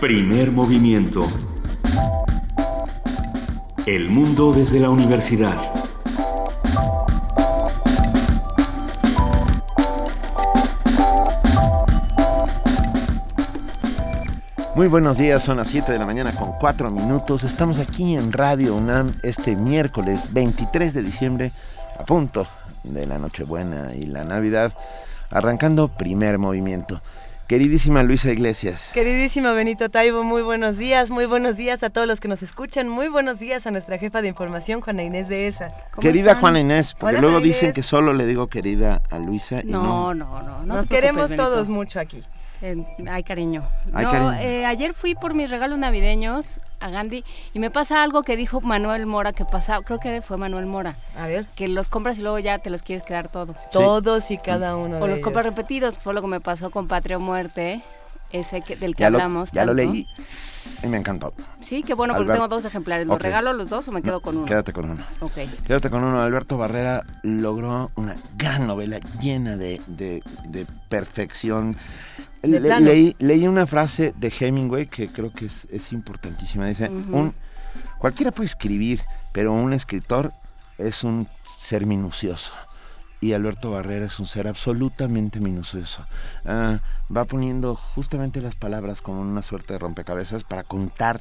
Primer movimiento. El mundo desde la universidad. Muy buenos días, son las 7 de la mañana con 4 minutos. Estamos aquí en Radio UNAM este miércoles 23 de diciembre, a punto de la Nochebuena y la Navidad, arrancando primer movimiento. Queridísima Luisa Iglesias. Queridísima Benito Taibo, muy buenos días, muy buenos días a todos los que nos escuchan, muy buenos días a nuestra jefa de información, Juana Inés de ESA. Querida Juana Inés, porque luego dicen que solo le digo querida a Luisa y no. No, no, no. nos queremos todos mucho aquí. Ay, cariño. no, Eh, ayer fui por mis regalos navideños a Gandhi y me pasa algo que dijo Manuel Mora que pasaba, creo que fue Manuel Mora. A ver. Que los compras y luego ya te los quieres quedar todos. Todos y cada uno. O los compras repetidos, fue lo que me pasó con Patria o Muerte, ese del que hablamos. ya lo leí y me encantó. Sí, qué bueno, porque tengo dos ejemplares. ¿Los regalo los dos o me quedo con uno? Quédate con uno. Ok. Quédate con uno. Alberto Barrera logró una gran novela llena de, de, de perfección leí, leí, una frase de Hemingway que creo que es, es importantísima. Dice, un, cualquiera puede escribir, pero un escritor es un ser minucioso. Y Alberto Barrera es un ser absolutamente minucioso. Ah, va poniendo justamente las palabras como una suerte de rompecabezas para contar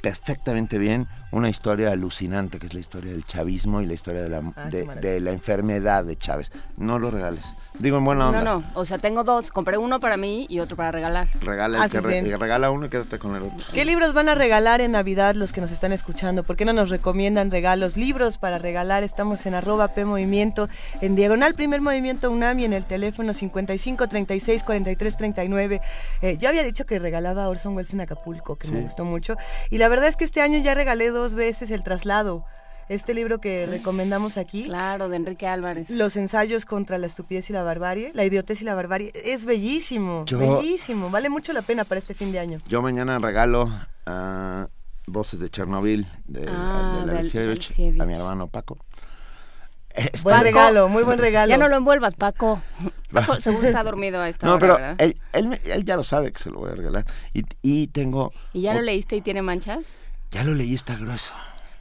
perfectamente bien una historia alucinante que es la historia del chavismo y la historia de la, ah, de la enfermedad de Chávez. No lo regales. Digo en buena onda. No, no, o sea, tengo dos. Compré uno para mí y otro para regalar. Regala, el que regala uno y quédate con el otro. ¿Qué libros van a regalar en Navidad los que nos están escuchando? ¿Por qué no nos recomiendan regalos? Libros para regalar. Estamos en arroba P Movimiento, en diagonal Primer Movimiento UNAMI, en el teléfono 55 36 43 39. Eh, yo había dicho que regalaba Orson Welles en Acapulco, que me gustó mucho. Y la verdad es que este año ya regalé dos veces el traslado este libro que recomendamos aquí. Claro, de Enrique Álvarez. Los ensayos contra la estupidez y la barbarie, la idiotez y la barbarie. Es bellísimo, bellísimo. Vale mucho la pena para este fin de año. Yo mañana regalo a Voces de Chernobyl de, ah, a mi hermano Paco. buen regalo, muy buen regalo. Ya no lo envuelvas, Paco. Paco seguro está dormido a esta no, pero él, él, ya lo sabe que se lo voy a regalar. Y, y tengo... ¿Y ya lo leíste y tiene manchas? Ya lo leí, está grueso.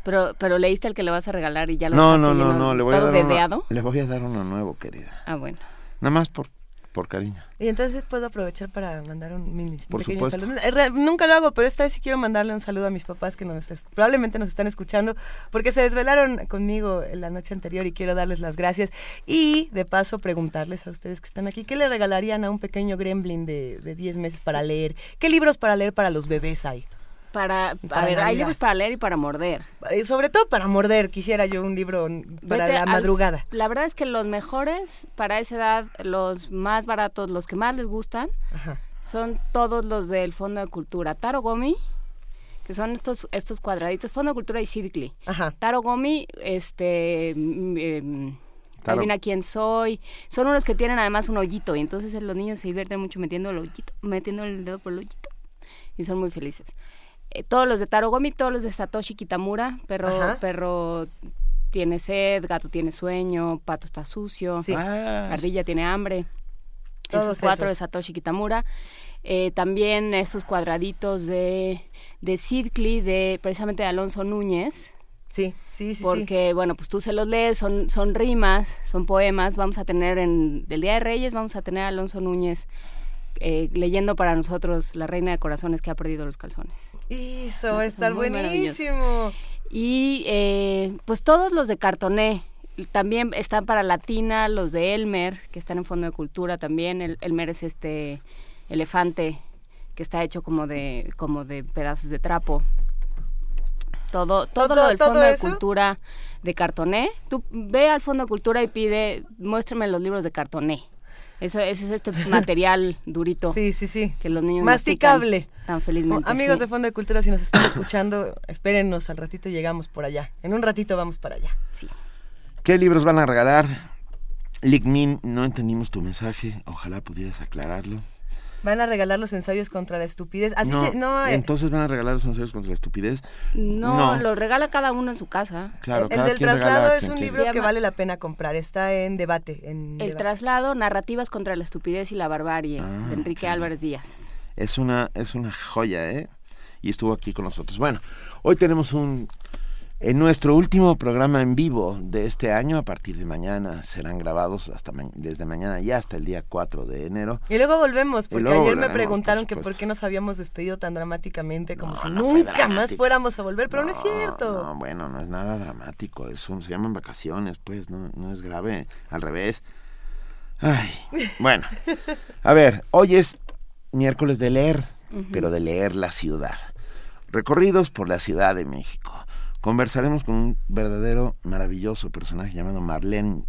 Pero, pero leíste el que le vas a regalar y ya lo No, no, no, no, le voy a dar uno, le voy a dar uno nuevo, querida. Ah, bueno. Nada más por por cariño. Y entonces puedo aprovechar para mandar un mini por pequeño saludo. Eh, nunca lo hago, pero esta vez sí quiero mandarle un saludo a mis papás que nos probablemente nos están escuchando porque se desvelaron conmigo la noche anterior y quiero darles las gracias y de paso preguntarles a ustedes que están aquí, ¿qué le regalarían a un pequeño gremlin de, de 10 meses para leer? ¿Qué libros para leer para los bebés hay? Para, a ver, hay libros para leer y para morder. Eh, sobre todo para morder, quisiera yo un libro para la madrugada. la verdad es que los mejores para esa edad, los más baratos, los que más les gustan, son todos los del Fondo de Cultura. Taro Gomi, que son estos estos cuadraditos, Fondo de Cultura y Civicly. Taro Gomi, este... Eh, Adivina quién soy. Son unos que tienen además un hoyito y entonces los niños se divierten mucho metiendo el hoyito, metiendo el dedo por el hoyito y son muy felices. Eh, todos los de Tarogomi, todos los de Satoshi Kitamura, perro, perro tiene sed, gato tiene sueño, pato está sucio, ah. ardilla tiene hambre. Todos esos cuatro de Satoshi Kitamura. Eh, también esos cuadraditos de, de Sidcli, de precisamente de Alonso Núñez. Sí, sí, sí. Porque, bueno, pues tú se los lees, son, son rimas, son poemas. Vamos a tener en el Día de Reyes, vamos a tener a Alonso Núñez eh, leyendo para nosotros La Reina de Corazones que ha perdido los calzones. Eso, va a estar buenísimo. Y eh, pues todos los de Cartoné. También están para Latina, los de Elmer, que están en Fondo de Cultura también. El, Elmer es este elefante que está hecho como de, como de pedazos de trapo. Todo, todo, lo del Fondo de Cultura de Cartoné. Tú ve al Fondo de Cultura y pide, muéstrame los libros de Cartoné. Eso, ese es este material durito. Sí, sí, sí. Que los niños Masticable. Tan felizmente. amigos de Fondo de Cultura, si nos están escuchando, espérennos, al ratito llegamos por allá. En un ratito vamos para allá. Sí. ¿Qué libros van a regalar? Ligmin, no entendimos tu mensaje. Ojalá pudieras aclararlo. Van a regalar los ensayos contra la estupidez. Así no, se, no eh. entonces van a regalar los ensayos contra la estupidez. No, lo regala cada uno en su casa. Claro, el, del traslado es un libro que vale la pena comprar. Está en debate. el traslado, narrativas contra la estupidez y la barbarie, de ah, Enrique Álvarez Díaz. Es una, es una joya, ¿eh? Y estuvo aquí con nosotros. Bueno, hoy tenemos un en nuestro último programa en vivo de este año, a partir de mañana, serán grabados hasta desde mañana y hasta el día 4 de enero. Y luego volvemos, porque ayer me preguntaron que por qué nos habíamos despedido tan dramáticamente, como si nunca más fuéramos a volver, pero no, es cierto. No, bueno, no es nada dramático, es se llaman vacaciones, pues, no, no es grave, al revés. Ay, bueno, a ver, hoy es miércoles de leer, pero de leer la ciudad. Recorridos por la Ciudad de México. Conversaremos con un verdadero maravilloso personaje llamado Marlene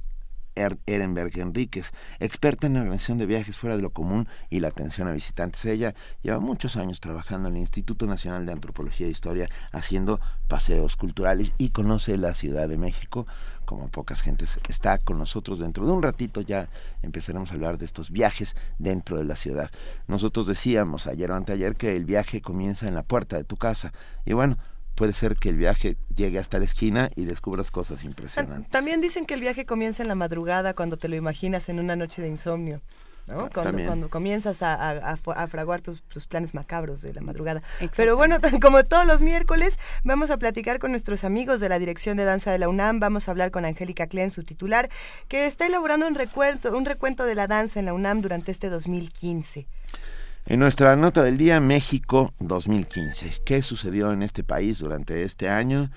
er-, Ehrenberg Enríquez, experta en la organización de viajes fuera de lo común y la atención a visitantes. Ella lleva muchos años trabajando en el Instituto Nacional de Antropología e Historia haciendo paseos culturales y conoce la Ciudad de México como pocas gentes. Está con nosotros dentro de un ratito ya empezaremos a hablar de estos viajes dentro de la ciudad. Nosotros decíamos ayer o anteayer que el viaje comienza en la puerta de tu casa y bueno, puede ser que el viaje llegue hasta la esquina y descubras cosas impresionantes. También dicen que el viaje comienza en la madrugada cuando te lo imaginas en una noche de insomnio. ¿no? Cuando, comienzas a, fraguar tus, planes macabros de la madrugada. Pero bueno, como todos los miércoles, vamos a platicar con nuestros amigos de la Dirección de Danza de la UNAM. Vamos a hablar con Angélica Klen, su titular, que está elaborando un recuento, un recuento de la danza en la UNAM durante este 2015. En nuestra nota del día, México 2015. ¿Qué sucedió en este país durante este año?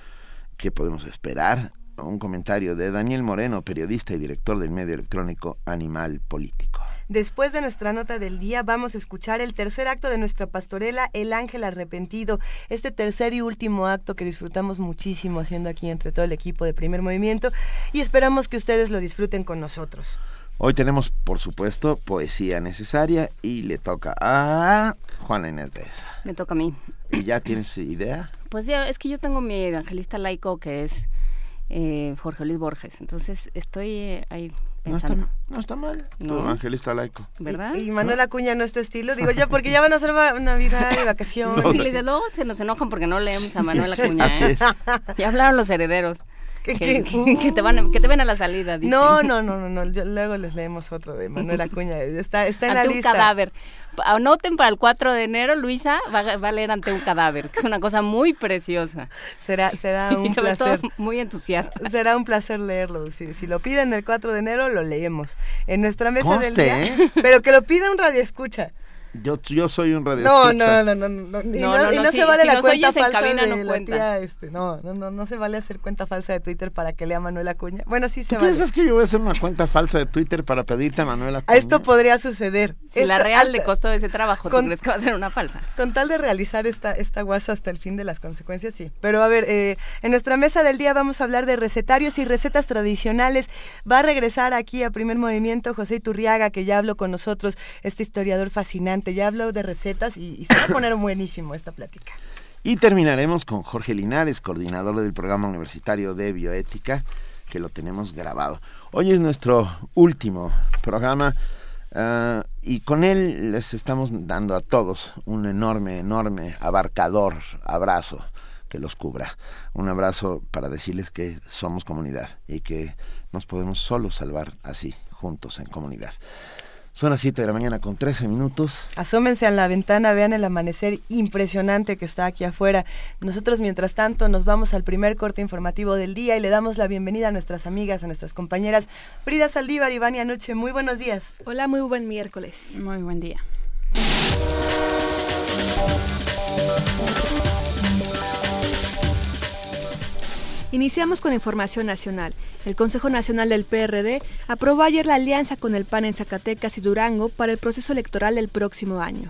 ¿Qué podemos esperar? Un comentario de Daniel Moreno, periodista y director del medio electrónico Animal Político. Después de nuestra nota del día, vamos a escuchar el tercer acto de nuestra pastorela, El Ángel Arrepentido. Este tercer y último acto que disfrutamos muchísimo haciendo aquí entre todo el equipo de primer movimiento y esperamos que ustedes lo disfruten con nosotros. Hoy tenemos, por supuesto, poesía necesaria y le toca a Juana Inés de esa. Me toca a mí. ¿Y ya tienes idea? Pues ya, es que yo tengo mi evangelista laico que es eh, Jorge Luis Borges. Entonces estoy eh, ahí pensando. No está, mal. Tu evangelista laico. ¿Verdad? ¿Y, Manuel Acuña no es tu estilo? Digo ya, porque ya van a ser Navidad y vacaciones. y luego se nos enojan porque no leemos a Manuel Acuña. Así ¿eh? es. Ya hablaron los herederos. Que, te van que te ven a la salida no no no no no luego les leemos otro de Manuel Acuña. Está está en la lista un cadáver. Anoten para el 4 de enero Luisa va, a leer ante un cadáver que es una cosa muy preciosa. Será será un y sobre placer. todo muy entusiasta. Será un placer leerlo si, si lo piden el 4 de enero lo leemos. En nuestra mesa del día ¿eh? pero que lo pida un radio escucha yo, yo soy un radio no, no, no, no, no, y no, no, se vale la cuenta falsa de no la tía, este, no, no, no, no se vale hacer cuenta falsa de Twitter para que lea Manuel Acuña. Bueno, sí se ¿Tú piensas que yo voy a hacer una cuenta falsa de Twitter para pedirte a Manuel Acuña? Esto podría suceder. Si la real le costó ese trabajo, ¿tú crees que va a ser una falsa? Con tal de realizar esta, esta guasa hasta el fin de las consecuencias, sí. Pero a ver, eh, en nuestra mesa del día vamos a hablar de recetarios y recetas tradicionales. Va a regresar aquí a Primer Movimiento José Iturriaga, que ya habló con nosotros, este historiador fascinante. Ya habló de recetas y, se va a poner buenísimo esta plática. Y terminaremos con Jorge Linares, coordinador del programa universitario de bioética, que lo tenemos grabado. Hoy es nuestro último programa ah, y con él les estamos dando a todos un enorme, enorme, abarcador abrazo que los cubra. Un abrazo para decirles que somos comunidad y que nos podemos solo salvar así, juntos en comunidad. Son las 7 de la mañana con 13 minutos. Asómense a la ventana, vean el amanecer impresionante que está aquí afuera. Nosotros, mientras tanto, nos vamos al primer corte informativo del día y le damos la bienvenida a nuestras amigas, a nuestras compañeras. Frida Saldívar y Vania Noche, muy buenos días. Hola, muy buen miércoles. Muy buen día. Iniciamos con información nacional. El Consejo Nacional del PRD aprobó ayer la alianza con el PAN en Zacatecas y Durango para el proceso electoral del próximo año.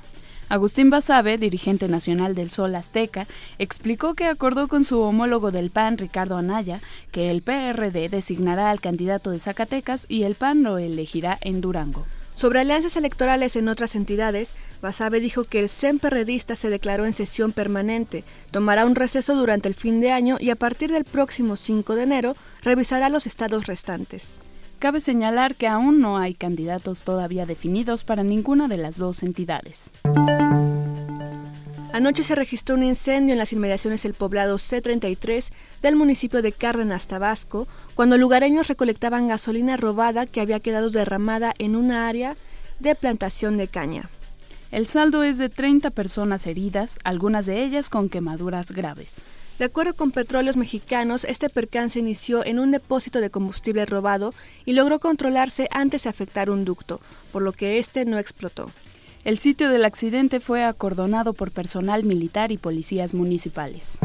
Agustín Basabe, dirigente nacional del Sol Azteca, explicó que acordó con su homólogo del PAN, Ricardo Anaya, que el PRD designará al candidato de Zacatecas y el PAN lo elegirá en Durango. Sobre alianzas electorales en otras entidades, Basabe dijo que el CEN perredista se declaró en sesión permanente, tomará un receso durante el fin de año y a partir del próximo 5 de enero revisará los estados restantes. Cabe señalar que aún no hay candidatos todavía definidos para ninguna de las dos entidades. Anoche se registró un incendio en las inmediaciones del poblado C33 del municipio de Cárdenas, Tabasco, cuando lugareños recolectaban gasolina robada que había quedado derramada en una área de plantación de caña. El saldo es de 30 personas heridas, algunas de ellas con quemaduras graves. De acuerdo con Petróleos Mexicanos, este percance inició en un depósito de combustible robado y logró controlarse antes de afectar un ducto, por lo que este no explotó. El sitio del accidente fue acordonado por personal militar y policías municipales.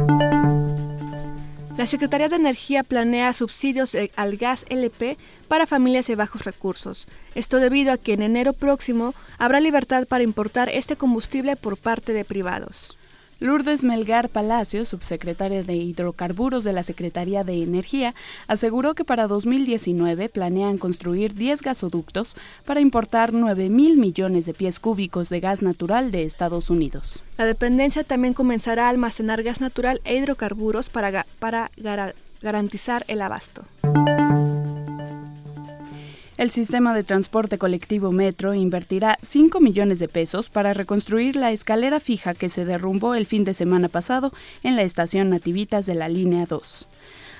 La Secretaría de Energía planea subsidios eh, al gas LP para familias de bajos recursos. Esto debido a que en enero próximo habrá libertad para importar este combustible por parte de privados. Lourdes Melgar Palacio, subsecretaria de Hidrocarburos de la Secretaría de Energía, aseguró que para 2019 planean construir 10 gasoductos para importar 9 mil millones de pies cúbicos de gas natural de Estados Unidos. La dependencia también comenzará a almacenar gas natural e hidrocarburos para, para garantizar el abasto. El sistema de transporte colectivo Metro invertirá 5 millones de pesos para reconstruir la escalera fija que se derrumbó el fin de semana pasado en la estación Nativitas de la línea 2,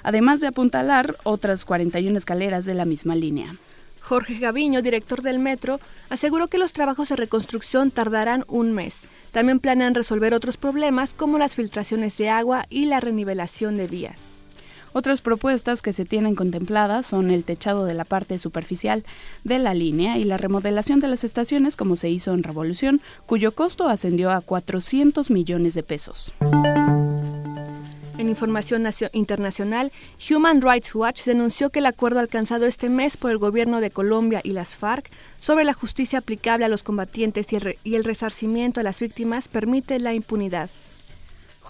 además de apuntalar otras 41 escaleras de la misma línea. Jorge Gaviño, director del metro, aseguró que los trabajos de reconstrucción tardarán un mes. También planean resolver otros problemas como las filtraciones de agua y la renivelación de vías. Otras propuestas que se tienen contempladas son el techado de la parte superficial de la línea y la remodelación de las estaciones como se hizo en Revolución, cuyo costo ascendió a 400 millones de pesos. En información internacional, Human Rights Watch denunció que el acuerdo alcanzado este mes por el gobierno de Colombia y las FARC sobre la justicia aplicable a los combatientes y el, resarcimiento a las víctimas permite la impunidad.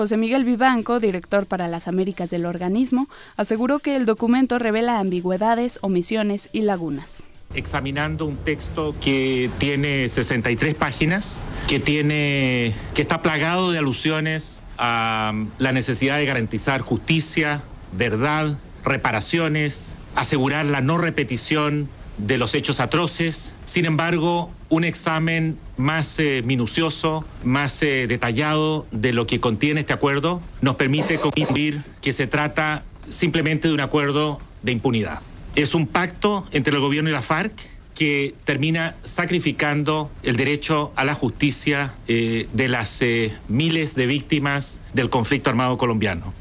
José Miguel Vivanco, director para las Américas del organismo, aseguró que el documento revela ambigüedades, omisiones y lagunas examinando un texto que tiene 63 páginas, que tiene que está plagado de alusiones a la necesidad de garantizar justicia, verdad, reparaciones, asegurar la no repetición de los hechos atroces. Sin embargo, un examen más eh, minucioso, más eh, detallado de lo que contiene este acuerdo nos permite concluir que se trata simplemente de un acuerdo de impunidad. Es un pacto entre el gobierno y la FARC que termina sacrificando el derecho a la justicia eh, de las miles de víctimas del conflicto armado colombiano.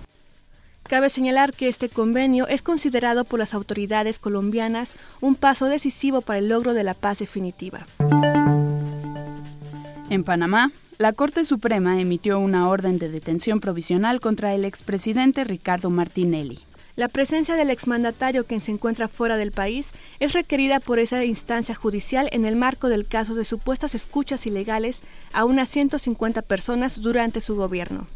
Cabe señalar que este convenio es considerado por las autoridades colombianas un paso decisivo para el logro de la paz definitiva. En Panamá, la Corte Suprema emitió una orden de detención provisional contra el expresidente Ricardo Martinelli. La presencia del exmandatario quien se encuentra fuera del país es requerida por esa instancia judicial en el marco del caso de supuestas escuchas ilegales a unas 150 personas durante su gobierno.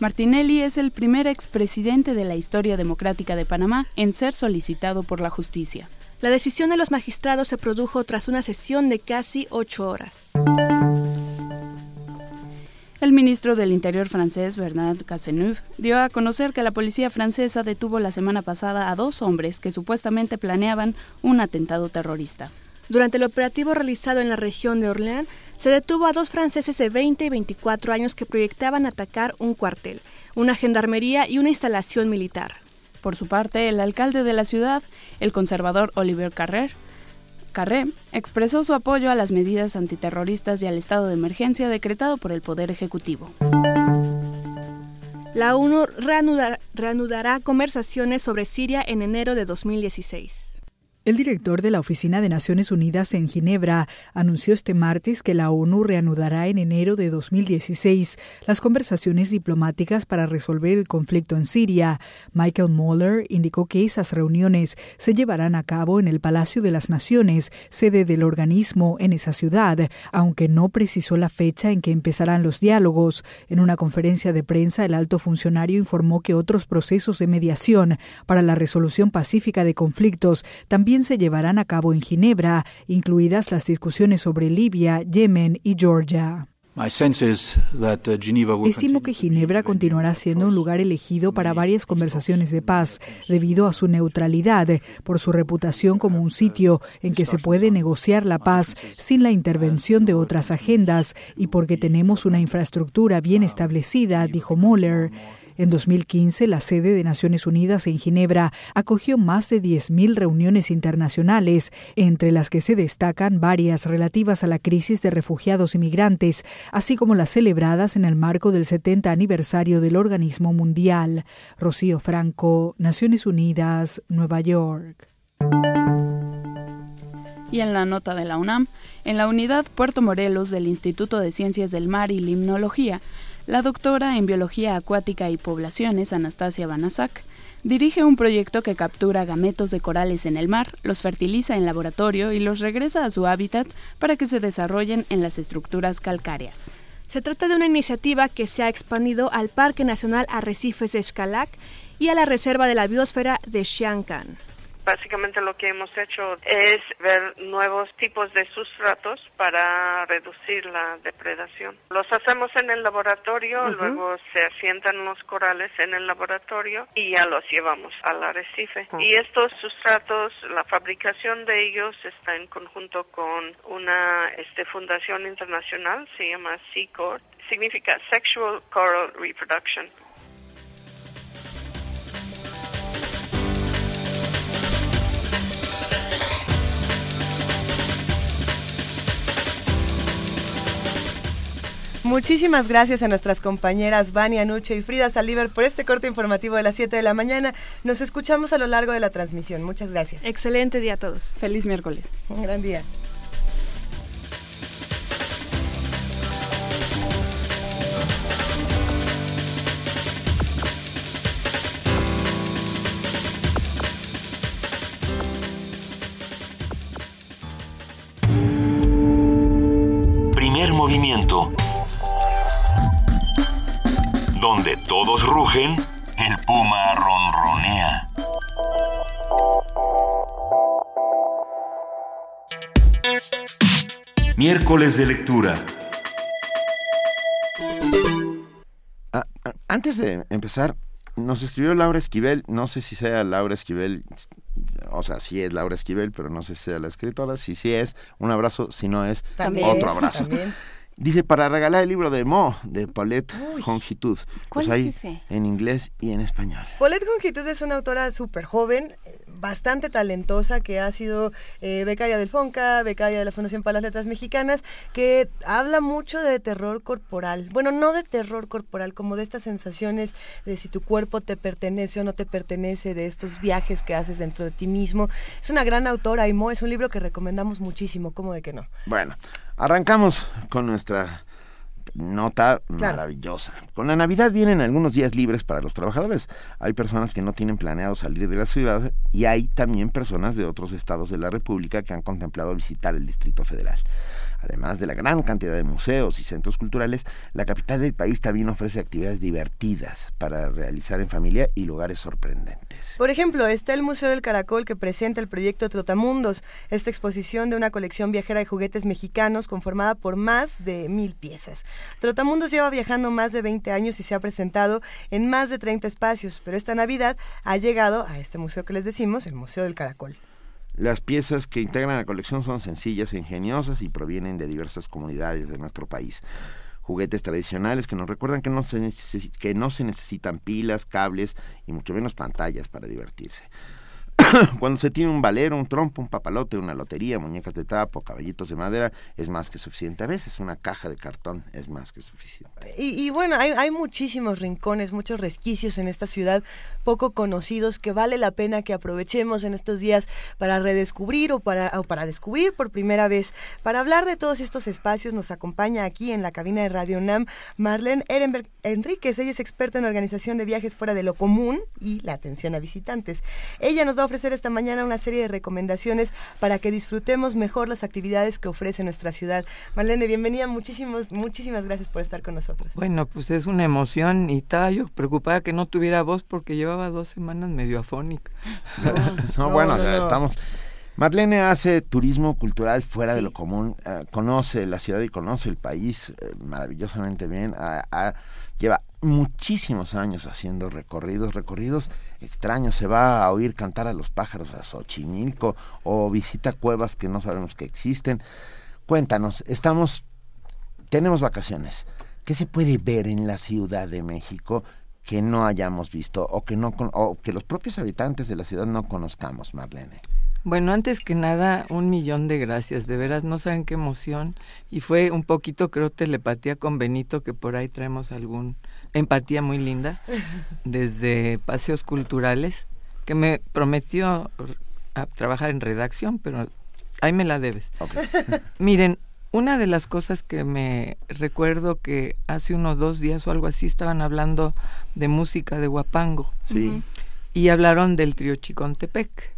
Martinelli es el primer expresidente de la historia democrática de Panamá en ser solicitado por la justicia. La decisión de los magistrados se produjo tras una sesión de casi ocho horas. El ministro del Interior francés, Bernard Cazeneuve, dio a conocer que la policía francesa detuvo la semana pasada a dos hombres que supuestamente planeaban un atentado terrorista. Durante el operativo realizado en la región de Orléans, se detuvo a dos franceses de 20 y 24 años que proyectaban atacar un cuartel, una gendarmería y una instalación militar. Por su parte, el alcalde de la ciudad, el conservador Olivier Carré, Carré expresó su apoyo a las medidas antiterroristas y al estado de emergencia decretado por el Poder Ejecutivo. La ONU reanudará conversaciones sobre Siria en enero de 2016. El director de la Oficina de Naciones Unidas en Ginebra anunció este martes que la ONU reanudará en enero de 2016 las conversaciones diplomáticas para resolver el conflicto en Siria. Michael Mueller indicó que esas reuniones se llevarán a cabo en el Palacio de las Naciones, sede del organismo en esa ciudad, aunque no precisó la fecha en que empezarán los diálogos. En una conferencia de prensa, el alto funcionario informó que otros procesos de mediación para la resolución pacífica de conflictos también se llevarán a cabo en Ginebra, incluidas las discusiones sobre Libia, Yemen y Georgia. Uh, Estimo que Ginebra continuará siendo un lugar elegido para varias conversaciones de paz, debido a su neutralidad, por su reputación como un sitio en que se puede negociar la paz sin la intervención de otras agendas y porque tenemos una infraestructura bien establecida, dijo Mueller. En 2015, la sede de Naciones Unidas en Ginebra acogió más de 10.000 reuniones internacionales, entre las que se destacan varias relativas a la crisis de refugiados y migrantes, así como las celebradas en el marco del 70 aniversario del organismo mundial. Rocío Franco, Naciones Unidas, Nueva York. Y en la nota de la UNAM, en la unidad Puerto Morelos del Instituto de Ciencias del Mar y Limnología, la doctora en Biología Acuática y Poblaciones, Anastasia Banasak, dirige un proyecto que captura gametos de corales en el mar, los fertiliza en laboratorio y los regresa a su hábitat para que se desarrollen en las estructuras calcáreas. Se trata de una iniciativa que se ha expandido al Parque Nacional Arrecifes de Xcalac y a la Reserva de la Biosfera de Xiancan. Básicamente lo que hemos hecho es ver nuevos tipos de sustratos para reducir la depredación. Los hacemos en el laboratorio, luego se asientan los corales en el laboratorio y ya los llevamos al arrecife. Y estos sustratos, la fabricación de ellos está en conjunto con una este, fundación internacional, se llama SEACORD, significa Sexual Coral Reproduction. Muchísimas gracias a nuestras compañeras Vania Nuche y Frida Saliver por este corte informativo de las 7 de la mañana. Nos escuchamos a lo largo de la transmisión. Muchas gracias. Excelente día a todos. Feliz miércoles. Un gran día. Primer movimiento. Donde todos rugen, el puma ronronea. Miércoles de lectura. Ah, ah, antes de empezar, nos escribió Laura Esquivel, no sé si sea Laura Esquivel, o sea, sí es Laura Esquivel, pero no sé si sea la escritora, si sí es, un abrazo, si no es, También, otro abrazo. también. Dice, para regalar el libro de Mo, de Paulette Jongitud. ¿cuál Pues ahí, es ese? en inglés y en español. Paulette Jongitud es una autora súper joven, bastante talentosa, que ha sido eh, becaria del FONCA, becaria de la Fundación para las Letras Mexicanas, que habla mucho de terror corporal. Bueno, no de terror corporal, como de estas sensaciones de si tu cuerpo te pertenece o no te pertenece, de estos viajes que haces dentro de ti mismo. Es una gran autora y Mo es un libro que recomendamos muchísimo, ¿cómo de que no? Bueno, arrancamos con nuestra nota Claro. maravillosa. Con la Navidad vienen algunos días libres para los trabajadores. Hay personas que no tienen planeado salir de la ciudad y hay también personas de otros estados de la República que han contemplado visitar el Distrito Federal. Además de la gran cantidad de museos y centros culturales, la capital del país también ofrece actividades divertidas para realizar en familia y lugares sorprendentes. Por ejemplo, está el Museo del Caracol que presenta el proyecto Trotamundos, esta exposición de una colección viajera de juguetes mexicanos conformada por más de mil piezas. Trotamundos lleva viajando más de 20 años y se ha presentado en más de 30 espacios, pero esta Navidad ha llegado a este museo que les decimos, el Museo del Caracol. Las piezas que integran la colección son sencillas e ingeniosas y provienen de diversas comunidades de nuestro país. Juguetes tradicionales que nos recuerdan que no, se que no se necesitan pilas, cables y mucho menos pantallas para divertirse. Cuando se tiene un valero, un trompo, un papalote, una lotería, muñecas de trapo, caballitos de madera, es más que suficiente. A veces una caja de cartón es más que suficiente. Y, bueno, hay, hay muchísimos rincones, muchos resquicios en esta ciudad poco conocidos que vale la pena que aprovechemos en estos días para redescubrir o para, o para descubrir por primera vez. Para hablar de todos estos espacios nos acompaña aquí en la cabina de Radio NAM Marlene Ehrenberg Enríquez. Ella es experta en organización de viajes fuera de lo común y la atención a visitantes. Ella nos va a ofrecer esta mañana una serie de recomendaciones para que disfrutemos mejor las actividades que ofrece nuestra ciudad. Marlene, bienvenida, muchísimos, muchísimas gracias por estar con nosotros. Bueno, pues es una emoción y estaba yo preocupada que no tuviera voz porque llevaba dos semanas medio afónica. No, No, bueno, no, ya no. estamos. Marlene hace turismo cultural fuera de lo común, eh, conoce la ciudad y conoce el país eh, maravillosamente bien. Ha- ha- lleva muchísimos años haciendo recorridos, recorridos extraños. Se va a oír cantar a los pájaros a Xochimilco o visita cuevas que no sabemos que existen. Cuéntanos, estamos, tenemos vacaciones. ¿Qué se puede ver en la Ciudad de México que no hayamos visto o que no o que los propios habitantes de la ciudad no conozcamos, Marlene? Bueno, antes que nada, un millón de gracias, de veras, no saben qué emoción. Y fue un poquito, creo, telepatía con Benito, que por ahí traemos algún empatía muy linda, desde paseos culturales, que me prometió a trabajar en redacción, pero ahí me la debes. Miren, una de las cosas que me recuerdo que hace unos dos días o algo así estaban hablando de música de Huapango. Sí. Y hablaron del trío Chicontepec.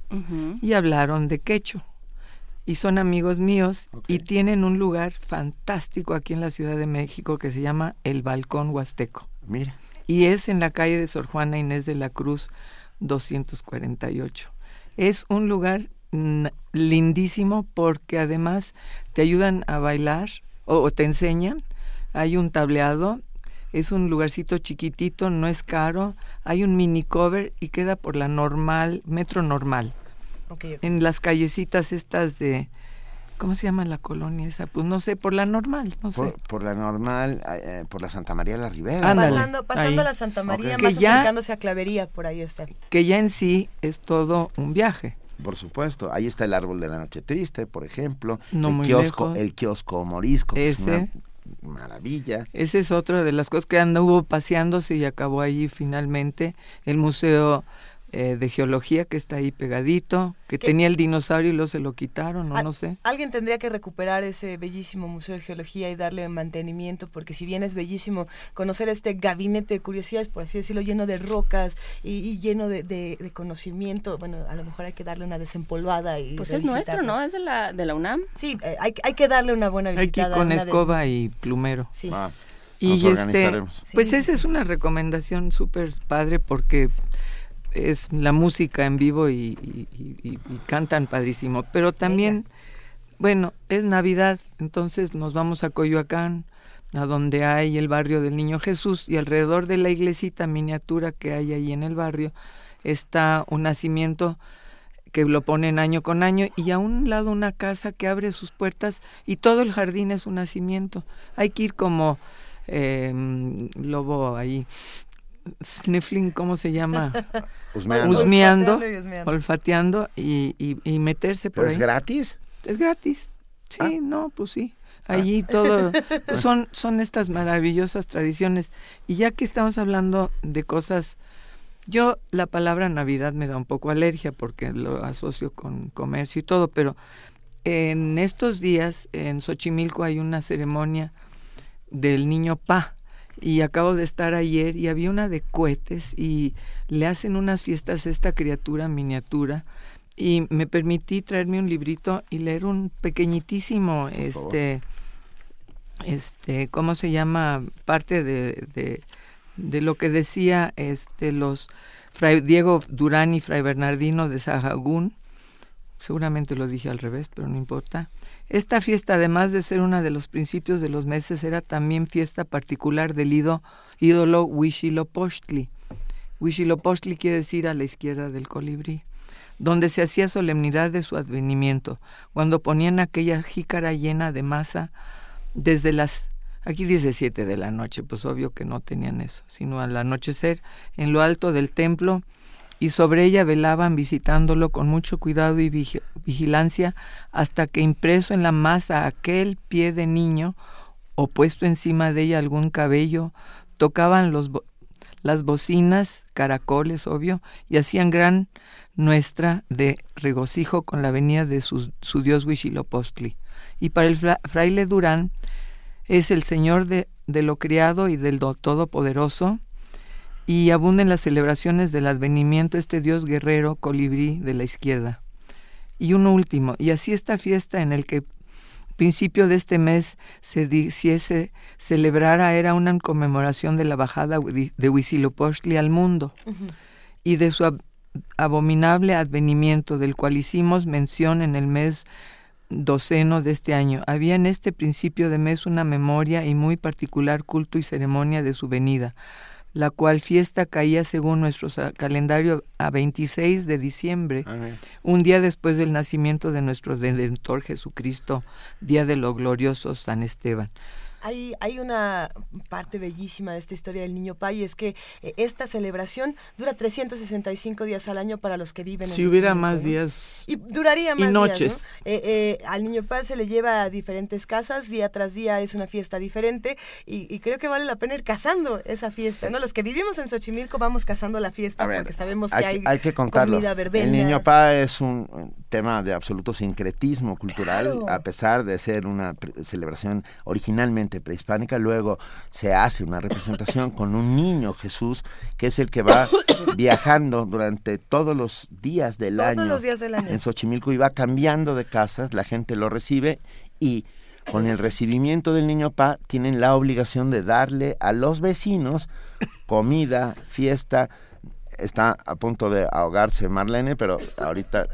Y hablaron de Quecho. Y son amigos míos y tienen un lugar fantástico aquí en la Ciudad de México que se llama El Balcón Huasteco. Mira. Y es en la calle de Sor Juana Inés de la Cruz 248. Es un lugar lindísimo porque además te ayudan a bailar o, te enseñan. Hay un tableado, es un lugarcito chiquitito, no es caro. Hay un mini cover y queda por la normal, metro normal. En las callecitas estas de... ¿Cómo se llama la colonia esa? Pues no sé, por la normal, no sé. Por, la normal, eh, eh, por la Santa María de la Ribera. pasando pasando la Santa María, más acercándose a Clavería, por ahí está. Que ya en sí es todo un viaje. Por supuesto, ahí está el árbol de la noche triste, por ejemplo, el kiosco, el kiosco morisco, que es una maravilla. Esa es otra de las cosas que anduvo paseándose y acabó allí finalmente el museo eh, de geología que está ahí pegadito, que tenía el dinosaurio y luego se lo quitaron, o no sé. Alguien tendría que recuperar ese bellísimo museo de geología y darle mantenimiento, porque si bien es bellísimo conocer este gabinete de curiosidades, por así decirlo, lleno de rocas y, lleno de, conocimiento, bueno, a lo mejor hay que darle una desempolvada y Pues es nuestro, ¿no? Es de la, de la UNAM. Sí, eh, hay, hay que darle una buena visitada. Hay con escoba y plumero. Sí. Ah, y este, pues esa es una recomendación súper padre porque es la música en vivo y, cantan padrísimo. Pero también, bueno, es Navidad, entonces nos vamos a Coyoacán, a donde hay el barrio del Niño Jesús y alrededor de la iglesita miniatura que hay ahí en el barrio está un nacimiento que lo ponen año con año y a un lado una casa que abre sus puertas y todo el jardín es un nacimiento. Hay que ir como eh, lobo ahí sniffling, ¿cómo se llama? Husmeando. olfateando y, y, meterse por ¿Pero es gratis? Es gratis. Sí, ah. no, pues sí. Ah. Allí todo pues son son estas maravillosas tradiciones y ya que estamos hablando de cosas yo la palabra Navidad me da un poco alergia porque lo asocio con comercio y todo, pero en estos días en Xochimilco hay una ceremonia del niño Pa, y acabo de estar ayer y había una de cohetes y le hacen unas fiestas a esta criatura miniatura y me permití traerme un librito y leer un pequeñitísimo este este cómo se llama parte de, de, de lo que decía este los fray Diego Durán y fray Bernardino de Sahagún. Seguramente lo dije al revés pero no importa esta fiesta, además de ser una de los principios de los meses, era también fiesta particular del ídolo, ídolo Huitzilopochtli. Huitzilopochtli quiere decir a la izquierda del colibrí, donde se hacía solemnidad de su advenimiento, cuando ponían aquella jícara llena de masa desde las Aquí dice siete de la noche, pues obvio que no tenían eso, sino al anochecer, en lo alto del templo, y sobre ella velaban visitándolo con mucho cuidado y vigilancia hasta que impreso en la masa aquel pie de niño o puesto encima de ella algún cabello, tocaban las bocinas, caracoles, obvio, y hacían gran nuestra de regocijo con la venida de su, su dios Huichilopostli. Y para el fraile Durán es el señor de, de lo criado y del todopoderoso, y abunden las celebraciones del advenimiento este dios guerrero colibrí de la izquierda. Y uno último, y así esta fiesta en el que principio de este mes se hiciese celebrara era una conmemoración de la bajada de Huitzilopochtli al mundo y de su abominable advenimiento del cual hicimos mención en el mes doceno de este año. Había en este principio de mes una memoria y muy particular culto y ceremonia de su venida la cual fiesta caía según nuestro calendario a 26 de diciembre, un día después del nacimiento de nuestro Redentor Jesucristo, día de lo glorioso San Esteban. Hay, hay una parte bellísima de esta historia del Niño Pa y es que eh, esta celebración dura 365 días al año para los que viven en Si hubiera más días. Y duraría más y noches. días. Eh, eh, al Niño Pa se le lleva a diferentes casas, día tras día es una fiesta diferente y, creo que vale la pena ir cazando esa fiesta. ¿no? Los que vivimos en Xochimilco vamos cazando la fiesta porque sabemos que hay, hay que contarlo. comida verbena. El Niño Pa es un tema de absoluto sincretismo cultural, a pesar de ser una celebración originalmente prehispánica, luego se hace una representación con un niño Jesús, que es el que va viajando durante todos los días del, año, los días del año. en Xochimilco y va cambiando de casas, la gente lo recibe y con el recibimiento del niño Pa tienen la obligación de darle a los vecinos comida, fiesta, está a punto de ahogarse Marlene, pero ahorita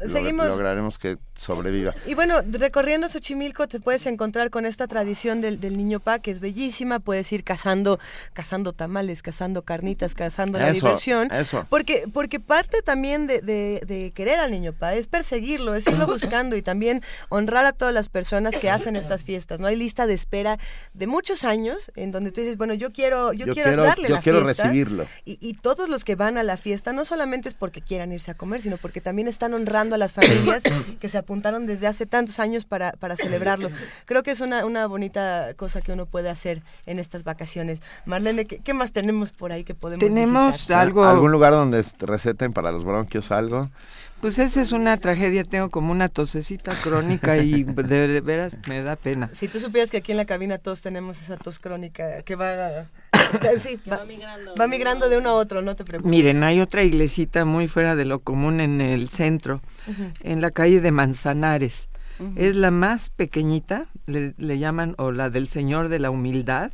lograremos que sobreviva. Y bueno, recorriendo Xochimilco te puedes encontrar con esta tradición del, niño pa, que es bellísima, puedes ir cazando, cazando tamales, cazando carnitas, cazando la diversión. Eso. Porque, porque parte también de, de, querer al niño pa es perseguirlo, es irlo buscando y también honrar a todas las personas que hacen estas fiestas. No hay lista de espera de muchos años en donde tú dices, bueno, yo quiero, yo, quiero, darle yo quiero recibirlo. Y, y todos los que van a la fiesta no solamente es porque quieran irse a comer, sino porque también están honrando a las familias que se apuntaron desde hace tantos años para, para celebrarlo. Creo que es una, una bonita cosa que uno puede hacer en estas vacaciones. Marlene, ¿qué, más tenemos por ahí que podemos Tenemos algo... ¿Algún lugar donde receten para los bronquios algo? Pues esa es una tragedia, tengo como una tosecita crónica y de veras me da pena. Si tú supieras que aquí en la cabina todos tenemos esa tos crónica que va, va, migrando. de uno a otro, no te preocupes. Miren, hay otra iglesita muy fuera de lo común en el centro, en la calle de Manzanares. Es la más pequeñita, le, llaman, o la del Señor de la Humildad.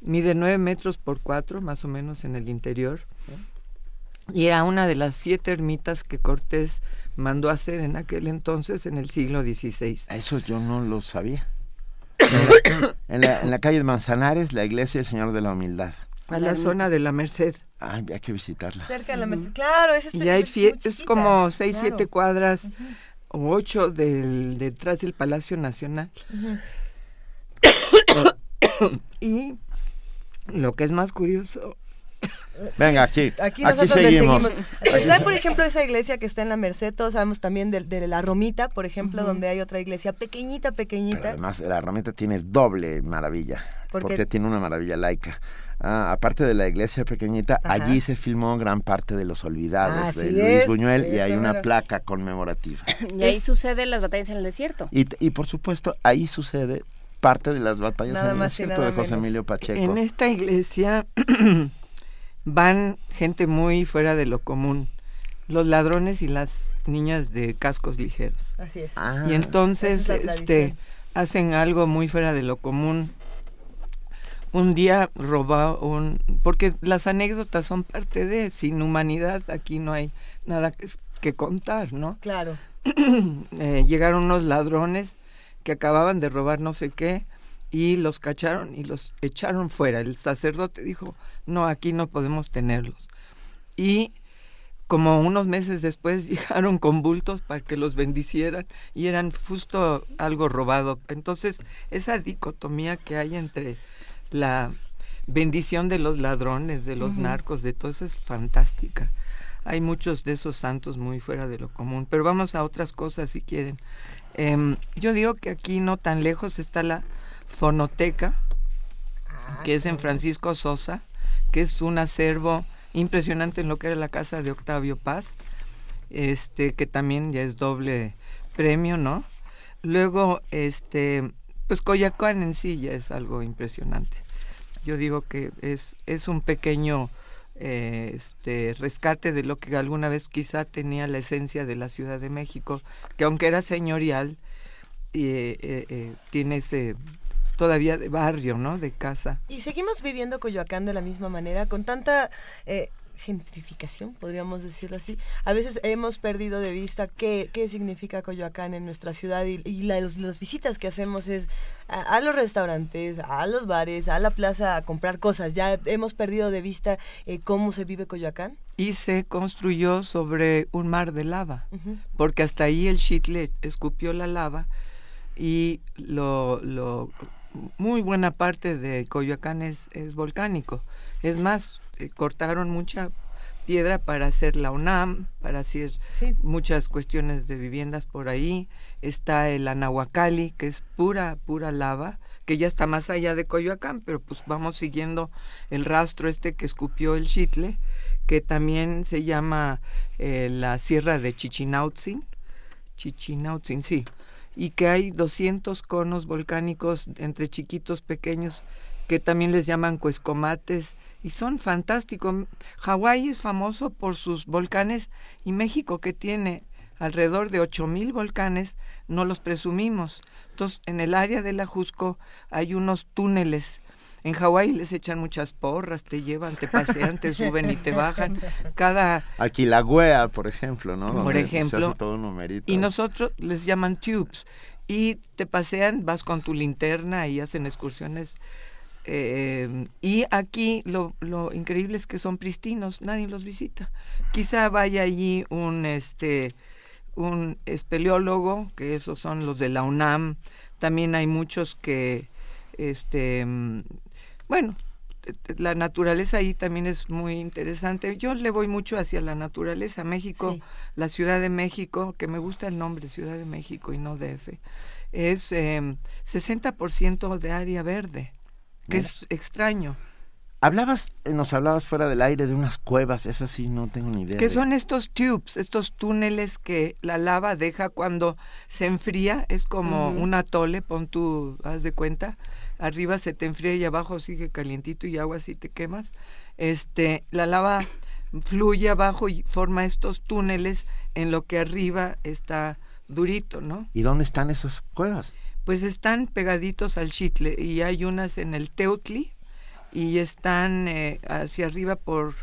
Mide nueve metros por cuatro, más o menos en el interior y era una de las siete ermitas que Cortés mandó hacer en aquel entonces, en el siglo XVI. Eso yo no lo sabía. En, la, calle de Manzanares, la iglesia del Señor de la Humildad. A la zona de la Merced. Ay, hay que visitarla. Cerca de la Merced, claro. Es, y hay es como seis, siete cuadras o ocho del, detrás del Palacio Nacional. y lo que es más curioso Venga, aquí. Aquí, nosotros seguimos. Está, por ejemplo, esa iglesia que está en la Merced, todos sabemos también de, la Romita, por ejemplo, donde hay otra iglesia pequeñita, pequeñita. además, la Romita tiene doble maravilla, porque tiene una maravilla laica. Ah, aparte de la iglesia pequeñita, allí se filmó gran parte de Los Olvidados de Luis Buñuel y hay una placa conmemorativa. Y ahí sucede las batallas en el desierto. Y, y por supuesto, ahí sucede parte de las batallas en el desierto de José Emilio Pacheco. En esta iglesia van gente muy fuera de lo común, los ladrones y las niñas de cascos ligeros. Así es. Ah. y entonces este hacen algo muy fuera de lo común. Un día roba un porque las anécdotas son parte de sin humanidad aquí no hay nada que, que contar, ¿no? Claro. eh, llegaron unos ladrones que acababan de robar no sé qué y los cacharon y los echaron fuera. El sacerdote dijo, no, aquí no podemos tenerlos. Y como unos meses después llegaron con bultos para que los bendicieran y eran justo algo robado. Entonces, esa dicotomía que hay entre la bendición de los ladrones, de los narcos, de todo eso es fantástica. Hay muchos de esos santos muy fuera de lo común, pero vamos a otras cosas si quieren. Em, yo digo que aquí no tan lejos está la Fonoteca, ah, que es en Francisco Sosa, que es un acervo impresionante en lo que era la casa de Octavio Paz, este que también ya es doble premio, ¿no? Luego, este, pues Coyacán en sí ya es algo impresionante. Yo digo que es, es un pequeño eh, este, rescate de lo que alguna vez quizá tenía la esencia de la Ciudad de México, que aunque era señorial, eh, eh, tiene ese todavía de barrio, ¿no? De casa. Y seguimos viviendo Coyoacán de la misma manera, con tanta eh, gentrificación, podríamos decirlo así. A veces hemos perdido de vista qué, qué significa Coyoacán en nuestra ciudad y, las visitas que hacemos es a, los restaurantes, a los bares, a la plaza a comprar cosas. Ya hemos perdido de vista eh, cómo se vive Coyoacán. Y se construyó sobre un mar de lava, porque hasta ahí el Chitle escupió la lava y lo, lo muy buena parte de Coyoacán es, es volcánico. Es más, eh, cortaron mucha piedra para hacer la UNAM, para hacer muchas cuestiones de viviendas por ahí. Está el Anahuacali, que es pura, pura lava, que ya está más allá de Coyoacán, pero pues vamos siguiendo el rastro este que escupió el Chitle, que también se llama eh, la Sierra de Chichinautzin. Chichinautzin, sí. Y que hay 200 conos volcánicos entre chiquitos, pequeños, que también les llaman cuescomates y son fantásticos. Hawái es famoso por sus volcanes y México que tiene alrededor de ocho mil volcanes, no los presumimos. Entonces, en el área de la Jusco hay unos túneles. En Hawái les echan muchas porras, te llevan, te pasean, te suben y te bajan. Cada aquí la Guea, por ejemplo, ¿no? Por ejemplo. y nosotros les llaman tubes y te pasean, vas con tu linterna y hacen excursiones eh, y aquí lo, lo, increíble es que son pristinos, nadie los visita. Quizá vaya allí un este un espeleólogo, que esos son los de la UNAM. También hay muchos que este bueno, la naturaleza ahí también es muy interesante. Yo le voy mucho hacia la naturaleza. México, la Ciudad de México, que me gusta el nombre Ciudad de México y no DF, es eh, 60% de área verde que es extraño. Hablabas, eh, nos hablabas fuera del aire de unas cuevas, esas sí no tengo ni idea. Que son estos tubes, estos túneles que la lava deja cuando se enfría, es como un atole, pon tú, haz de cuenta, arriba se te enfría y abajo sigue calientito y agua así te quemas. Este, la lava fluye abajo y forma estos túneles en lo que arriba está durito, ¿no? ¿Y dónde están esas cuevas? pues están pegaditos al chitle y hay unas en el Teutli y están eh, hacia arriba por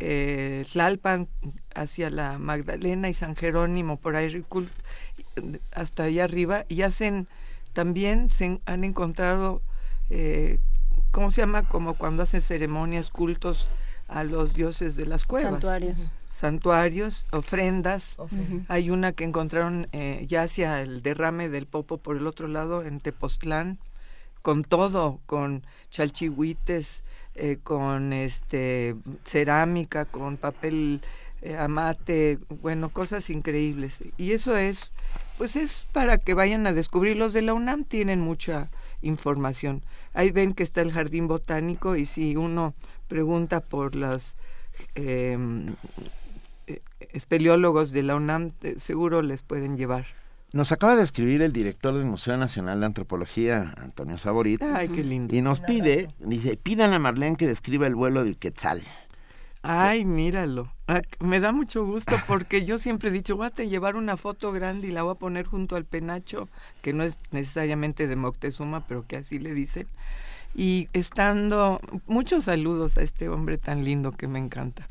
eh, Tlalpan, hacia la Magdalena y San Jerónimo, por ahí hasta allá arriba y hacen también se han encontrado eh, ¿cómo se llama? como cuando hacen ceremonias, cultos a los dioses de las cuevas. Santuarios santuarios, ofrendas. Hay una que encontraron eh, ya hacia el derrame del Popo por el otro lado, en Tepoztlán, con todo, con chalchihuites, eh, con este cerámica, con papel eh, amate, bueno, cosas increíbles. Y eso es, pues es para que vayan a descubrir. Los de la UNAM tienen mucha información. Ahí ven que está el jardín botánico y si uno pregunta por las eh, espeleólogos de la UNAM eh, seguro les pueden llevar. Nos acaba de escribir el director del Museo Nacional de Antropología, Antonio Saborit. Ay, qué lindo. Y nos pide, dice, pidan a Marlene que describa el vuelo del Quetzal. Ay, míralo. Ah, me da mucho gusto porque yo siempre he dicho, voy a llevar una foto grande y la voy a poner junto al penacho, que no es necesariamente de Moctezuma, pero que así le dicen. Y estando, muchos saludos a este hombre tan lindo que me encanta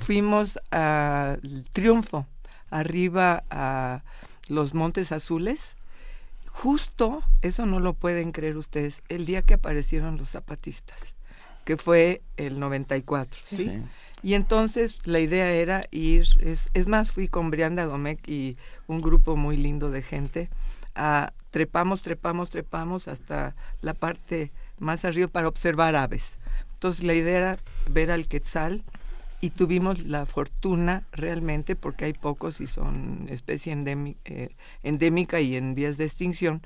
fuimos al Triunfo, arriba a los Montes Azules. Justo, eso no lo pueden creer ustedes, el día que aparecieron los zapatistas, que fue el 94, ¿sí? Y entonces la idea era ir, es, es más, fui con Brianda Domecq y un grupo muy lindo de gente, a, trepamos, trepamos, trepamos hasta la parte más arriba para observar aves. Entonces la idea era ver al quetzal, y tuvimos la fortuna realmente, porque hay pocos y son especie eh, endémica y en vías de extinción,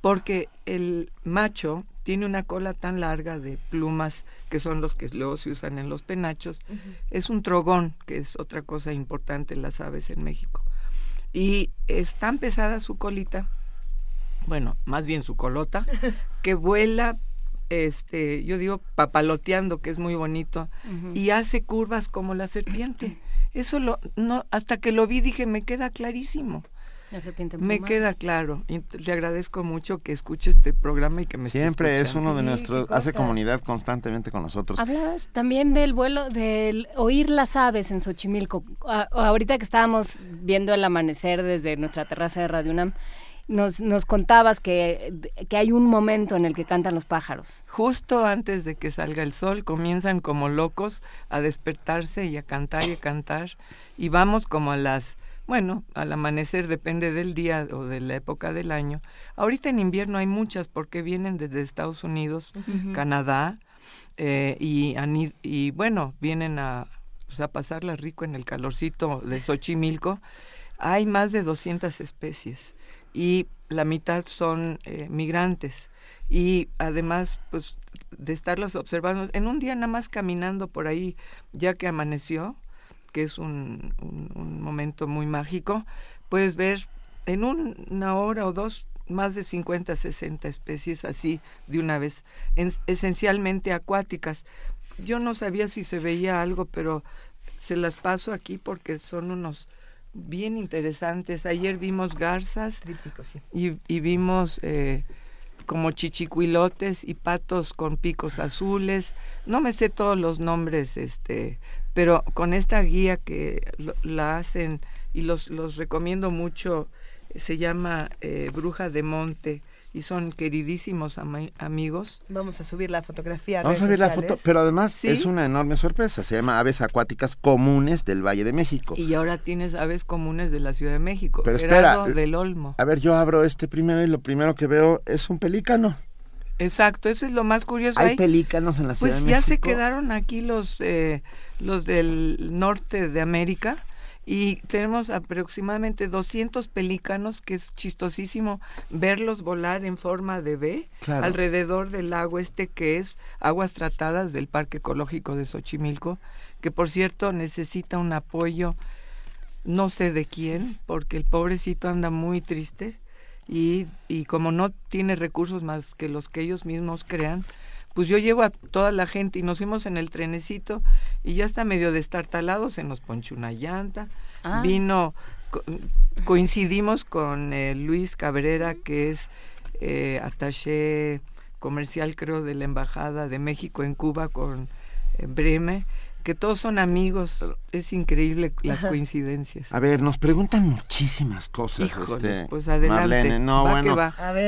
porque el macho tiene una cola tan larga de plumas que son los que luego se usan en los penachos. Es un trogón, que es otra cosa importante en las aves en México. Y es tan pesada su colita, bueno, más bien su colota, que vuela este, yo digo papaloteando, que es muy bonito, y hace curvas como la serpiente. Eso lo, no, hasta que lo vi dije, me queda clarísimo. Me queda claro. Y le agradezco mucho que escuche este programa y que me Siempre es uno de nuestros, hace comunidad constantemente con nosotros. Hablabas también del vuelo, del oír las aves en Xochimilco. ahorita que estábamos viendo el amanecer desde nuestra terraza de Radio UNAM, nos, nos contabas que, que hay un momento en el que cantan los pájaros. Justo antes de que salga el sol, comienzan como locos a despertarse y a cantar y a cantar. Y vamos como a las bueno, al amanecer depende del día o de la época del año. Ahorita en invierno hay muchas porque vienen desde Estados Unidos, Canadá, eh, y, y bueno, vienen a, pues, a pasarla rico en el calorcito de Xochimilco. Hay más de 200 especies y la mitad son eh, migrantes y además pues de estarlos observando en un día nada más caminando por ahí ya que amaneció que es un, un, momento muy mágico, puedes ver en una hora o dos más de 50, 60 especies así de una vez, esencialmente acuáticas. Yo no sabía si se veía algo, pero se las paso aquí porque son unos bien interesantes. Ayer vimos garzas y, y, vimos eh, como chichicuilotes y patos con picos azules. No me sé todos los nombres este pero con esta guía que la hacen y los, los recomiendo mucho, se llama eh, Bruja de Monte y son queridísimos amigos. Vamos a subir la fotografía. Vamos a subir la foto, pero además es una enorme sorpresa. Se llama Aves Acuáticas Comunes del Valle de México. Y ahora tienes aves comunes de la Ciudad de México. Pero espera, del Olmo. A ver, yo abro este primero y lo primero que veo es un pelícano. Exacto, eso es lo más curioso. Hay, pelícanos en la Ciudad pues de México. Pues ya se quedaron aquí los, eh, los del norte de América y tenemos aproximadamente 200 pelícanos, que es chistosísimo verlos volar en forma de B alrededor del lago este que es aguas tratadas del Parque Ecológico de Xochimilco, que por cierto necesita un apoyo no sé de quién, porque el pobrecito anda muy triste y, y como no tiene recursos más que los que ellos mismos crean, pues yo llevo a toda la gente y nos fuimos en el trenecito y ya está medio destartalado, se nos ponchó una llanta, ah. vino, coincidimos con eh, Luis Cabrera, que es eh, attaché comercial creo de la Embajada de México en Cuba con eh, Breme que todos son amigos. Es increíble las coincidencias. A ver, nos preguntan muchísimas cosas. este, pues adelante. no, bueno,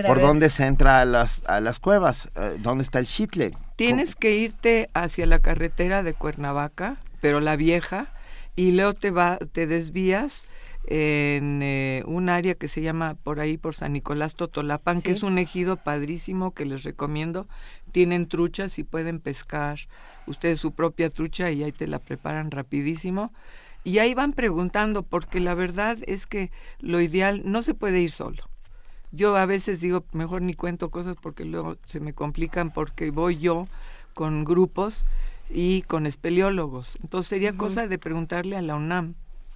¿por dónde se entra a las, a las cuevas? Eh, ¿Dónde está el chitle? Tienes que irte hacia la carretera de Cuernavaca, pero la vieja, y luego te, va, te desvías en eh, un área que se llama por ahí por San Nicolás Totolapan, que es un ejido padrísimo que les recomiendo. Tienen truchas y pueden pescar ustedes su propia trucha y ahí te la preparan rapidísimo. Y ahí van preguntando, porque la verdad es que lo ideal no se puede ir solo. Yo a veces digo, mejor ni cuento cosas porque luego se me complican porque voy yo con grupos y con espeleólogos. Entonces sería cosa de preguntarle a la UNAM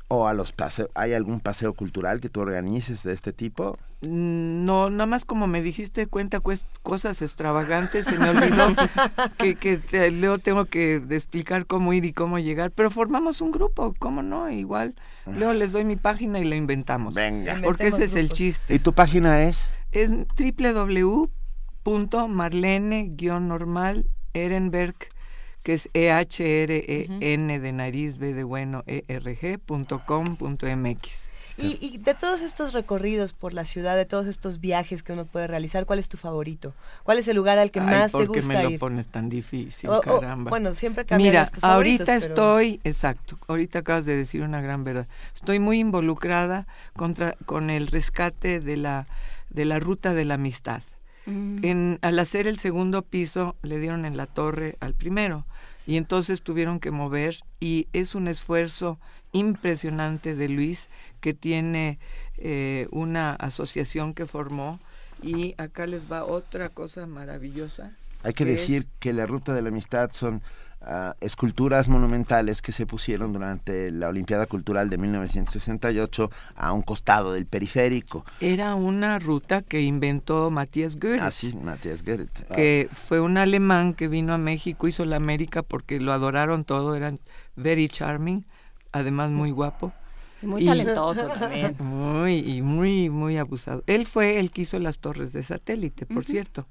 o a los paseos, ¿hay algún paseo cultural que tú organices de este tipo? Mm, no, nada más como me dijiste, cuenta cosas extravagantes, se me olvidó que, que luego tengo que explicar cómo ir y cómo llegar, pero formamos un grupo, ¿cómo no? Igual, luego les doy mi página y la inventamos. Venga. Porque ese es el chiste. ¿Y tu página es? Es www.marlene-normal Ehrenberg que es E-H-R-E-N de nariz, B de bueno, E-R-G.com.mx. Y, y de todos estos recorridos por la ciudad, de todos estos viajes que uno puede realizar, ¿cuál es tu favorito? ¿Cuál es el lugar al que más te gusta me lo pones tan difícil, caramba? bueno, siempre cambian Mira, ahorita estoy, exacto, ahorita acabas de decir una gran verdad. Estoy muy involucrada contra, con el rescate de la, de la ruta de la amistad. Mm. En, al hacer el segundo piso le dieron en la torre al primero y entonces tuvieron que mover y es un esfuerzo impresionante de Luis que tiene eh, una asociación que formó y acá les va otra cosa maravillosa. Hay que, decir que la ruta de la amistad son esculturas monumentales que se pusieron durante la Olimpiada Cultural de 1968 a un costado del periférico. Era una ruta que inventó Matthias Goethe. Ah, sí, Matthias Goethe. Ah. Que fue un alemán que vino a México, hizo la América porque lo adoraron todo, eran very charming, además muy guapo. muy talentoso también. Muy, y muy, muy abusado. Él fue el que hizo las torres de satélite, por cierto,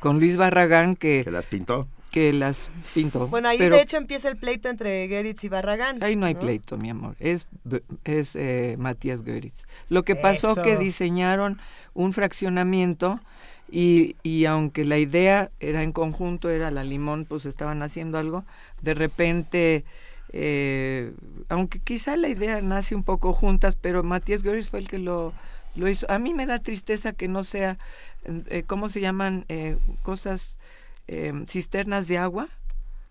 con Luis Barragán que... Que las pintó que las pintó. Bueno, ahí de hecho empieza el pleito entre Geritz y Barragán. Ahí no hay pleito, mi amor. Es, es eh, Matías Geritz. Lo que pasó que diseñaron un fraccionamiento y, y aunque la idea era en conjunto, era la limón, pues estaban haciendo algo, de repente eh, aunque quizá la idea nace un poco juntas, pero Matías Goris fue el que lo, lo hizo. A mí me da tristeza que no sea, eh, ¿cómo se llaman? Eh, cosas, eh, cisternas de agua,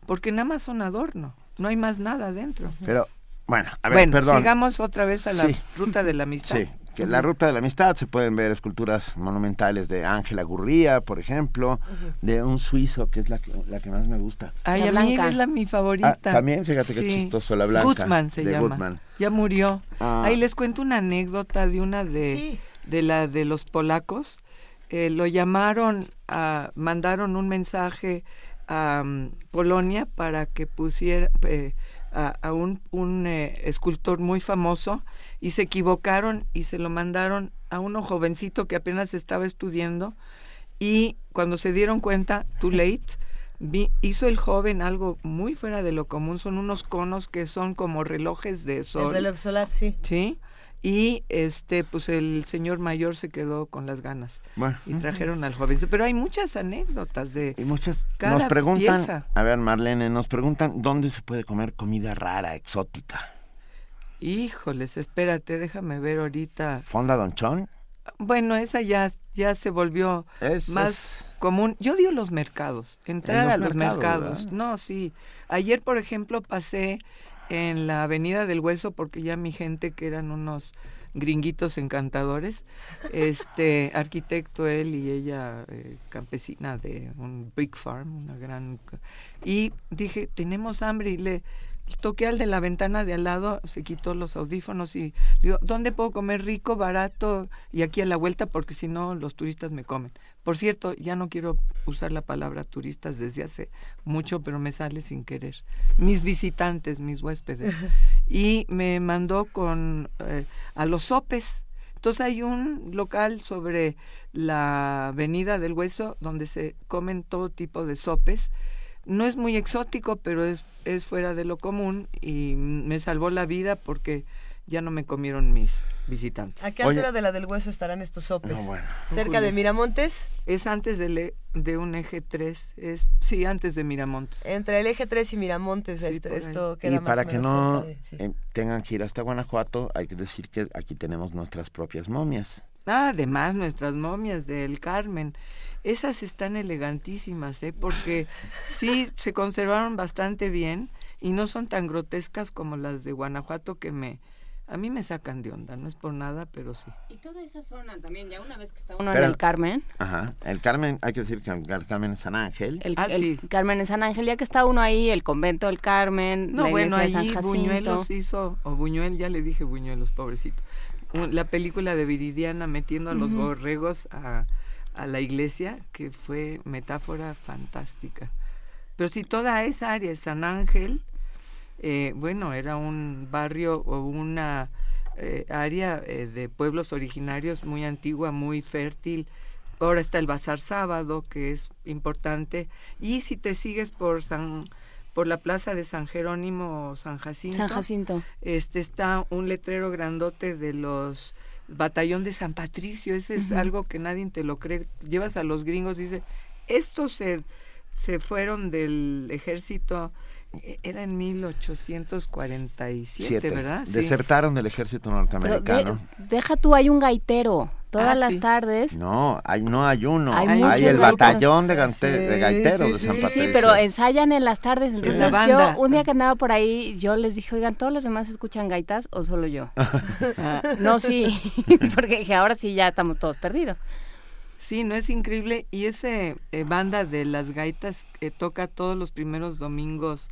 porque nada más son adorno, no hay más nada adentro. Pero, bueno, a ver, perdón. Sigamos otra vez a la ruta de la amistad. Sí, que la ruta de la amistad se pueden ver esculturas monumentales de Ángela Gurría, por ejemplo, de un suizo, que es la que, la que más me gusta. Ay, a mí es la mi favorita. Ah, también, fíjate qué chistoso, la blanca. Gutman se de llama. Gutman. Ya murió. Ah. Ahí les cuento una anécdota de una de, de la de los polacos. Eh, lo llamaron, a, mandaron un mensaje a um, Polonia para que pusiera eh, a, a, un, un eh, escultor muy famoso y se equivocaron y se lo mandaron a uno jovencito que apenas estaba estudiando y cuando se dieron cuenta, too late, vi, hizo el joven algo muy fuera de lo común, son unos conos que son como relojes de sol. El reloj solar, sí. Sí, y este pues el señor mayor se quedó con las ganas bueno. y trajeron al joven pero hay muchas anécdotas de y muchas cada nos preguntan pieza. a ver Marlene nos preguntan dónde se puede comer comida rara exótica híjoles espérate déjame ver ahorita. Fonda donchón bueno esa ya ya se volvió es, más es... común. Yo odio los mercados entrar los a los mercados, mercados. no sí. Ayer por ejemplo pasé en la Avenida del Hueso porque ya mi gente que eran unos gringuitos encantadores, este arquitecto él y ella eh, campesina de un big farm, una gran y dije, "Tenemos hambre" y le toqué al de la ventana de al lado, se quitó los audífonos y digo, "¿Dónde puedo comer rico, barato y aquí a la vuelta porque si no los turistas me comen?" Por cierto, ya no quiero usar la palabra turistas desde hace mucho, pero me sale sin querer. Mis visitantes, mis huéspedes. Y me mandó con eh, a los sopes. Entonces hay un local sobre la Avenida del Hueso donde se comen todo tipo de sopes. No es muy exótico, pero es, es fuera de lo común y me salvó la vida porque ya no me comieron mis visitantes. ¿A qué altura Oye, de la del hueso estarán estos sopes? No, bueno. ¿Cerca de Miramontes? Es antes de, le, de un eje 3, es, sí, antes de Miramontes. Entre el eje 3 y Miramontes Sí, esto, esto queda y más para o que menos no cerca de- sí. eh, tengan que ir hasta Guanajuato hay que decir que aquí tenemos nuestras propias momias Ah, además nuestras momias del Carmen, esas están elegantísimas, ¿eh? Porque sí, se conservaron bastante bien y no son tan grotescas como las de Guanajuato que me... A mí me sacan de onda, no es por nada, pero sí. Y toda esa zona también, ya una vez que está uno Pero- en el Carmen, Ajá. El Carmen, hay que decir que el Carmen es San Ángel. el, Ah, el sí. Carmen en San Ángel, ya que está uno ahí, el convento del Carmen, No, la bueno, de San Jacinto. Buñuelos hizo, o Buñuel, ya le dije Buñuelos, pobrecito, la película de Viridiana metiendo a los Ujú. borregos a, a la iglesia, que fue metáfora fantástica. Pero si toda esa área, San Ángel, eh, bueno, era un barrio o una eh, área eh, de pueblos originarios muy antigua, muy fértil. Ahora está el Bazar Sábado, que es importante. Y si te sigues por San por la plaza de San Jerónimo o San Jacinto, San Jacinto. este está un letrero grandote de los batallón de San Patricio, ese es algo que nadie te lo cree. Llevas a los gringos y dice, estos se se fueron del ejército era en 1847, Siete. ¿verdad? Sí. Desertaron del ejército norteamericano. de- deja tú, hay un gaitero. Todas Ah, las sí. tardes. No, hay, no hay uno. Hay el gaiteros. batallón de, gante- de Sí, gaiteros sí, de San Patricio. sí, pero ensayan en las tardes. Entonces yo, un día que andaba por ahí, yo les dije, oigan, ¿todos los demás escuchan gaitas o solo yo? Ah, no, sí, porque dije, ahora sí ya estamos todos perdidos. Sí, no es increíble. Y ese eh, banda de las gaitas que toca todos los primeros domingos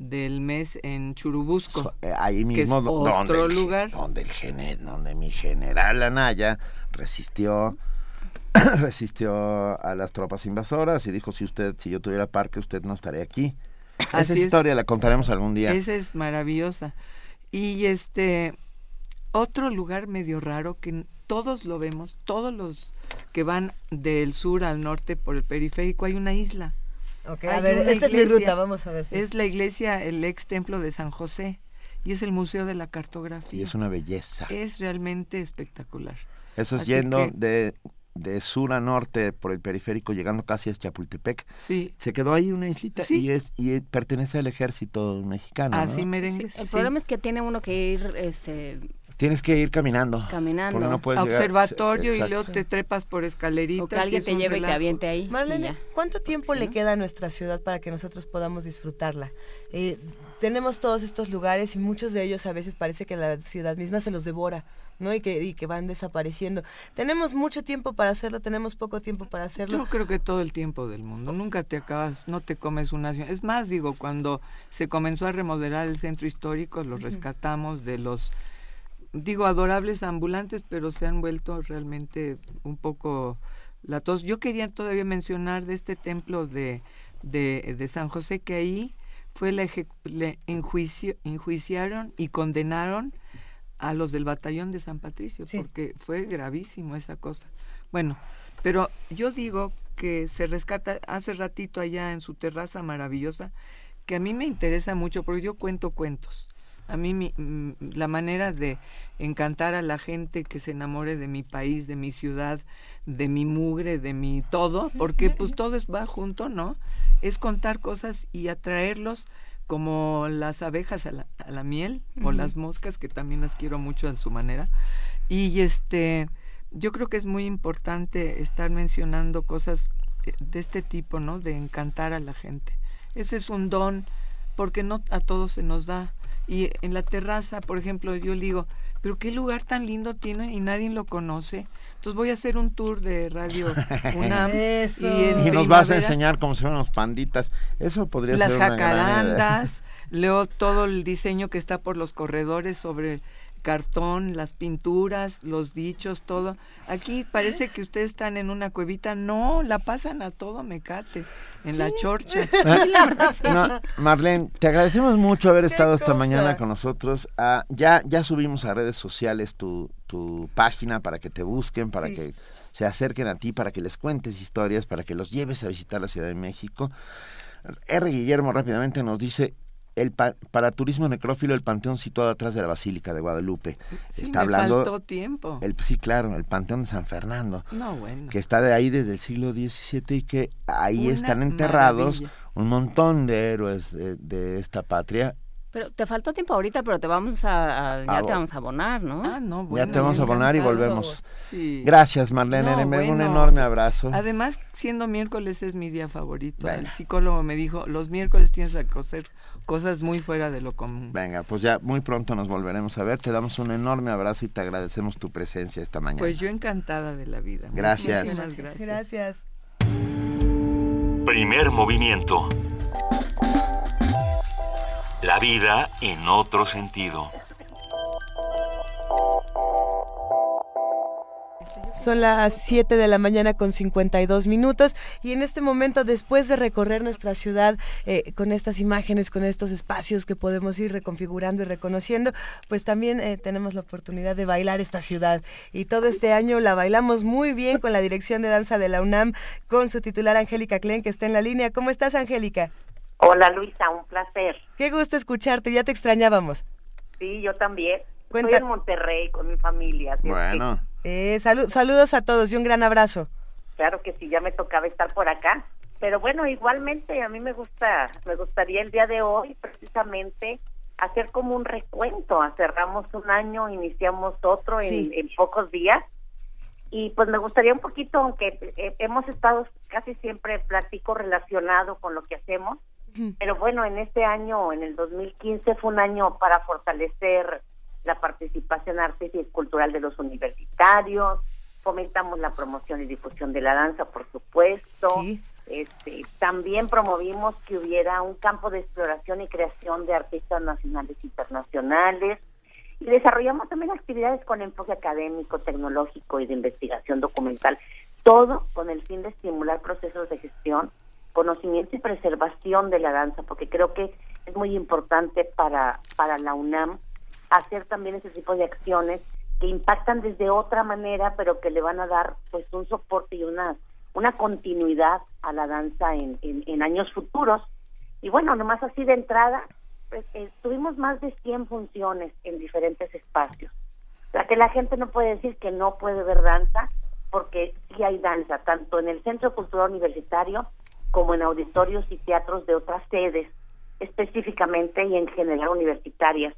del mes en Churubusco. So- eh, ahí que es mismo do- otro donde, el ge- lugar. donde el gene- donde mi general Anaya resistió resistió a las tropas invasoras y dijo si usted si yo tuviera parque usted no estaría aquí esa es. historia la contaremos algún día Esa es maravillosa. Y este otro lugar medio raro que todos lo vemos, todos los que van del sur al norte por el periférico hay una isla. A ver, esta es mi iglesia. ruta, vamos a ver. Es la iglesia, el ex templo de San José y es el Museo de la y Cartografía. es una belleza Es realmente espectacular. eso es así yendo que- de de sur a norte por el periférico, llegando casi a Chapultepec. Sí. Se quedó ahí una islita y es y pertenece al ejército mexicano. Así merengues. el problema es que tiene uno que ir este, Tienes que ir caminando. Caminando. No puedes Observatorio llegar. y luego te trepas por escaleritas. O que alguien te lleve y te aviente ahí. Marlene, ¿cuánto tiempo le queda a nuestra ciudad para que nosotros podamos disfrutarla? Eh, tenemos todos estos lugares y muchos de ellos a veces parece que la ciudad misma se los devora. ¿no? Y que, y que van desapareciendo. Tenemos mucho tiempo para hacerlo, tenemos poco tiempo para hacerlo. Yo creo que todo el tiempo del mundo. Nunca te acabas, no te comes una ciudad. Es más, digo, cuando se comenzó a remodelar el centro histórico, lo rescatamos de los digo, adorables ambulantes, pero se han vuelto realmente un poco latos. Yo quería todavía mencionar de este templo de, de, de San José que ahí fue la le enjuicio, enjuiciaron y condenaron a los del batallón de San Patricio, porque fue gravísimo esa cosa. Bueno, pero yo digo que se rescata hace ratito allá en su terraza maravillosa, que a mí me interesa mucho, porque yo cuento cuentos. A mí mi, la manera de encantar a la gente que se enamore de mi país, de mi ciudad, de mi mugre, de mi todo, porque pues todo va junto, ¿no? Es contar cosas y atraerlos como las abejas a la, miel o las moscas que también las quiero mucho en su manera. Y este yo creo que es muy importante estar mencionando cosas eh, de este tipo no de encantar a la gente. Ese es un don porque no a todos se nos da y en la terraza por ejemplo yo digo pero qué lugar tan lindo tiene y nadie lo conoce entonces voy a hacer un tour de Radio UNAM. Y, nos vas a enseñar cómo se ven los panditas. Eso podría ser una jacarandas, leo todo el diseño que está por los corredores sobre cartón, las pinturas, los dichos, todo. Aquí parece que ustedes están en una cuevita. No, la pasan a todo mecate, en la chorcha. no, Marlene, te agradecemos mucho haber estado esta mañana con nosotros. Ah, ya, ya subimos a redes sociales tu, tu página para que te busquen, para que se acerquen a ti, para que les cuentes historias, para que los lleves a visitar la Ciudad de México. R. Guillermo rápidamente nos dice, el para turismo necrófilo el panteón situado atrás de la Basílica de Guadalupe. Sí, está me hablando faltó tiempo. El, sí, claro, el panteón de San Fernando. No, bueno. Que está de ahí desde el siglo XVII y que ahí están enterrados un montón de héroes de esta patria pero te faltó tiempo ahorita, pero te vamos a, ya te vamos a abonar, ¿no? Ah, no, bueno, ya te vamos a abonar y volvemos. Sí. Gracias, Marlene, un enorme abrazo. Además, siendo miércoles es mi día favorito. El psicólogo me dijo, los miércoles tienes que hacer cosas muy fuera de lo común. Venga, pues ya muy pronto nos volveremos a ver. Te damos un enorme abrazo y te agradecemos tu presencia esta mañana. Pues yo encantada de la vida. Gracias. gracias. Gracias. Primer movimiento. La vida en otro sentido. Son las 7 de la mañana con 52 minutos y en este momento, después de recorrer nuestra ciudad eh, con estas imágenes, con estos espacios que podemos ir reconfigurando y reconociendo, pues también eh, tenemos la oportunidad de bailar esta ciudad. Y todo este año la bailamos muy bien con la dirección de danza de la UNAM, con su titular Angélica Klein, que está en la línea. ¿Cómo estás, Angélica? Hola Luisa, un placer. Qué gusto escucharte, ya te extrañábamos. Sí, yo también. Estoy en Monterrey con mi familia. Bueno. Eh, saludos a todos y un gran abrazo. Claro que sí, ya me tocaba estar por acá. Pero bueno, igualmente a mí me gusta, me gustaría el día de hoy precisamente hacer como un recuento. Cerramos un año, iniciamos otro en, en pocos días y pues me gustaría un poquito, aunque eh, hemos estado casi siempre platico relacionado con lo que hacemos, pero bueno, en este año, en el 2015, fue un año para fortalecer la participación artística y cultural de los universitarios, fomentamos la promoción y difusión de la danza, por supuesto. Este, también promovimos que hubiera un campo de exploración y creación de artistas nacionales e internacionales. Y desarrollamos también actividades con enfoque académico, tecnológico y de investigación documental, todo con el fin de estimular procesos de gestión conocimiento y preservación de la danza, porque creo que es muy importante para, para la UNAM hacer también ese tipo de acciones que impactan desde otra manera, pero que le van a dar pues un soporte y una, una continuidad a la danza en, en, años futuros. Y bueno, nomás así de entrada, pues, eh, tuvimos más de 100 funciones en diferentes espacios. O sea, que la gente no puede decir que no puede ver danza, porque sí hay danza, tanto en el Centro Cultural Universitario como en auditorios y teatros de otras sedes, específicamente y en general universitarias.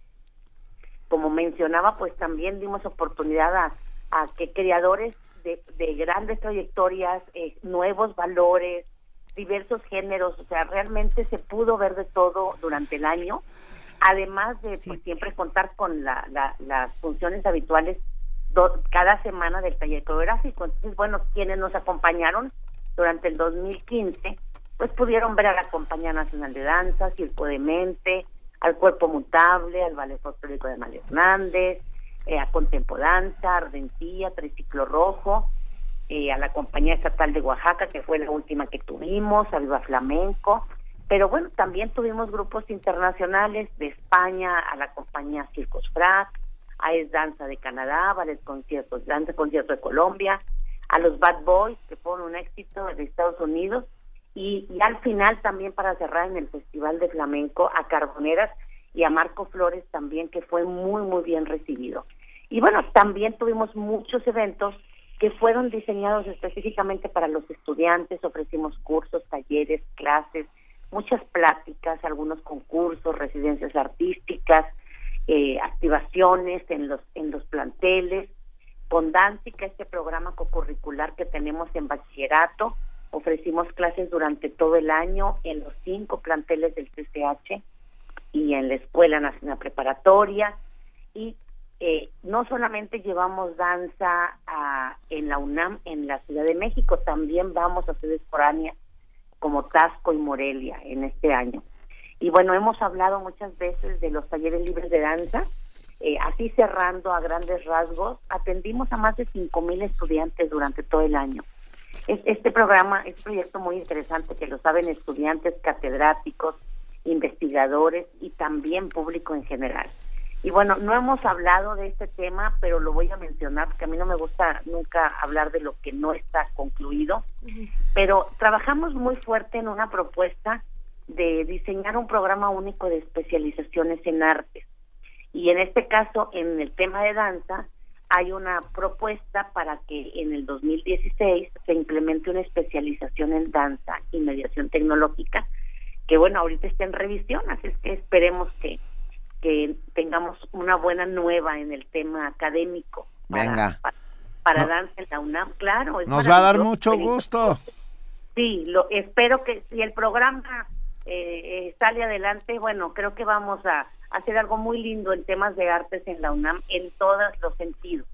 Como mencionaba, pues también dimos oportunidad a, a que creadores de, de grandes trayectorias, eh, nuevos valores, diversos géneros, o sea, realmente se pudo ver de todo durante el año, además de pues, siempre contar con la, las funciones habituales cada semana del taller coreográfico. Entonces, bueno, quienes nos acompañaron durante el 2015, pues pudieron ver a la Compañía Nacional de Danza, Circo de Mente, al Cuerpo Mutable, al Ballet Folclórico de María Hernández, eh, a Contempo Danza, Ardentía, Triciclo Rojo, eh, a la Compañía Estatal de Oaxaca, que fue la última que tuvimos, a Viva Flamenco, pero bueno, también tuvimos grupos internacionales de España, a la compañía Circos Frac, a Es Danza de Canadá, Ballet Conciertos, Danza Concierto de Colombia, a los Bad Boys, que fueron un éxito de Estados Unidos, y, al final también para cerrar en el Festival de Flamenco a Carboneras y a Marco Flores también, que fue muy, muy bien recibido. Y bueno, también tuvimos muchos eventos que fueron diseñados específicamente para los estudiantes, ofrecimos cursos, talleres, clases, muchas pláticas, algunos concursos, residencias artísticas, eh, activaciones en los en los planteles, con Danzica, este programa cocurricular que tenemos en bachillerato, ofrecimos clases durante todo el año en los cinco planteles del CCH y en la Escuela Nacional Preparatoria y eh, no solamente llevamos danza en la UNAM, en la Ciudad de México, también vamos a sedes foráneas como Tasco y Morelia en este año. Y bueno, hemos hablado muchas veces de los talleres libres de danza. Eh, así cerrando a grandes rasgos, atendimos a más de 5.000 estudiantes durante todo el año. este programa es un proyecto muy interesante que lo saben estudiantes, catedráticos, investigadores y también público en general. Y bueno, no hemos hablado de este tema, pero lo voy a mencionar porque a mí no me gusta nunca hablar de lo que no está concluido. Pero trabajamos muy fuerte en una propuesta de diseñar un programa único de especializaciones en artes. Y en este caso, en el tema de danza, hay una propuesta para que en el 2016 se implemente una especialización en danza y mediación tecnológica, que bueno, ahorita está en revisión, así es que esperemos que que tengamos una buena nueva en el tema académico. Para, Venga. Para, danza en la UNAM, claro. Nos va a dar mucho gusto. Sí, lo espero que si el programa eh, eh, sale adelante, bueno, creo que vamos a hacer algo muy lindo en temas de artes en la UNAM en todos los sentidos.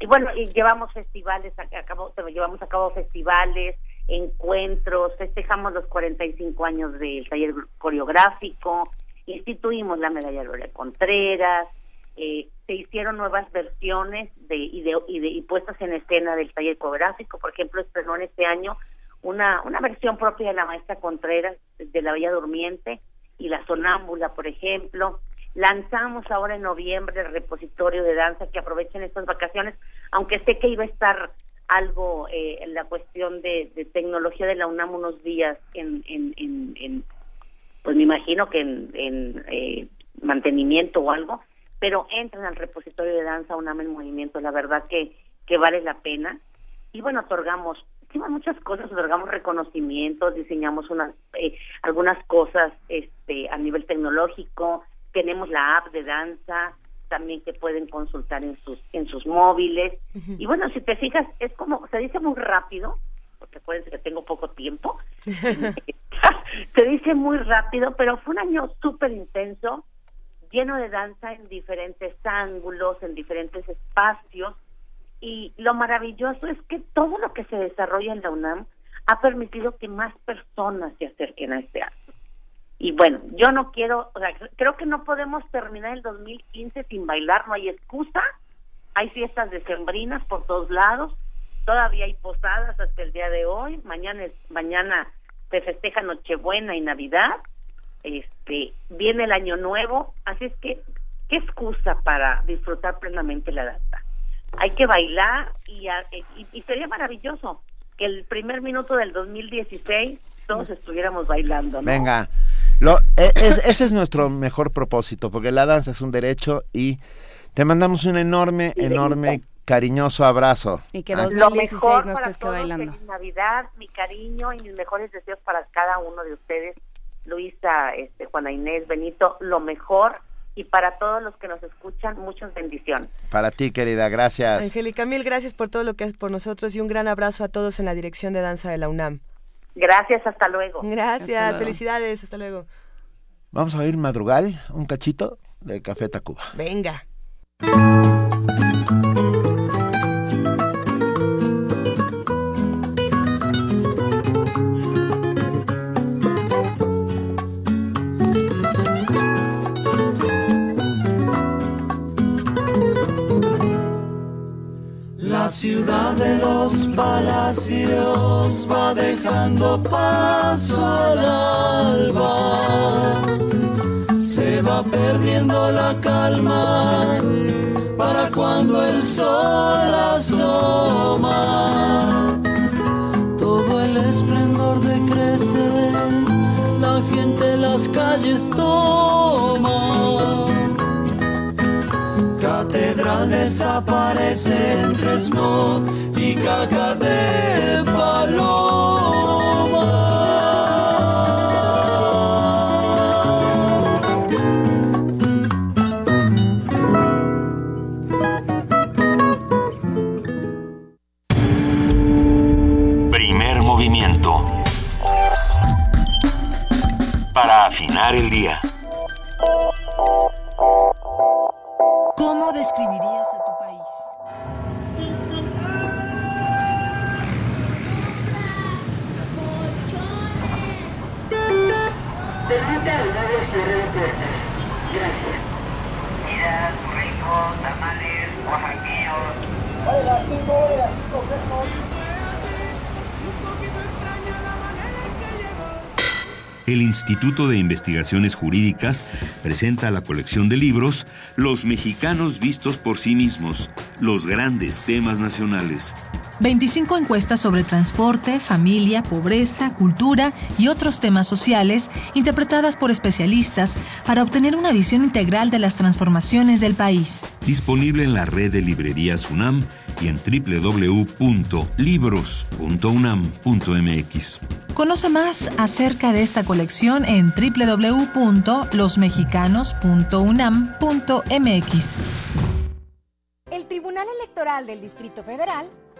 Y bueno, y llevamos festivales, a, cabo, llevamos a cabo festivales, encuentros, festejamos los 45 años del taller coreográfico, instituimos la medalla Lola Contreras, eh, se hicieron nuevas versiones de y, de, y, puestas en escena del taller coreográfico, por ejemplo, estrenó en este año una, una versión propia de la maestra Contreras de La Bella Durmiente y La Sonámbula, por ejemplo. Lanzamos ahora en noviembre el repositorio de danza que aprovechen estas vacaciones, aunque sé que iba a estar algo eh, en la cuestión de, tecnología de la UNAM unos días en, en, en pues me imagino que en, eh, mantenimiento o algo, pero entran al repositorio de danza UNAM en movimiento, la verdad que, que vale la pena. Y bueno, otorgamos, hicimos muchas cosas, otorgamos reconocimientos, diseñamos unas, eh, algunas cosas este, a nivel tecnológico, tenemos la app de danza, también que pueden consultar en sus en sus móviles y bueno si te fijas es como se dice muy rápido porque acuérdense que tengo poco tiempo se dice muy rápido, pero fue un año súper intenso, lleno de danza en diferentes ángulos, en diferentes espacios. Y lo maravilloso es que todo lo que se desarrolla en la UNAM ha permitido que más personas se acerquen a este arte. Y bueno, yo no quiero, o sea, creo que no podemos terminar el 2015 sin bailar, no hay excusa. Hay fiestas decembrinas por todos lados, todavía hay posadas hasta el día de hoy, mañana es, mañana se festeja Nochebuena y Navidad, este, viene el Año Nuevo, así es que, ¿qué excusa para disfrutar plenamente la danza? Hay que bailar y, y, sería maravilloso que el primer minuto del 2016 todos estuviéramos bailando. ¿no? Venga, lo, e, ese es nuestro mejor propósito, porque la danza es un derecho y te mandamos un enorme, enorme cariñoso abrazo. Y que 2016 ah. lo mejor para todos, bailando. Feliz Navidad, mi cariño y mis mejores deseos para cada uno de ustedes. Luisa, este, Juana Inés, Benito, lo mejor y para todos los que nos escuchan, muchas bendiciones. Para ti, querida, gracias. Angélica, mil gracias por todo lo que haces por nosotros y un gran abrazo a todos en la dirección de danza de la UNAM. Gracias, hasta luego. Gracias, felicidades, hasta luego. Vamos a oír Madrugal, un cachito de Café Tacuba. Venga. Ciudad de los palacios va dejando paso al alba. Se va perdiendo la calma para cuando el sol asoma. Todo el esplendor decrece, la gente las calles toma catedral desaparece entre smog y caca de paloma. Primer movimiento. Para afinar el día. El Instituto de Investigaciones Jurídicas presenta la colección de libros Los mexicanos vistos por sí mismos, los grandes temas nacionales. 25 encuestas sobre transporte, familia, pobreza, cultura y otros temas sociales interpretadas por especialistas para obtener una visión integral de las transformaciones del país. Disponible en la red de librerías UNAM y en www.libros.unam.mx. Conoce más acerca de esta colección en www.losmexicanos.unam.mx. El Tribunal Electoral del Distrito Federal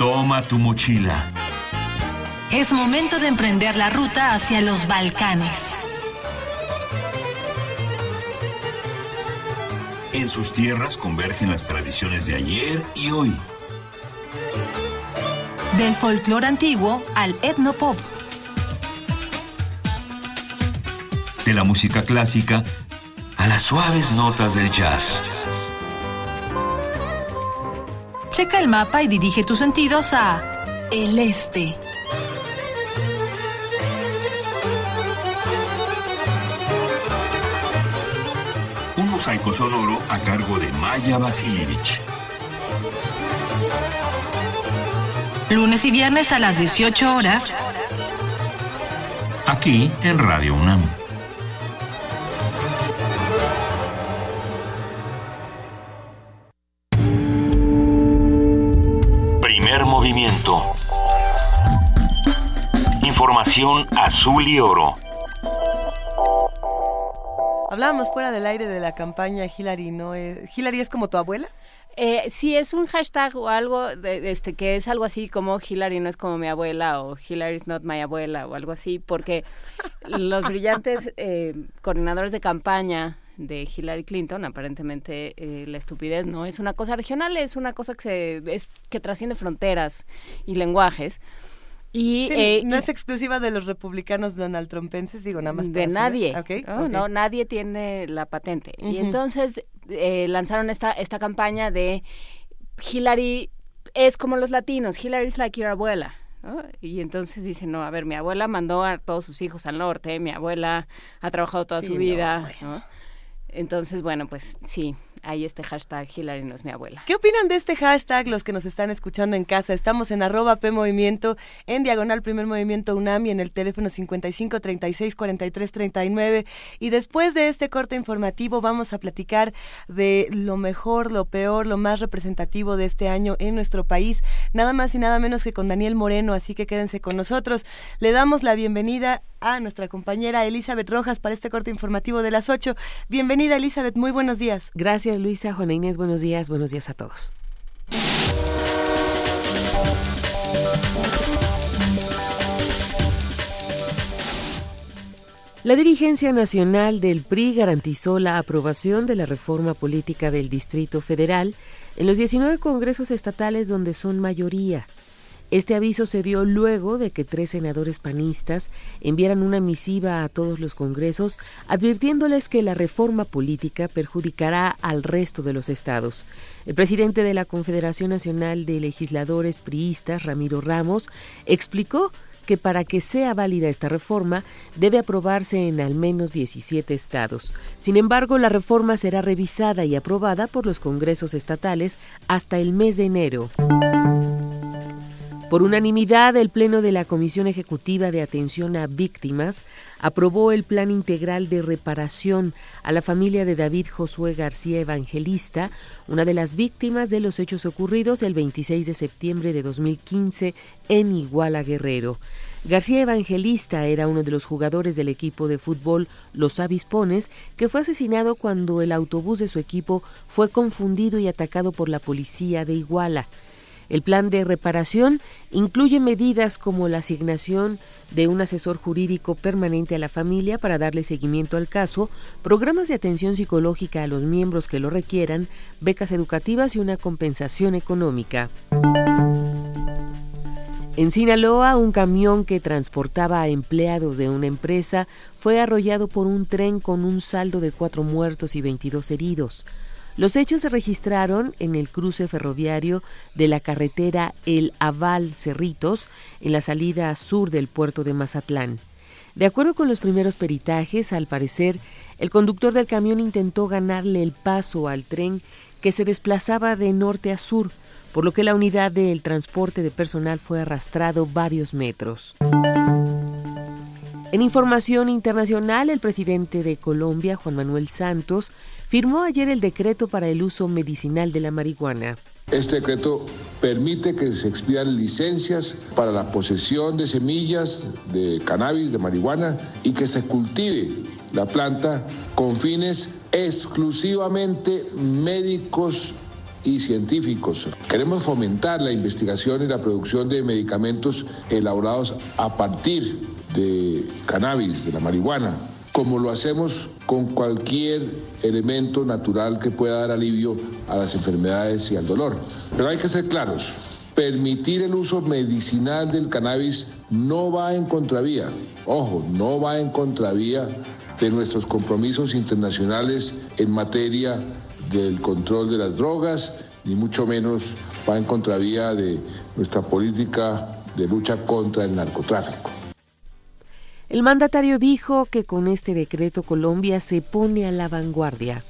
Toma tu mochila. Es momento de emprender la ruta hacia los Balcanes. En sus tierras convergen las tradiciones de ayer y hoy. Del folclore antiguo al etnopop. De la música clásica a las suaves notas del jazz. Checa el mapa y dirige tus sentidos a el este. Un mosaico sonoro a cargo de Maya Vasilievich. Lunes y viernes a las 18 horas. Aquí en Radio UNAM. Información azul y oro. Hablábamos fuera del aire de la campaña Hillary, ¿no? Eh, ¿Hillary es como tu abuela? Eh, sí, es un hashtag o algo de, este que es algo así como Hillary no es como mi abuela o Hillary is not my abuela o algo así, porque los brillantes eh, coordinadores de campaña de Hillary Clinton, aparentemente eh, la estupidez no es una cosa regional, es una cosa que, se, es, que trasciende fronteras y lenguajes. Y, eh, no es exclusiva de los republicanos donald trumpenses, digo nada más. De nadie. no, nadie tiene la patente. Y entonces eh, lanzaron esta, esta campaña de Hillary es como los latinos, Hillary is like your abuela. Y entonces dicen, no, a ver, mi abuela mandó a todos sus hijos al norte, mi abuela ha trabajado toda su vida. Entonces, bueno, pues sí, Ahí este hashtag Hillary no es mi abuela. ¿Qué opinan de este hashtag los que nos están escuchando en casa? Estamos en arroba P Movimiento, en diagonal Primer Movimiento UNAM y en el teléfono 55 36 43 39. Y después de este corte informativo vamos a platicar de lo mejor, lo peor, lo más representativo de este año en nuestro país. Nada más y nada menos que con Daniel Moreno, así que quédense con nosotros. Le damos la bienvenida a nuestra compañera Elizabeth Rojas para este corte informativo de las 8. Bienvenida Elizabeth, muy buenos días. Gracias. Luisa. Juana Inés, buenos días. Buenos días a todos. La dirigencia nacional del PRI garantizó la aprobación de la reforma política del Distrito Federal en los 19 congresos estatales donde son mayoría. Este aviso se dio luego de que tres senadores panistas enviaran una misiva a todos los congresos advirtiéndoles que la reforma política perjudicará al resto de los estados. El presidente de la Confederación Nacional de Legisladores Priistas, Ramiro Ramos, explicó que para que sea válida esta reforma debe aprobarse en al menos 17 estados. Sin embargo, la reforma será revisada y aprobada por los congresos estatales hasta el mes de enero. Por unanimidad, el Pleno de la Comisión Ejecutiva de Atención a Víctimas aprobó el Plan Integral de Reparación a la familia de David Josué García Evangelista, una de las víctimas de los hechos ocurridos el 26 de septiembre de 2015 en Iguala Guerrero. García Evangelista era uno de los jugadores del equipo de fútbol Los Avispones, que fue asesinado cuando el autobús de su equipo fue confundido y atacado por la policía de Iguala. El plan de reparación incluye medidas como la asignación de un asesor jurídico permanente a la familia para darle seguimiento al caso, programas de atención psicológica a los miembros que lo requieran, becas educativas y una compensación económica. En Sinaloa, un camión que transportaba a empleados de una empresa fue arrollado por un tren con un saldo de cuatro muertos y 22 heridos. Los hechos se registraron en el cruce ferroviario de la carretera El Aval Cerritos, en la salida sur del puerto de Mazatlán. De acuerdo con los primeros peritajes, al parecer, el conductor del camión intentó ganarle el paso al tren que se desplazaba de norte a sur, por lo que la unidad del transporte de personal fue arrastrado varios metros. En información internacional, el presidente de Colombia, Juan Manuel Santos, firmó ayer el decreto para el uso medicinal de la marihuana. Este decreto permite que se expidan licencias para la posesión de semillas de cannabis, de marihuana, y que se cultive la planta con fines exclusivamente médicos y científicos. Queremos fomentar la investigación y la producción de medicamentos elaborados a partir de cannabis, de la marihuana, como lo hacemos con cualquier elemento natural que pueda dar alivio a las enfermedades y al dolor. Pero hay que ser claros, permitir el uso medicinal del cannabis no va en contravía, ojo, no va en contravía de nuestros compromisos internacionales en materia del control de las drogas, ni mucho menos va en contravía de nuestra política de lucha contra el narcotráfico. El mandatario dijo que con este decreto Colombia se pone a la vanguardia.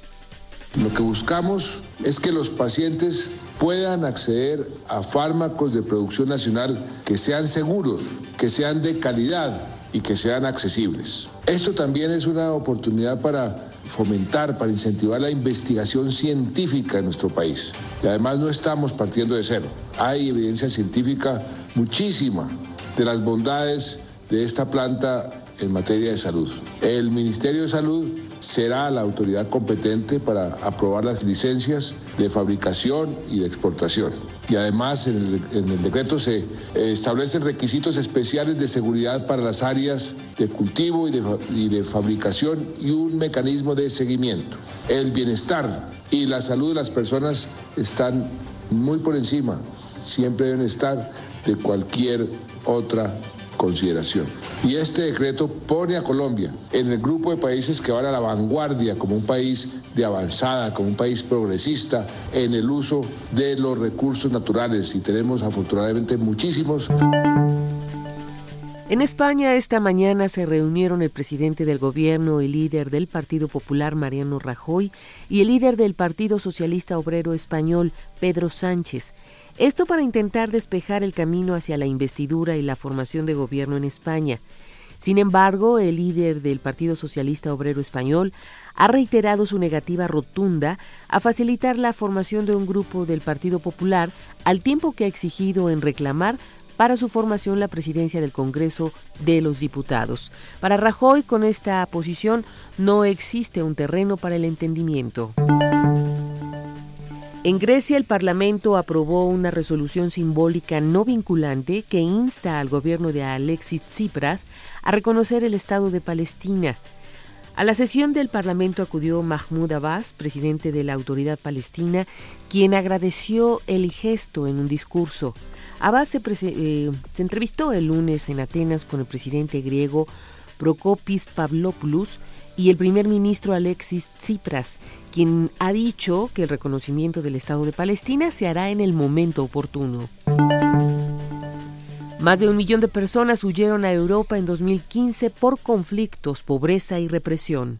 Lo que buscamos es que los pacientes puedan acceder a fármacos de producción nacional que sean seguros, que sean de calidad y que sean accesibles. Esto también es una oportunidad para fomentar, para incentivar la investigación científica en nuestro país. Y además no estamos partiendo de cero. Hay evidencia científica muchísima de las bondades de esta planta en materia de salud. El Ministerio de Salud será la autoridad competente para aprobar las licencias de fabricación y de exportación. Y además en el, decreto se establecen requisitos especiales de seguridad para las áreas de cultivo y de, fabricación y un mecanismo de seguimiento. El bienestar y la salud de las personas están muy por encima, siempre deben estar de cualquier otra consideración. Y este decreto pone a Colombia en el grupo de países que van a la vanguardia como un país de avanzada, como un país progresista en el uso de los recursos naturales y tenemos afortunadamente muchísimos. En España esta mañana se reunieron el presidente del gobierno, el líder del Partido Popular, Mariano Rajoy, y el líder del Partido Socialista Obrero Español, Pedro Sánchez. Esto para intentar despejar el camino hacia la investidura y la formación de gobierno en España. Sin embargo, el líder del Partido Socialista Obrero Español ha reiterado su negativa rotunda a facilitar la formación de un grupo del Partido Popular, al tiempo que ha exigido en reclamar para su formación la presidencia del Congreso de los Diputados. Para Rajoy, con esta posición no existe un terreno para el entendimiento. En Grecia, el Parlamento aprobó una resolución simbólica no vinculante que insta al gobierno de Alexis Tsipras a reconocer el Estado de Palestina. A la sesión del Parlamento acudió Mahmoud Abbas, presidente de la Autoridad Palestina, quien agradeció el gesto en un discurso. Abbas eh, se, entrevistó el lunes en Atenas con el presidente griego Prokopis Pavlopoulos y el primer ministro Alexis Tsipras, quien ha dicho que el reconocimiento del Estado de Palestina se hará en el momento oportuno. Más de un millón de personas huyeron a Europa en 2015 por conflictos, pobreza y represión.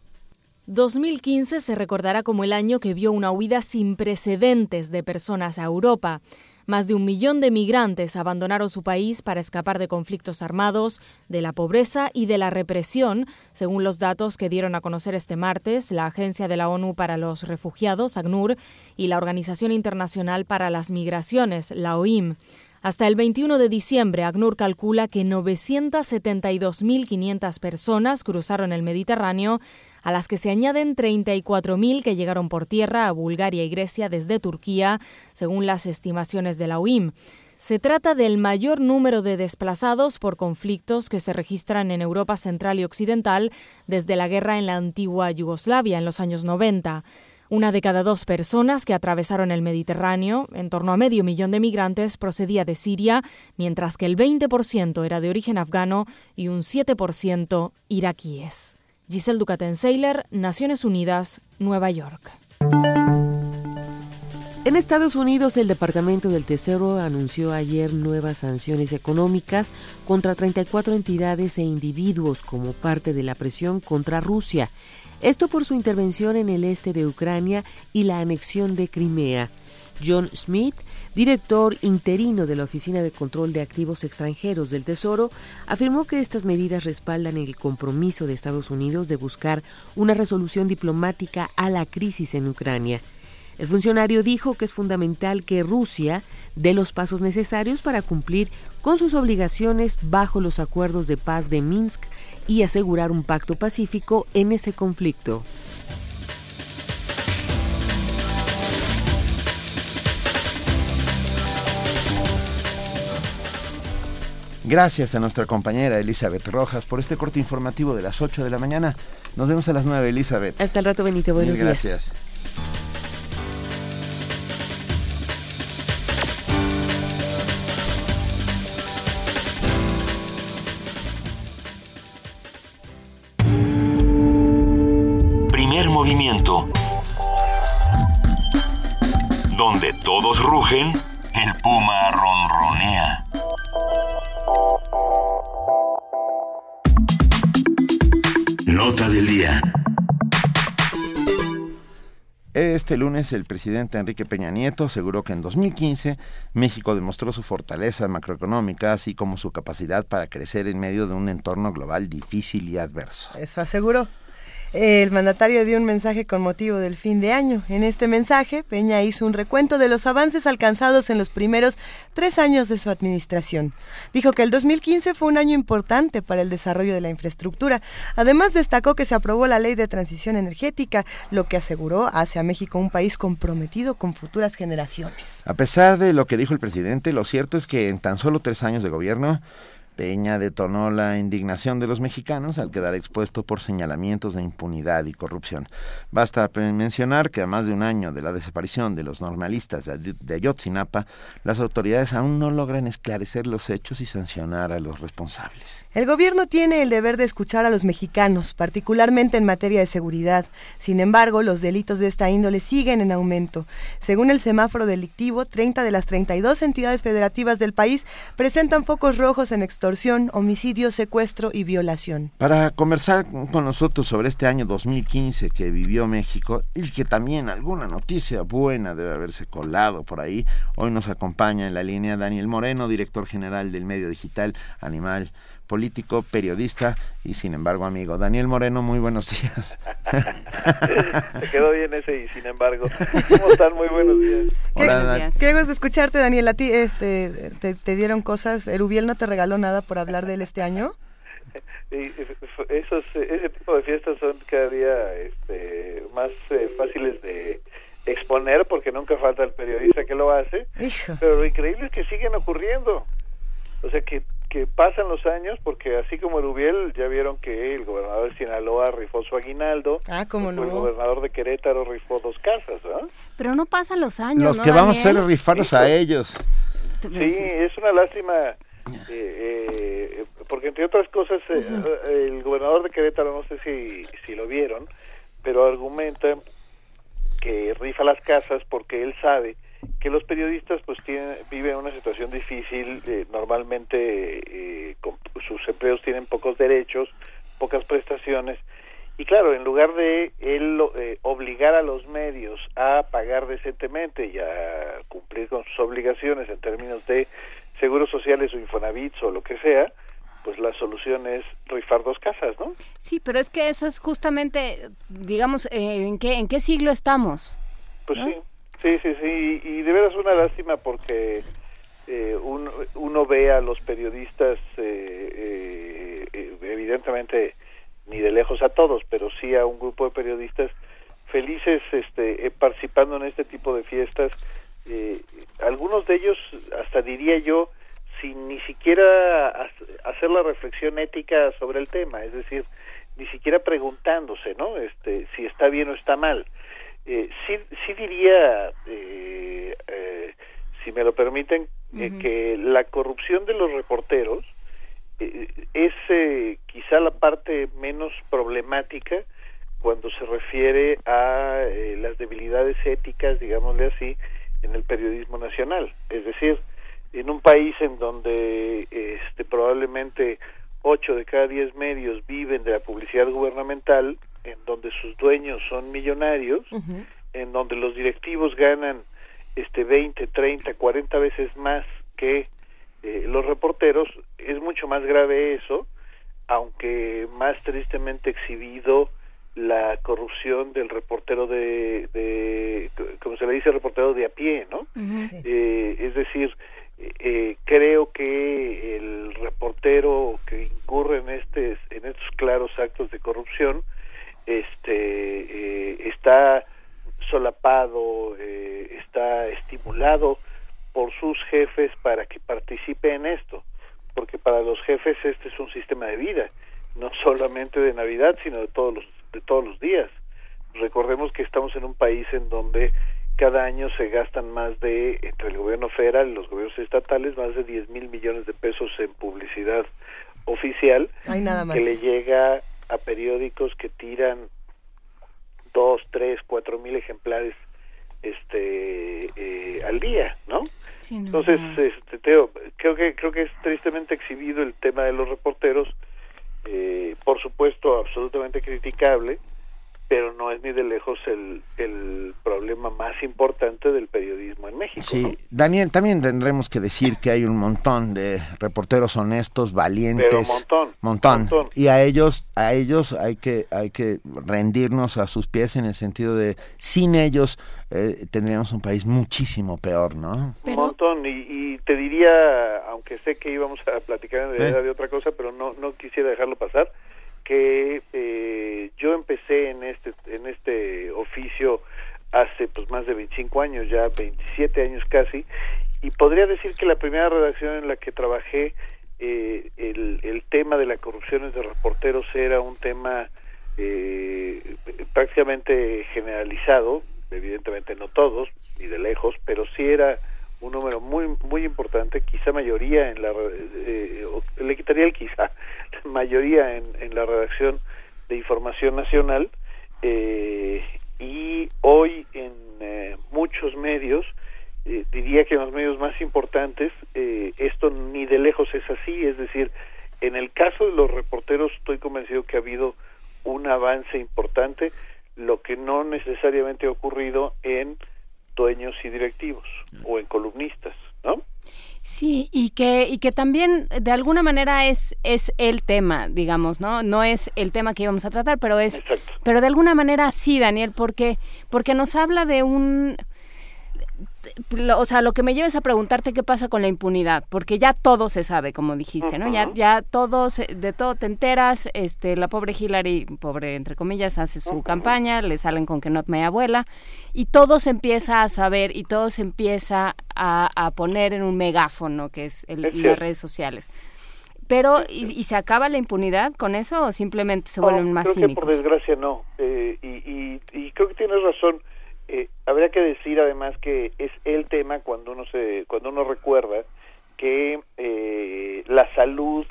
2015 se recordará como el año que vio una huida sin precedentes de personas a Europa. Más de un millón de migrantes abandonaron su país para escapar de conflictos armados, de la pobreza y de la represión, según los datos que dieron a conocer este martes la Agencia de la ONU para los Refugiados, ACNUR, y la Organización Internacional para las Migraciones, la OIM. Hasta el 21 de diciembre, ACNUR calcula que 972.500 personas cruzaron el Mediterráneo, a las que se añaden 34.000 que llegaron por tierra a Bulgaria y Grecia desde Turquía, según las estimaciones de la OIM. Se trata del mayor número de desplazados por conflictos que se registran en Europa Central y Occidental desde la guerra en la antigua Yugoslavia en los años 90. Una de cada dos personas que atravesaron el Mediterráneo, en torno a medio millón de migrantes, procedía de Siria, mientras que el 20% era de origen afgano y un 7% iraquíes. Giselle Ducaten-Seiler, Naciones Unidas, Nueva York. En Estados Unidos, el Departamento del Tesoro anunció ayer nuevas sanciones económicas contra 34 entidades e individuos como parte de la presión contra Rusia. Esto por su intervención en el este de Ucrania y la anexión de Crimea. John Smith, director interino de la Oficina de Control de Activos Extranjeros del Tesoro, afirmó que estas medidas respaldan el compromiso de Estados Unidos de buscar una resolución diplomática a la crisis en Ucrania. El funcionario dijo que es fundamental que Rusia dé los pasos necesarios para cumplir con sus obligaciones bajo los acuerdos de paz de Minsk y asegurar un pacto pacífico en ese conflicto. Gracias a nuestra compañera Elizabeth Rojas por este corte informativo de las 8 de la mañana. Nos vemos a las 9, Elizabeth. Hasta el rato, Benito. Buenos días. Gracias. movimiento. Donde todos rugen, el puma ronronea. Nota del día. Este lunes el presidente Enrique Peña Nieto aseguró que en 2015 México demostró su fortaleza macroeconómica, así como su capacidad para crecer en medio de un entorno global difícil y adverso. Eso aseguró. El mandatario dio un mensaje con motivo del fin de año. En este mensaje, Peña hizo un recuento de los avances alcanzados en los primeros tres años de su administración. Dijo que el 2015 fue un año importante para el desarrollo de la infraestructura. Además, destacó que se aprobó la ley de transición energética, lo que aseguró hace a México un país comprometido con futuras generaciones. A pesar de lo que dijo el presidente, lo cierto es que en tan solo tres años de gobierno, Peña detonó la indignación de los mexicanos al quedar expuesto por señalamientos de impunidad y corrupción. Basta mencionar que a más de un año de la desaparición de los normalistas de Ayotzinapa, las autoridades aún no logran esclarecer los hechos y sancionar a los responsables. El gobierno tiene el deber de escuchar a los mexicanos, particularmente en materia de seguridad. Sin embargo, los delitos de esta índole siguen en aumento. Según el semáforo delictivo, 30 de las 32 entidades federativas del país presentan focos rojos en extorsión, homicidio, secuestro y violación. Para conversar con nosotros sobre este año 2015 que vivió México y que también alguna noticia buena debe haberse colado por ahí, hoy nos acompaña en la línea Daniel Moreno, director general del medio digital Animal político, periodista y sin embargo amigo. Daniel Moreno, muy buenos días. Se quedó bien ese y sin embargo. ¿Cómo están? Muy buenos días. Hola, ¿Qué, qué gusto escucharte, Daniel. A ti este, te, dieron cosas. ¿Erubiel no te regaló nada por hablar de él este año? esos, ese tipo de fiestas son cada día este, más eh, fáciles de exponer porque nunca falta el periodista que lo hace. Pero lo increíble es que siguen ocurriendo. O sea que que pasan los años, porque así como Erubiel, ya vieron que el gobernador de Sinaloa rifó su aguinaldo, ah, ¿cómo no? el gobernador de Querétaro rifó dos casas, ¿no? Pero no pasan los años, Los que vamos a hacer es rifarnos a ellos. Sí, es una lástima, eh, eh, porque entre otras cosas, eh, el gobernador de Querétaro, no sé si, si lo vieron, pero argumenta que rifa las casas porque él sabe que los periodistas pues tienen, viven una situación difícil, eh, normalmente eh, sus empleos tienen pocos derechos, pocas prestaciones, y claro, en lugar de él eh, obligar a los medios a pagar decentemente y a cumplir con sus obligaciones en términos de seguros sociales o infonavits o lo que sea, pues la solución es rifar dos casas, ¿no? Sí, pero es que eso es justamente, digamos, ¿en qué en qué siglo estamos? Pues sí. Sí, sí, sí, y de veras una lástima porque eh, uno, ve a los periodistas, eh, eh, evidentemente ni de lejos a todos, pero sí a un grupo de periodistas felices este, participando en este tipo de fiestas. algunos de ellos, hasta diría yo, sin ni siquiera hacer la reflexión ética sobre el tema, es decir, ni siquiera preguntándose, ¿no? Este, si está bien o está mal eh, sí, sí diría, eh, eh, si me lo permiten, eh, que la corrupción de los reporteros es quizá la parte menos problemática cuando se refiere a las debilidades éticas, digámosle así, en el periodismo nacional. Es decir, en un país en donde este, probablemente ocho de cada diez medios viven de la publicidad gubernamental, en donde sus dueños son millonarios, en donde los directivos ganan este 20, 30, 40 veces más que eh, los reporteros, es mucho más grave eso, aunque más tristemente exhibido la corrupción del reportero de, de como se le dice, reportero de a pie, ¿no? eh, es decir, eh, creo que el reportero que incurre en, este, en estos claros actos de corrupción este eh, está solapado, eh, está estimulado por sus jefes para que participe en esto, porque para los jefes este es un sistema de vida, no solamente de Navidad, sino de todos los de todos los días. Recordemos que estamos en un país en donde cada año se gastan más de, entre el gobierno federal y los gobiernos estatales, más de 10 mil millones de pesos en publicidad oficial nada que le llega a periódicos que tiran dos, tres, cuatro mil ejemplares este eh, al día, ¿no? Entonces, este, Teo, creo que creo que es tristemente exhibido el tema de los reporteros, eh, por supuesto absolutamente criticable, pero no es ni de lejos el, el problema más importante del periodismo en México. Sí, Daniel, también tendremos que decir que hay un montón de reporteros honestos, valientes, montón, montón, y a ellos, a ellos hay que, hay que rendirnos a sus pies en el sentido de sin ellos eh, tendríamos un país muchísimo peor, ¿no? Un montón, y, te diría, aunque sé que íbamos a platicar en realidad de otra cosa, pero no, no quisiera dejarlo pasar que eh, yo empecé en este en este oficio hace pues más de 25 años ya 27 años casi y podría decir que la primera redacción en la que trabajé eh, el, el, tema de la corrupción de reporteros era un tema eh, prácticamente generalizado, evidentemente no todos, ni de lejos, pero sí era un número muy muy importante, quizá mayoría en la eh, le quitaría quizá mayoría en, en la redacción de información nacional eh, y hoy en eh, muchos medios eh, diría que en los medios más importantes eh, esto ni de lejos es así es decir en el caso de los reporteros estoy convencido que ha habido un avance importante lo que no necesariamente ha ocurrido en dueños y directivos o en columnistas, ¿no? Sí, y que, y que también de alguna manera es, es el tema, digamos, ¿no? No es el tema que íbamos a tratar, pero es, pero de alguna manera sí, Daniel, porque, porque nos habla de un, o sea, lo que me lleva es a preguntarte qué pasa con la impunidad, porque ya todo se sabe, como dijiste, ¿no? Ya, ya todos, de todo te enteras, este, la pobre Hillary, pobre entre comillas, hace su campaña, le salen con que no me abuela, y todo se empieza a saber y todo se empieza a, a poner en un megáfono, que es, el, las redes sociales. Pero, ¿y, se acaba la impunidad con eso o simplemente se vuelven más creo cínicos? Que por desgracia no, eh, y, y, y creo que tienes razón eh, habría que decir además que es el tema cuando uno se cuando uno recuerda que eh, la salud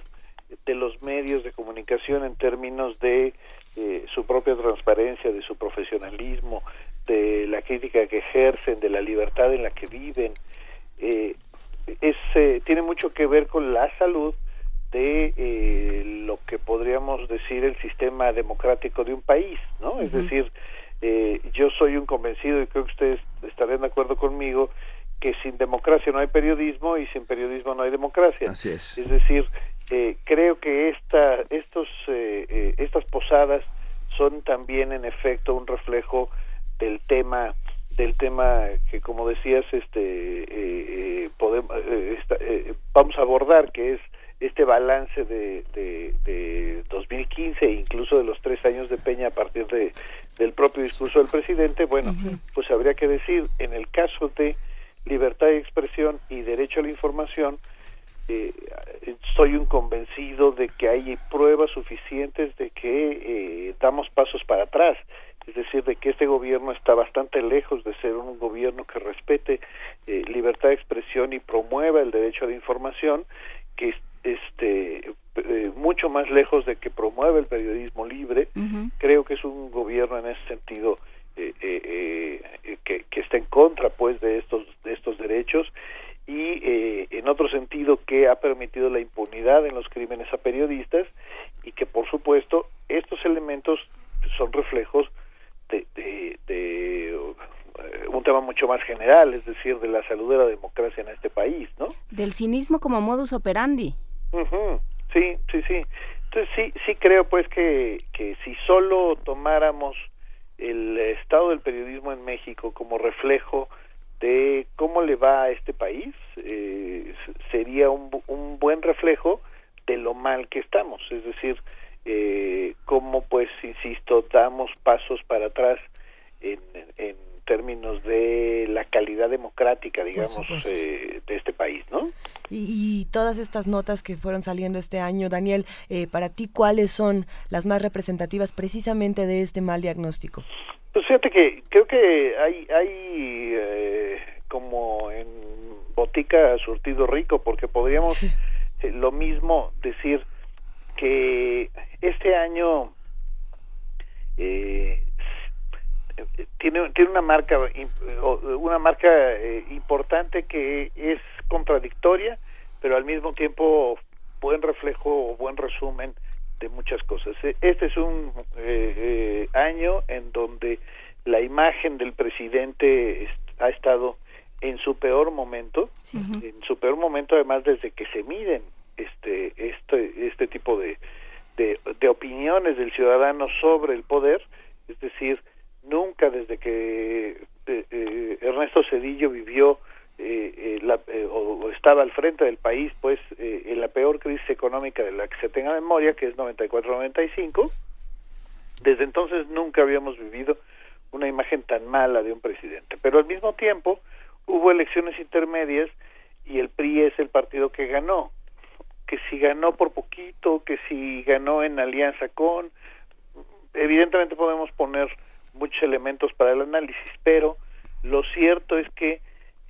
de los medios de comunicación en términos de eh, su propia transparencia, de su profesionalismo, de la crítica que ejercen, de la libertad en la que viven, eh, es, eh, tiene mucho que ver con la salud de eh, lo que podríamos decir el sistema democrático de un país, ¿no? Es decir, eh, yo soy un convencido y creo que ustedes estarán de acuerdo conmigo que sin democracia no hay periodismo y sin periodismo no hay democracia. Así es. Es decir, eh, creo que esta, estos, eh, eh, estas posadas son también en efecto un reflejo del tema del tema que como decías este eh, eh, podemos esta, vamos a abordar que es este balance de, de, de 2015 e incluso de los tres años de Peña a partir de, del propio discurso del presidente, bueno, pues habría que decir, en el caso de libertad de expresión y derecho a la información, eh, soy un convencido de que hay pruebas suficientes de que eh, damos pasos para atrás, es decir, de que este gobierno está bastante lejos de ser un gobierno que respete eh, libertad de expresión y promueva el derecho a la información, que este eh, mucho más lejos de que promueva el periodismo libre creo que es un gobierno en ese sentido eh, eh, que, que está en contra pues de estos de estos derechos y eh, en otro sentido que ha permitido la impunidad en los crímenes a periodistas y que por supuesto estos elementos son reflejos de, de, de un tema mucho más general, es decir, de la salud de la democracia en este país, ¿no? Del cinismo como modus operandi. Sí, sí, sí. Entonces sí, sí creo pues que, que si solo tomáramos el estado del periodismo en México como reflejo de cómo le va a este país, eh, sería un, un buen reflejo de lo mal que estamos. Es decir, eh, cómo pues, insisto, damos pasos para atrás en, en términos de la calidad democrática, digamos, eh, de este país, ¿no? Y, y todas estas notas que fueron saliendo este año, Daniel, eh, para ti, ¿cuáles son las más representativas precisamente de este mal diagnóstico? Pues fíjate que creo que hay, hay eh, como en botica surtido rico, porque podríamos lo mismo decir que este año eh, tiene tiene una marca una marca eh, importante que es contradictoria, pero al mismo tiempo buen reflejo o buen resumen de muchas cosas. Eh, Este es un eh, eh, año en donde la imagen del presidente ha estado en su peor momento, en su peor momento además desde que se miden este este este tipo de, de, de opiniones del ciudadano sobre el poder, es decir, nunca desde que eh, eh, Ernesto Cedillo vivió eh, eh, la- o, estaba al frente del país, pues en la peor crisis económica de la que se tenga memoria, que es 94-95, desde entonces nunca habíamos vivido una imagen tan mala de un presidente. Pero al mismo tiempo hubo elecciones intermedias y el PRI es el partido que ganó. que si ganó por poquito, que si ganó en alianza con, evidentemente podemos poner muchos elementos para el análisis, pero lo cierto es que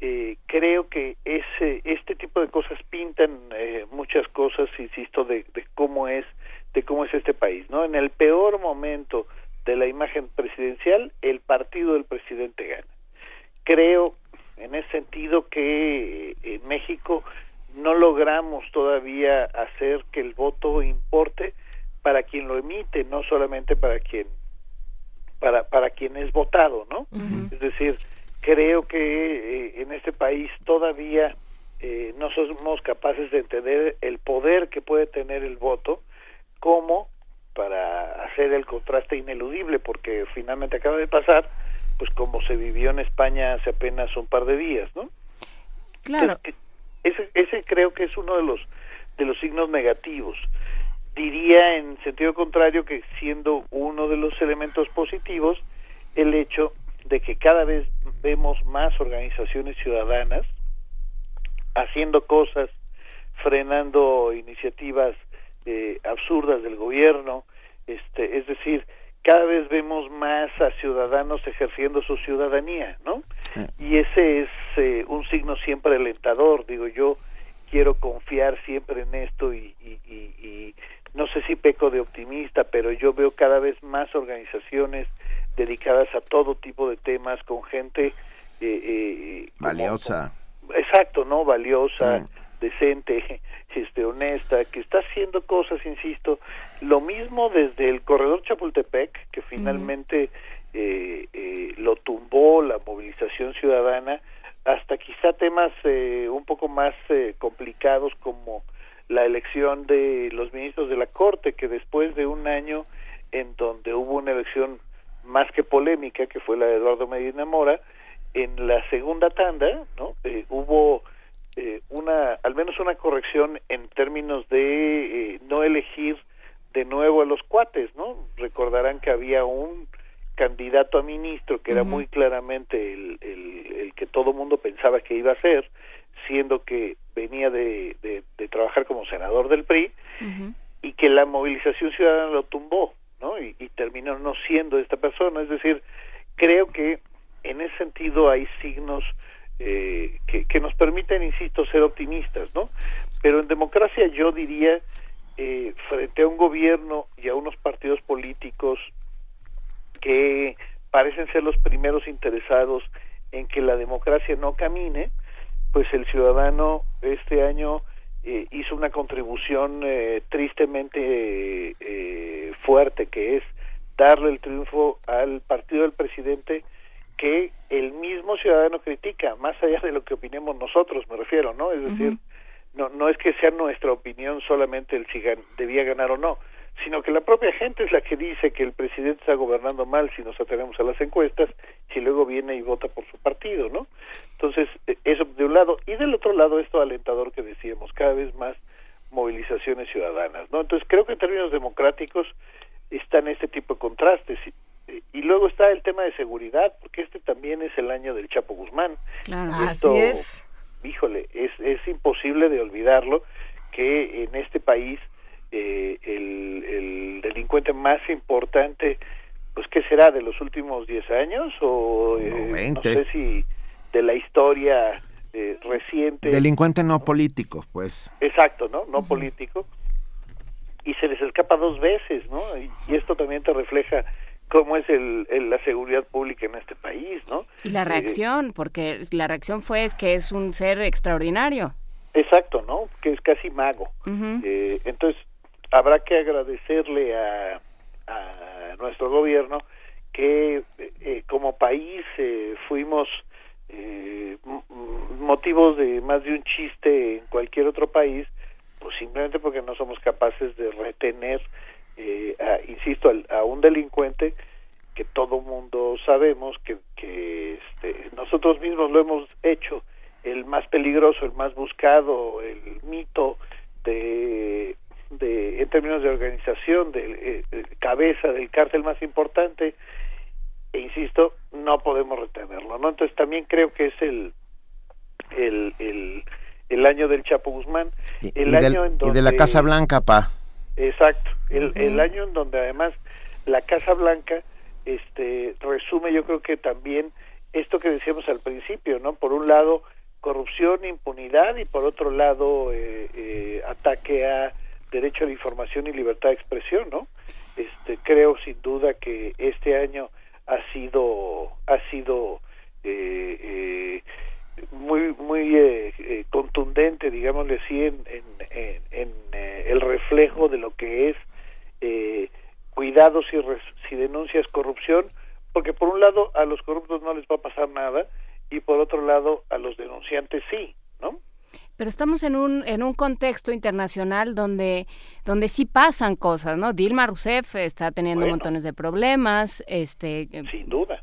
eh, creo que ese este tipo de cosas pintan eh, muchas cosas, insisto, de, de cómo es de cómo es este país, ¿no? En el peor momento de la imagen presidencial, el partido del presidente gana. Creo en ese sentido que eh, en México no logramos todavía hacer que el voto importe para quien lo emite, no solamente para quien para para quien es votado, ¿no? Es decir, creo que eh, en este país todavía eh, no somos capaces de entender el poder que puede tener el voto como para hacer el contraste ineludible, porque finalmente acaba de pasar, pues como se vivió en España hace apenas un par de días, ¿no? Claro. ese, ese creo que es uno de los de los signos negativos. Diría en sentido contrario que siendo uno de los elementos positivos el hecho de que cada vez vemos más organizaciones ciudadanas haciendo cosas, frenando iniciativas eh, absurdas del gobierno, este, es decir, cada vez vemos más a ciudadanos ejerciendo su ciudadanía, ¿no? Y ese es eh, un signo siempre alentador, digo yo, quiero confiar siempre en esto y, y, y, no sé si peco de optimista, pero yo veo cada vez más organizaciones dedicadas a todo tipo de temas con gente eh, eh, valiosa. exacto, ¿no? Valiosa, decente, este, honesta, que está haciendo cosas, insisto, lo mismo desde el corredor Chapultepec, que finalmente eh, eh, lo tumbó la movilización ciudadana, hasta quizá temas eh, un poco más eh, complicados como la elección de los ministros de la Corte, que después de un año en donde hubo una elección más que polémica, que fue la de Eduardo Medina Mora, en la segunda tanda, ¿no? Eh, hubo eh, una, al menos una corrección en términos de eh, no elegir de nuevo a los cuates, ¿no? Recordarán que había un candidato a ministro que era muy claramente el, el, el que todo mundo pensaba que iba a ser, siendo que venía de, de, de trabajar como senador del PRI y que la movilización ciudadana lo tumbó, ¿no? Y, y terminó no siendo esta persona. Es decir, creo que en ese sentido hay signos eh, que, que nos permiten, insisto, ser optimistas, ¿no? Pero en democracia yo diría, eh, frente a un gobierno y a unos partidos políticos que parecen ser los primeros interesados en que la democracia no camine, pues el ciudadano este año eh, hizo una contribución eh, tristemente eh, fuerte, que es darle el triunfo al partido del presidente que el mismo ciudadano critica, más allá de lo que opinemos nosotros, me refiero, ¿no? Es decir, no, no es que sea nuestra opinión solamente el si gan- debía ganar o no, sino que la propia gente es la que dice que el presidente está gobernando mal si nos atenemos a las encuestas, si luego viene y vota por su partido, ¿no? Entonces, eh, eso de un lado, y del otro lado esto alentador que decíamos, cada vez más movilizaciones ciudadanas, ¿no? Entonces, creo que en términos democráticos están este tipo de contrastes. Y, y luego está el tema de seguridad, porque este también es el año del Chapo Guzmán. Claro. Esto, híjole, es, es imposible de olvidarlo que en este país eh, el, el delincuente más importante, pues ¿qué será? ¿De los últimos 10 años? O eh, no 20. sé si de la historia eh, reciente. Delincuente no político, pues. Exacto, ¿no? No político. Y se les escapa dos veces, ¿no? Y, y esto también te refleja cómo es el, el- la seguridad pública en este país, ¿no? Y la Eh, reacción, porque la reacción fue es que es un ser extraordinario. exacto, ¿no? Que es casi mago. Eh, entonces, habrá que agradecerle a, a nuestro gobierno que eh, como país eh, fuimos eh, motivos de más de un chiste en cualquier otro país, pues simplemente porque no somos capaces de retener, eh, a- insisto, al- a, un delincuente que todo mundo sabemos que, que este, nosotros mismos lo hemos hecho, el más peligroso, el más buscado, el mito de, de en términos de organización, de eh, cabeza del cártel más importante, e insisto, no podemos retenerlo, ¿no? Entonces también creo que es el, el, el, el año del Chapo Guzmán, Y, el y del- año en y donde de la Casa Blanca, pa. Exacto, el, el año en donde además la Casa Blanca este resume yo creo que también esto que decíamos al principio, ¿no? Por un lado corrupción, impunidad y por otro lado eh, eh, ataque a derecho a la información y libertad de expresión, ¿no? Este creo sin duda que este año ha sido ha sido eh, eh, muy muy eh, eh, contundente digámosle así en, en, en- eh, el reflejo de lo que es eh, cuidado si, res- si denuncias corrupción porque por un lado a los corruptos no les va a pasar nada y por otro lado a los denunciantes sí no Pero estamos en un, en un contexto internacional donde, donde sí pasan cosas, ¿no? Dilma Rousseff está teniendo Bueno. montones de problemas, este... Sin duda.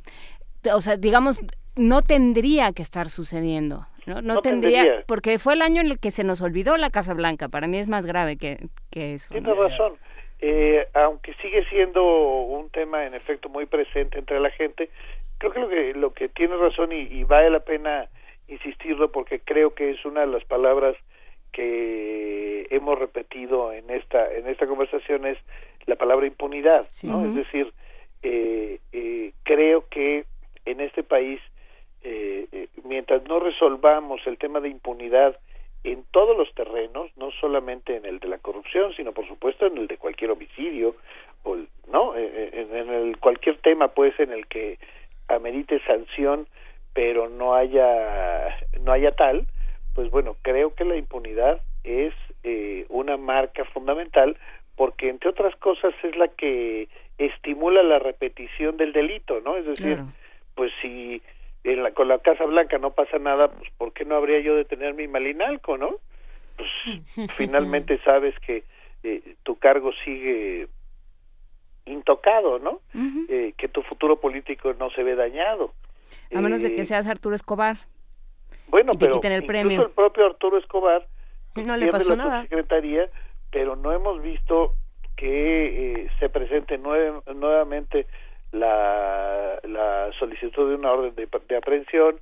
O sea, digamos, no tendría que estar sucediendo, ¿no? No, No tendría, tendría. porque fue el año en el que se nos olvidó la Casa Blanca. Para mí es más grave que, que eso. ¿no? Tienes razón. Eh, aunque sigue siendo un tema en efecto muy presente entre la gente, creo que lo que, lo que tiene razón y, y vale la pena insistirlo porque creo que es una de las palabras que hemos repetido en esta en esta conversación es la palabra impunidad, ¿no? Es decir, eh, eh, creo que en este país eh, eh, mientras no resolvamos el tema de impunidad en todos los terrenos, no solamente en el de la corrupción, sino por supuesto en el de cualquier homicidio, o el- no, Eh, eh, en, en el cualquier tema pues en el que amerite sanción, pero no haya no haya tal, pues bueno, creo que la impunidad es eh, una marca fundamental porque entre otras cosas es la que estimula la repetición del delito, ¿no? Es decir, Claro. pues si en la, con la Casa Blanca no pasa nada, pues ¿por qué no habría yo de tener mi malinalco, no? Pues finalmente sabes que eh, tu cargo sigue intocado, ¿no? Eh, que tu futuro político no se ve dañado. A menos de Eh, que seas Arturo Escobar. bueno, y te pero quiten el incluso premio. el propio Arturo Escobar No le pasó la nada. secretaría, pero no hemos visto que eh, se presente nue- nuevamente la, la solicitud de una orden de, de aprehensión,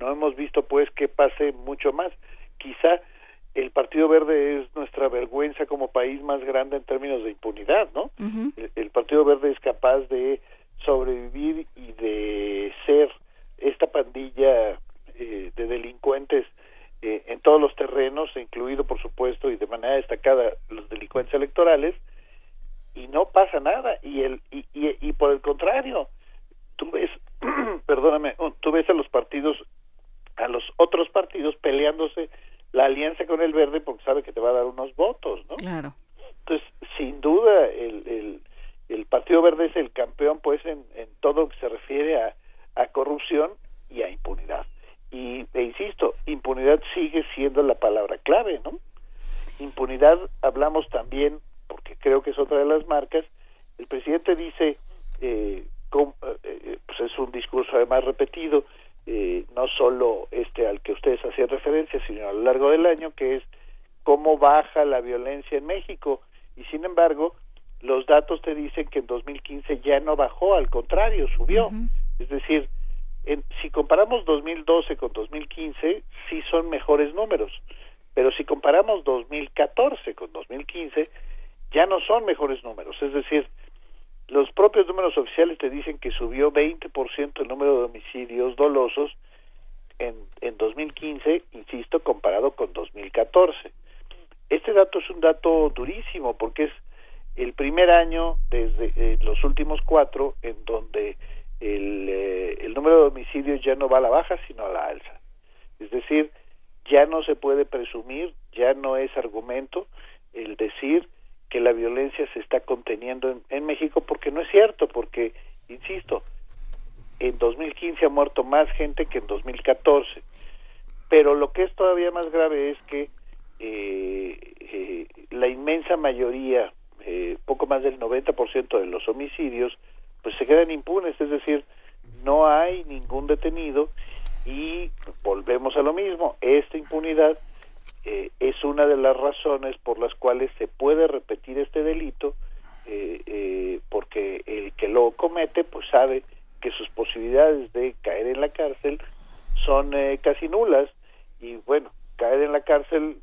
no hemos visto pues que pase mucho más. Quizá el Partido Verde es nuestra vergüenza como país más grande en términos de impunidad, ¿no? el, el Partido Verde es capaz de sobrevivir y de ser esta pandilla eh, de delincuentes eh, en todos los terrenos, incluido por supuesto y de manera destacada los delincuentes electorales, y no pasa nada. Y el y, y, y por el contrario, tú ves, perdóname, oh, tú ves a los partidos, a los otros partidos peleándose la alianza con el verde porque sabe que te va a dar unos votos, ¿no? Claro. Entonces, sin duda, el, el, el Partido Verde es el campeón, pues, en, en todo lo que se refiere a, a corrupción y a impunidad. Y, e insisto, impunidad sigue siendo la palabra clave, ¿no? Impunidad, hablamos también, porque creo que es otra de las marcas, el presidente dice, eh, com- eh, pues es un discurso además repetido, eh, no solo este al que ustedes hacían referencia, sino a lo largo del año, que es cómo baja la violencia en México. Y sin embargo, los datos te dicen que en 2015 ya no bajó, al contrario, subió. Es decir, en- si comparamos 2012 con 2015, sí son mejores números. Pero si comparamos 2014 con 2015, ya no son mejores números. Es decir, los propios números oficiales te dicen que subió 20% el número de homicidios dolosos en, en 2015, insisto, comparado con 2014. Este dato es un dato durísimo porque es el primer año desde eh, los últimos cuatro en donde el, eh, el número de homicidios ya no va a la baja sino a la alza. Es decir, ya no se puede presumir, ya no es argumento el decir que la violencia se está conteniendo en, en México porque no es cierto, porque, insisto, en 2015 ha muerto más gente que en 2014. Pero lo que es todavía más grave es que eh, eh, la inmensa mayoría, eh, poco más del 90% de los homicidios, pues se quedan impunes, es decir, no hay ningún detenido y volvemos a lo mismo, esta impunidad eh, es una de las razones por las cuales se puede repetir este delito eh, eh, porque el que lo comete pues sabe que sus posibilidades de caer en la cárcel son casi nulas y bueno caer en la cárcel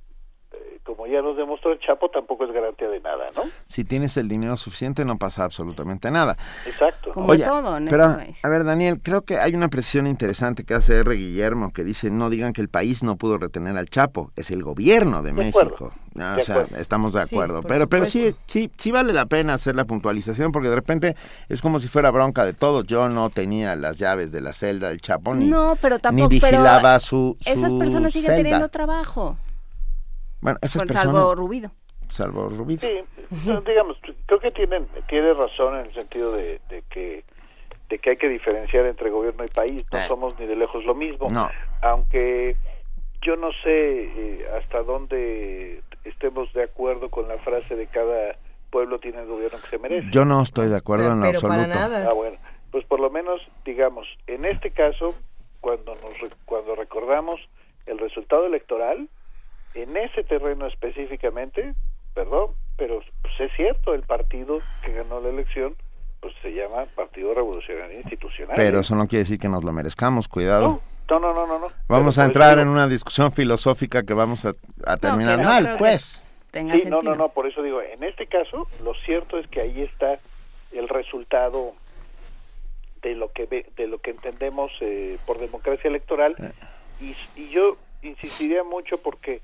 como ya nos demostró el Chapo, tampoco es garantía de nada, ¿no? Si tienes el dinero suficiente, no pasa absolutamente nada. Exacto. Como todo en pero, a ver, Daniel, creo que hay una presión interesante que hace R. Guillermo, que dice, no digan que el país no pudo retener al Chapo, es el gobierno de, De México. acuerdo. Ah, De o sea, acuerdo. estamos de acuerdo. pero pero sí, sí, sí vale la pena hacer la puntualización, porque de repente es como si fuera bronca de todos. Yo no tenía las llaves de la celda del Chapo, ni, no, pero ni vigilaba pero su, su Esas personas siguen celda. teniendo trabajo. Bueno, esas Con personas... salvo Rubido. Salvo Rubito. Sí, digamos, creo que tienen, tiene razón en el sentido de, de que de que hay que diferenciar entre gobierno y país. No Eh. somos ni de lejos lo mismo. No. Aunque yo no sé eh, hasta dónde estemos de acuerdo con la frase de cada pueblo tiene el gobierno que se merece. Yo no estoy de acuerdo en lo Pero para absoluto. nada. Ah, bueno, pues por lo menos, digamos, en este caso, cuando nos re- cuando recordamos el resultado electoral, en ese terreno específicamente, perdón, pero pues es cierto, el partido que ganó la elección, pues se llama Partido Revolucionario Institucional. Pero eso no quiere decir que nos lo merezcamos, cuidado. No, no, no, no, no. Vamos Pero a por entrar en una discusión filosófica que vamos a, a terminar no mal, pues. Tenga Sí, sentido. no, no, no, por eso digo, en este caso, lo cierto es que ahí está el resultado de lo que ve- de lo que entendemos eh, por democracia electoral y, y yo insistiría mucho porque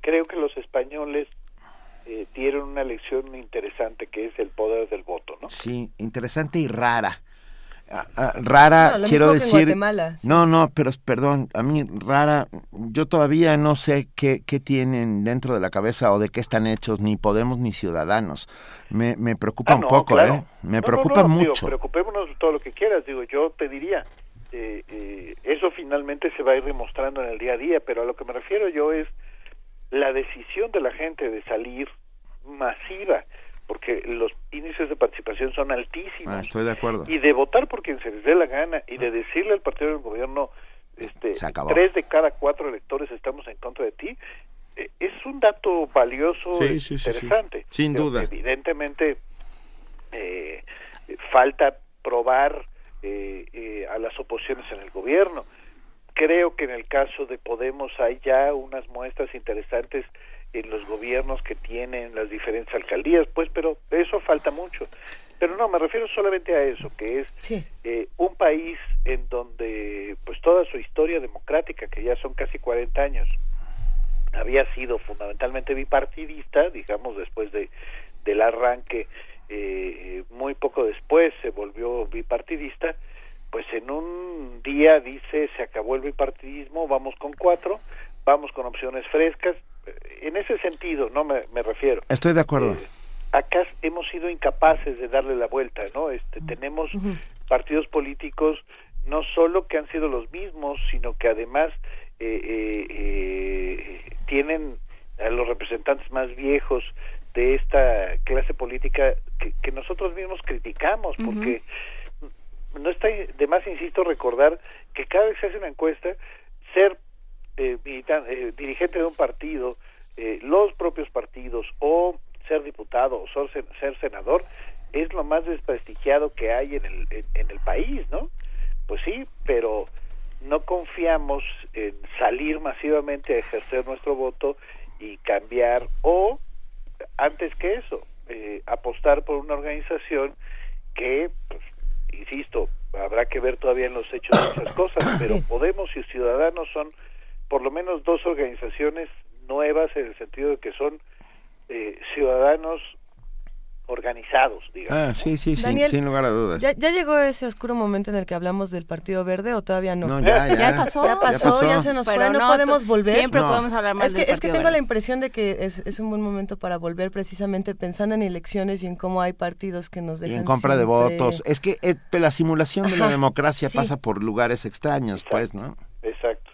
creo que los españoles eh, dieron una lección interesante que es el poder del voto, ¿no? Sí, interesante y rara. Ah, ah, rara, No, quiero decir. Guatemala, sí. No, no, pero perdón, a mí rara, yo todavía no sé qué, qué tienen dentro de la cabeza o de qué están hechos, ni Podemos ni Ciudadanos. Me, me preocupa Ah, un no, poco, claro. ¿eh? Me No, no, preocupa no, digo, mucho. preocupémonos de todo lo que quieras, digo, yo te diría, eh, eh, eso finalmente se va a ir demostrando en el día a día, pero a lo que me refiero yo es la decisión de la gente de salir masiva, porque los índices de participación son altísimos, Ah, estoy de acuerdo. y de votar por quien se les dé la gana y de decirle al partido del gobierno, este, tres de cada cuatro electores estamos en contra de ti, eh, es un dato valioso, Sí, e sí, sí, sí. interesante. Sin duda. Evidentemente, eh, falta probar eh, eh, a las oposiciones en el gobierno. Creo que en el caso de Podemos hay ya unas muestras interesantes en los gobiernos que tienen las diferentes alcaldías, pues, pero eso falta mucho. Pero no, me refiero solamente a eso, que es Sí. eh, un país en donde, pues, toda su historia democrática, que ya son casi 40 años, había sido fundamentalmente bipartidista, digamos, después de del arranque, eh, muy poco después se volvió bipartidista, pues en un día dice se acabó el bipartidismo, vamos con cuatro, vamos con opciones frescas. En ese sentido, no me, me refiero. Estoy de acuerdo. Acá hemos sido incapaces de darle la vuelta, ¿no? Este, tenemos partidos políticos no solo que han sido los mismos, sino que además eh, eh, eh, tienen a los representantes más viejos de esta clase política que, que nosotros mismos criticamos, porque no está de más, insisto, recordar que cada vez que se hace una encuesta, ser eh, eh, dirigente de un partido, eh, los propios partidos o ser diputado o ser, ser senador es lo más desprestigiado que hay en el, en, en el país, ¿no? Pues sí, pero no confiamos en salir masivamente a ejercer nuestro voto y cambiar o antes que eso eh, apostar por una organización que pues, insisto habrá que ver todavía en los hechos muchas cosas pero Podemos y Ciudadanos son por lo menos dos organizaciones nuevas en el sentido de que son eh, ciudadanos organizados digamos Ah, sí, sí, sí, Daniel, sin lugar a dudas. ¿Ya, ya llegó ese oscuro momento en el que hablamos del Partido Verde o todavía no? No, ya, ya. Ya pasó. Ya pasó, ya, pasó. se nos Pero fue, no, no, podemos volver. siempre No. podemos hablar más Es que, del es que tengo Verde. la impresión de que es, es un buen momento para volver precisamente pensando en elecciones y en cómo hay partidos que nos Y dejan en compra de votos. Es que eh, la simulación de la democracia sí. pasa por lugares extraños, pues, ¿no? Exacto.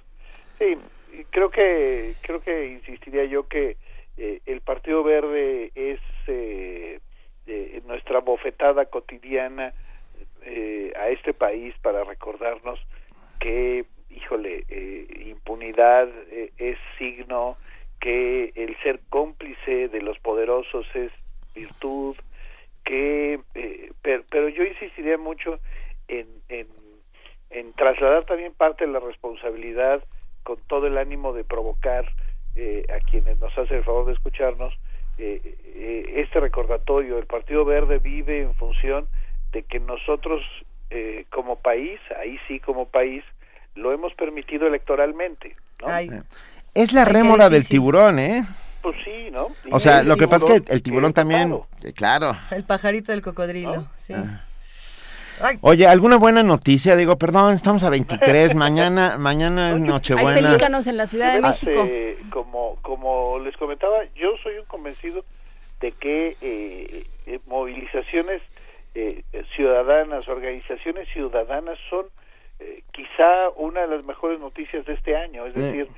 Sí, y creo que creo que insistiría yo que eh, el Partido Verde es eh, eh, nuestra bofetada cotidiana eh, a este país para recordarnos que, híjole, eh, impunidad eh, es signo, que el ser cómplice de los poderosos es virtud, que, per- pero, yo insistiría mucho en, en, en trasladar también parte de la responsabilidad con todo el ánimo de provocar eh, a quienes nos hacen el favor de escucharnos eh, eh, este recordatorio. El Partido Verde vive en función de que nosotros como país, ahí sí como país, lo hemos permitido electoralmente. ¿no? es la rémora del tiburón, ¿eh? Pues sí, ¿no? o sea, lo que pasa es que el tiburón también, claro. El pajarito del cocodrilo, sí. Ah. Oye, ¿alguna buena noticia? Digo, perdón, estamos a 23, mañana mañana es Nochebuena. Hay pelícanos en la Ciudad de México. como, como les comentaba, yo soy un convencido de que eh, eh, movilizaciones eh, ciudadanas, organizaciones ciudadanas son quizá una de las mejores noticias de este año. Es decir,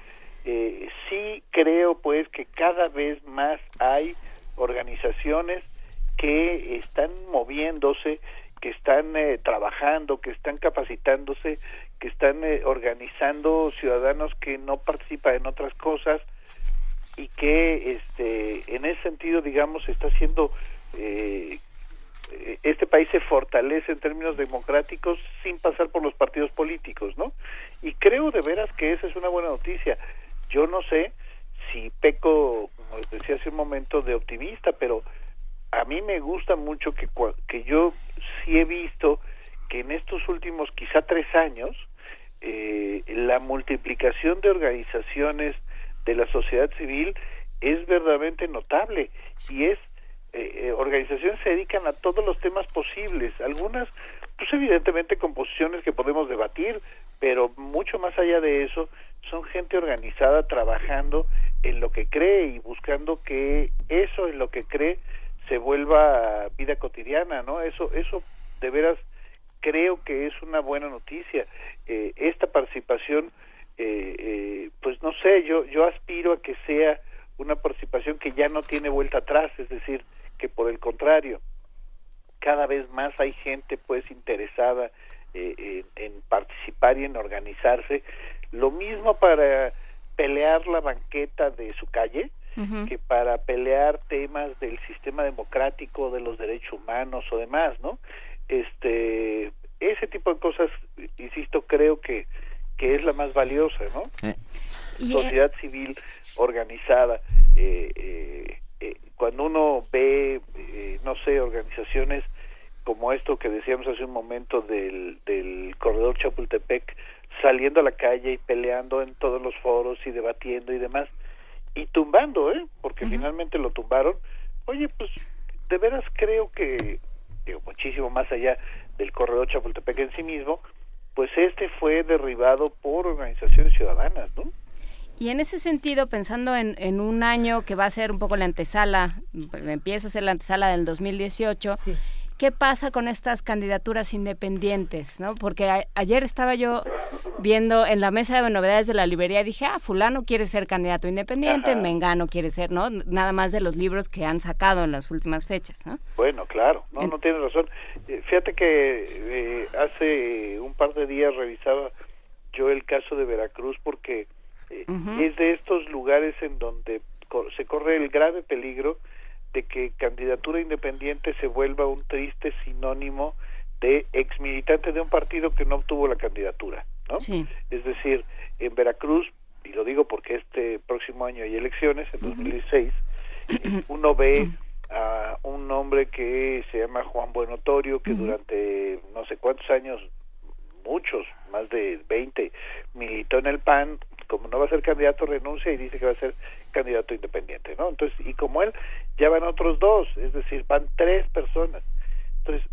sí creo pues que cada vez más hay organizaciones que están moviéndose que están eh, trabajando, que están capacitándose, que están eh, organizando ciudadanos que no participan en otras cosas y que este en ese sentido digamos está haciendo eh, este país se fortalece en términos democráticos sin pasar por los partidos políticos, ¿no? Y creo de veras que esa es una buena noticia. Yo no sé si peco, como les decía hace un momento, de optimista, pero a mí me gusta mucho que, que yo sí he visto que en estos últimos quizá tres años eh, la multiplicación de organizaciones de la sociedad civil es verdaderamente notable y es eh, eh, organizaciones se dedican a todos los temas posibles. Algunas pues evidentemente con posiciones que podemos debatir pero mucho más allá de eso son gente organizada trabajando en lo que cree y buscando que eso en lo que cree se vuelva vida cotidiana, ¿no? Eso, eso de veras creo que es una buena noticia. Eh, esta participación, eh, eh, pues no sé, yo, yo aspiro a que sea una participación que ya no tiene vuelta atrás, es decir, que por el contrario, cada vez más hay gente pues interesada en, en participar y en organizarse. Lo mismo para pelear la banqueta de su calle, que para pelear temas del sistema democrático, de los derechos humanos o demás, ¿no? Este, ese tipo de cosas, insisto, creo que, que es la más valiosa, ¿no? Sociedad civil organizada. Eh, eh, cuando uno ve, eh, no sé, organizaciones como esto que decíamos hace un momento del, del corredor Chapultepec, saliendo a la calle y peleando en todos los foros y debatiendo y demás, y tumbando, ¿eh? Porque finalmente lo tumbaron. Oye, pues de veras creo que, digo, muchísimo más allá del corredor Chapultepec en sí mismo, pues este fue derribado por organizaciones ciudadanas, ¿no? Y en ese sentido, pensando en, en un año que va a ser un poco la antesala, empieza a ser la antesala del 2018, sí. ¿Qué pasa con estas candidaturas independientes? ¿no? Porque ayer estaba yo viendo en la mesa de novedades de la librería, dije, ah, fulano quiere ser candidato independiente, Mengano quiere ser, ¿no? Nada más de los libros que han sacado en las últimas fechas, ¿no? Bueno, claro, no, no tienes razón. Eh, fíjate que eh, hace un par de días revisaba yo el caso de Veracruz porque eh, es de estos lugares en donde se corre el grave peligro de que candidatura independiente se vuelva un triste sinónimo de ex militante de un partido que no obtuvo la candidatura, ¿no? Es decir, en Veracruz, y lo digo porque este próximo año hay elecciones, en 2016, uno ve a un hombre que se llama Juan Buenotorio, que durante no sé cuántos años, muchos, más de 20, militó en el PAN, como no va a ser candidato, renuncia y dice que va a ser candidato independiente, ¿no? Entonces, y como él, ya van otros dos, es decir, van tres personas. Entonces,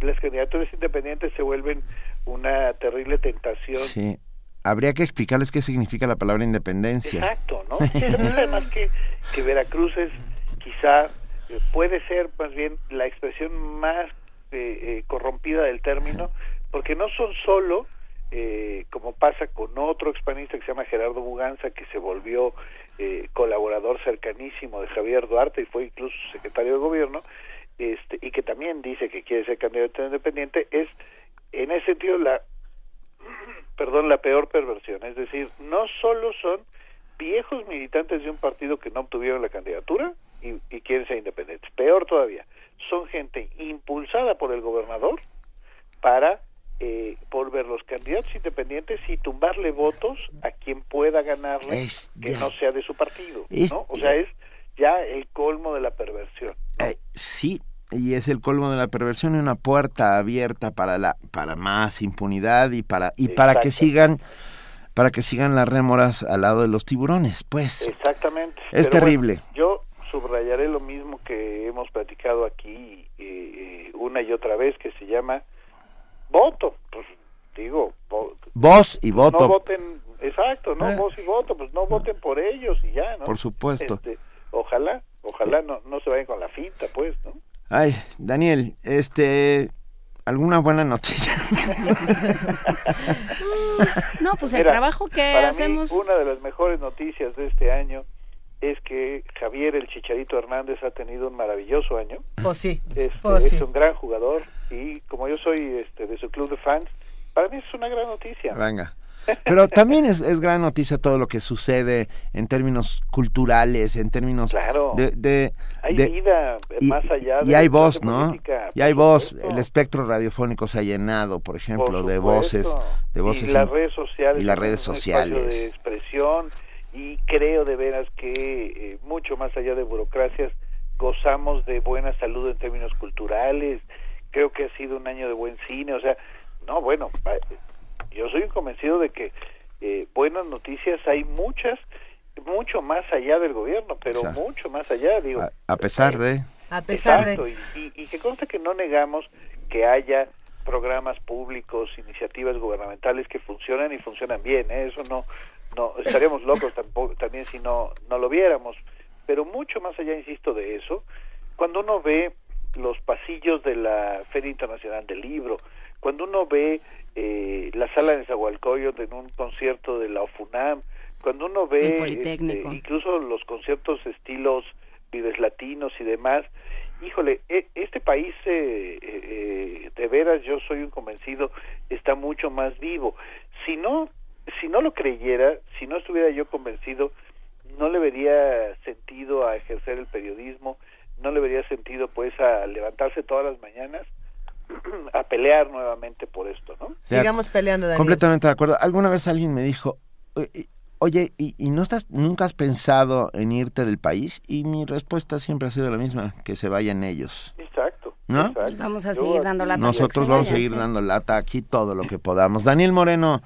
las candidaturas independientes se vuelven una terrible tentación. Sí. Habría que explicarles qué significa la palabra independencia. Exacto, ¿no? además que, que Veracruz es quizá, eh, puede ser más bien la expresión más eh, eh, corrompida del término, porque no son solo eh, como pasa con otro expanista que se llama Gerardo Buganza, que se volvió eh, colaborador cercanísimo de Javier Duarte y fue incluso secretario de gobierno, este, y que también dice que quiere ser candidato independiente, es en ese sentido la, perdón, la peor perversión. Es decir, no solo son viejos militantes de un partido que no obtuvieron la candidatura y, y quieren ser independientes, peor todavía, son gente impulsada por el gobernador para eh, por ver los candidatos independientes y tumbarle votos a quien pueda ganarle Es que ya. no sea de su partido, Es ¿no? O sea, es ya el colmo de la perversión. Eh, sí, y es el colmo de la perversión y una puerta abierta para la para más impunidad y para y para que sigan para que sigan las rémoras al lado de los tiburones, pues. Exactamente. Es Pero terrible. bueno, yo subrayaré lo mismo que hemos platicado aquí eh, eh, una y otra vez, que se llama voto. Pues digo, vo- Voz y voto. no voten, exacto, no Eh. voz y voto, pues no voten por ellos y ya, ¿no? Por supuesto. Este, ojalá, ojalá no, no se vayan con la finta, pues, ¿no? Ay, Daniel, este alguna buena noticia. No, pues el Mira, trabajo que para hacemos... Mí, una de las mejores noticias de este año es que Javier el Chicharito Hernández ha tenido un maravilloso año. Pues sí. Este, Pues es sí. un gran jugador y como yo soy este, de su club de fans, para mí es una gran noticia. Venga. Pero también es, es gran noticia todo lo que sucede en términos culturales, en términos Claro. de, de- Hay de- vida y, más allá de y hay voz, ¿no? política, Y hay voz, supuesto. el espectro radiofónico se ha llenado, por ejemplo, Por de voces, de voces y las redes sociales y las redes sociales. de expresión y creo de veras que eh, mucho más allá de burocracias gozamos de buena salud en términos culturales creo que ha sido un año de buen cine o sea no bueno eh, yo soy convencido de que eh, buenas noticias hay muchas mucho más allá del gobierno pero O sea, mucho más allá digo a, a pesar de A pesar Exacto, y, y, y que conste que no negamos que haya programas públicos, iniciativas gubernamentales que funcionan y funcionan bien, ¿eh? eso no, no estaríamos locos tampoco, también si no, no lo viéramos, pero mucho más allá, insisto, de eso, cuando uno ve los pasillos de la Feria Internacional del Libro, cuando uno ve eh, la sala de Zahualcoyot en un concierto de la OFUNAM, cuando uno ve este, incluso los conciertos estilos vives latinos y demás, híjole, e- este país, eh, eh, de veras, yo soy un convencido, está mucho más vivo. Si no, si no lo creyera, si no estuviera yo convencido, no le vería sentido a ejercer el periodismo, no le vería sentido pues a levantarse todas las mañanas a pelear nuevamente por esto, ¿no? Sigamos peleando, Daniel. Completamente de acuerdo. Alguna vez alguien me dijo, "Oye, y- oye, ¿y, y no estás, nunca has pensado en irte del país? Y mi respuesta siempre ha sido la misma, que se vayan ellos. Exacto. ¿No? exacto. Vamos a Yo seguir dando lata. Nosotros vamos a seguir sí. dando lata aquí todo lo que podamos. Daniel Moreno,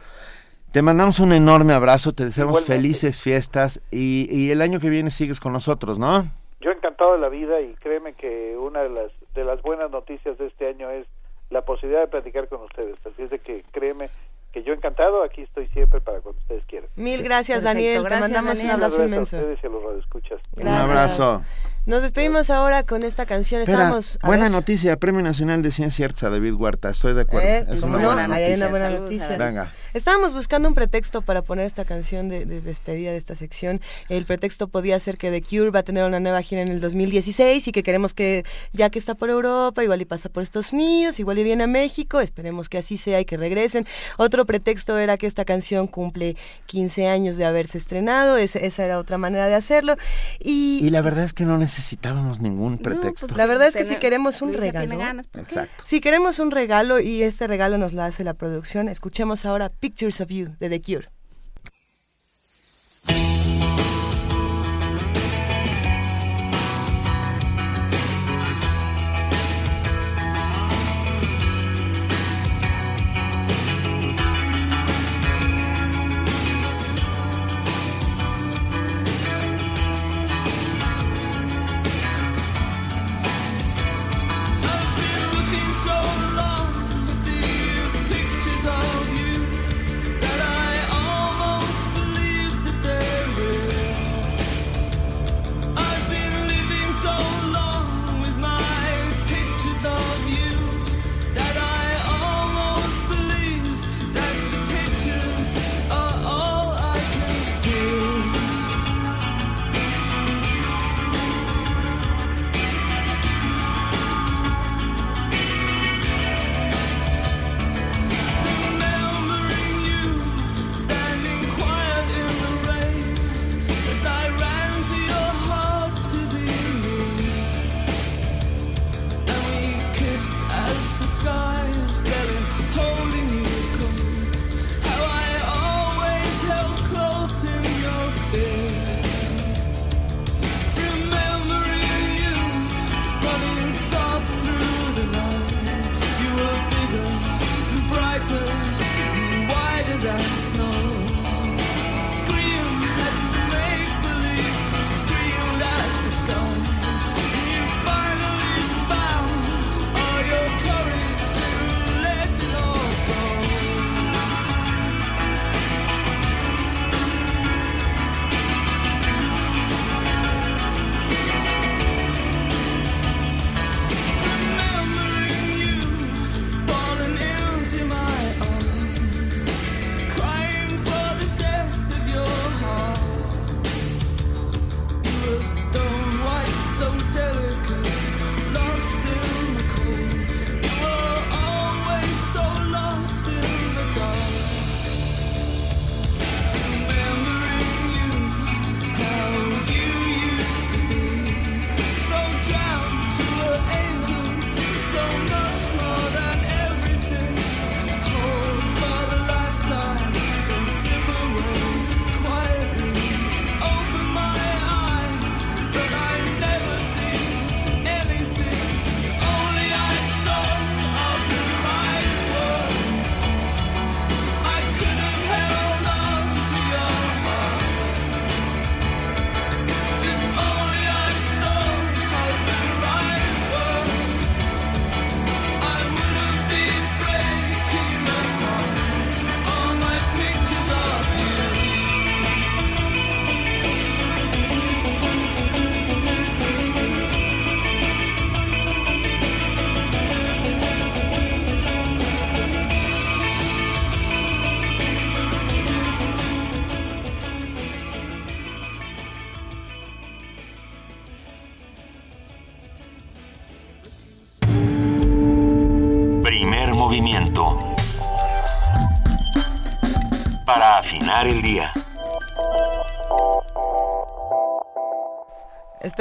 te mandamos un enorme abrazo, te deseamos Igualmente. felices fiestas y, y el año que viene sigues con nosotros, ¿no? Yo encantado de la vida y créeme que una de las de las buenas noticias de este año es la posibilidad de platicar con ustedes. Así es de que créeme que yo encantado, aquí estoy siempre para cuando ustedes quieran. Mil gracias, Perfecto, Daniel. Te mandamos Daniel. un abrazo inmenso. a ustedes y a los radioescuchas. Un Gracias. abrazo. Nos despedimos ahora con esta canción. Espera, Estábamos. a buena ver. noticia, Premio Nacional de Ciencia y Artes a David Huerta, estoy de acuerdo. Eh, es ¿cómo una no? buena Ahí hay noticia. una buena Saludos noticia. Venga. Estábamos buscando un pretexto para poner esta canción de, de despedida de esta sección. El pretexto podía ser que The Cure va a tener una nueva gira en el 2016 y que queremos que, ya que está por Europa, igual y pasa por Estados Unidos, igual y viene a México, esperemos que así sea y que regresen. Otro pretexto era que esta canción cumple 15 años de haberse estrenado, esa era otra manera de hacerlo. Y, Y la verdad es que no necesitábamos ningún pretexto. la verdad es que si queremos un Luisa tiene regalo, ganas, ¿por qué? Exacto. si queremos un regalo y este regalo nos lo hace la producción, escuchemos ahora Pictures of You de The Cure.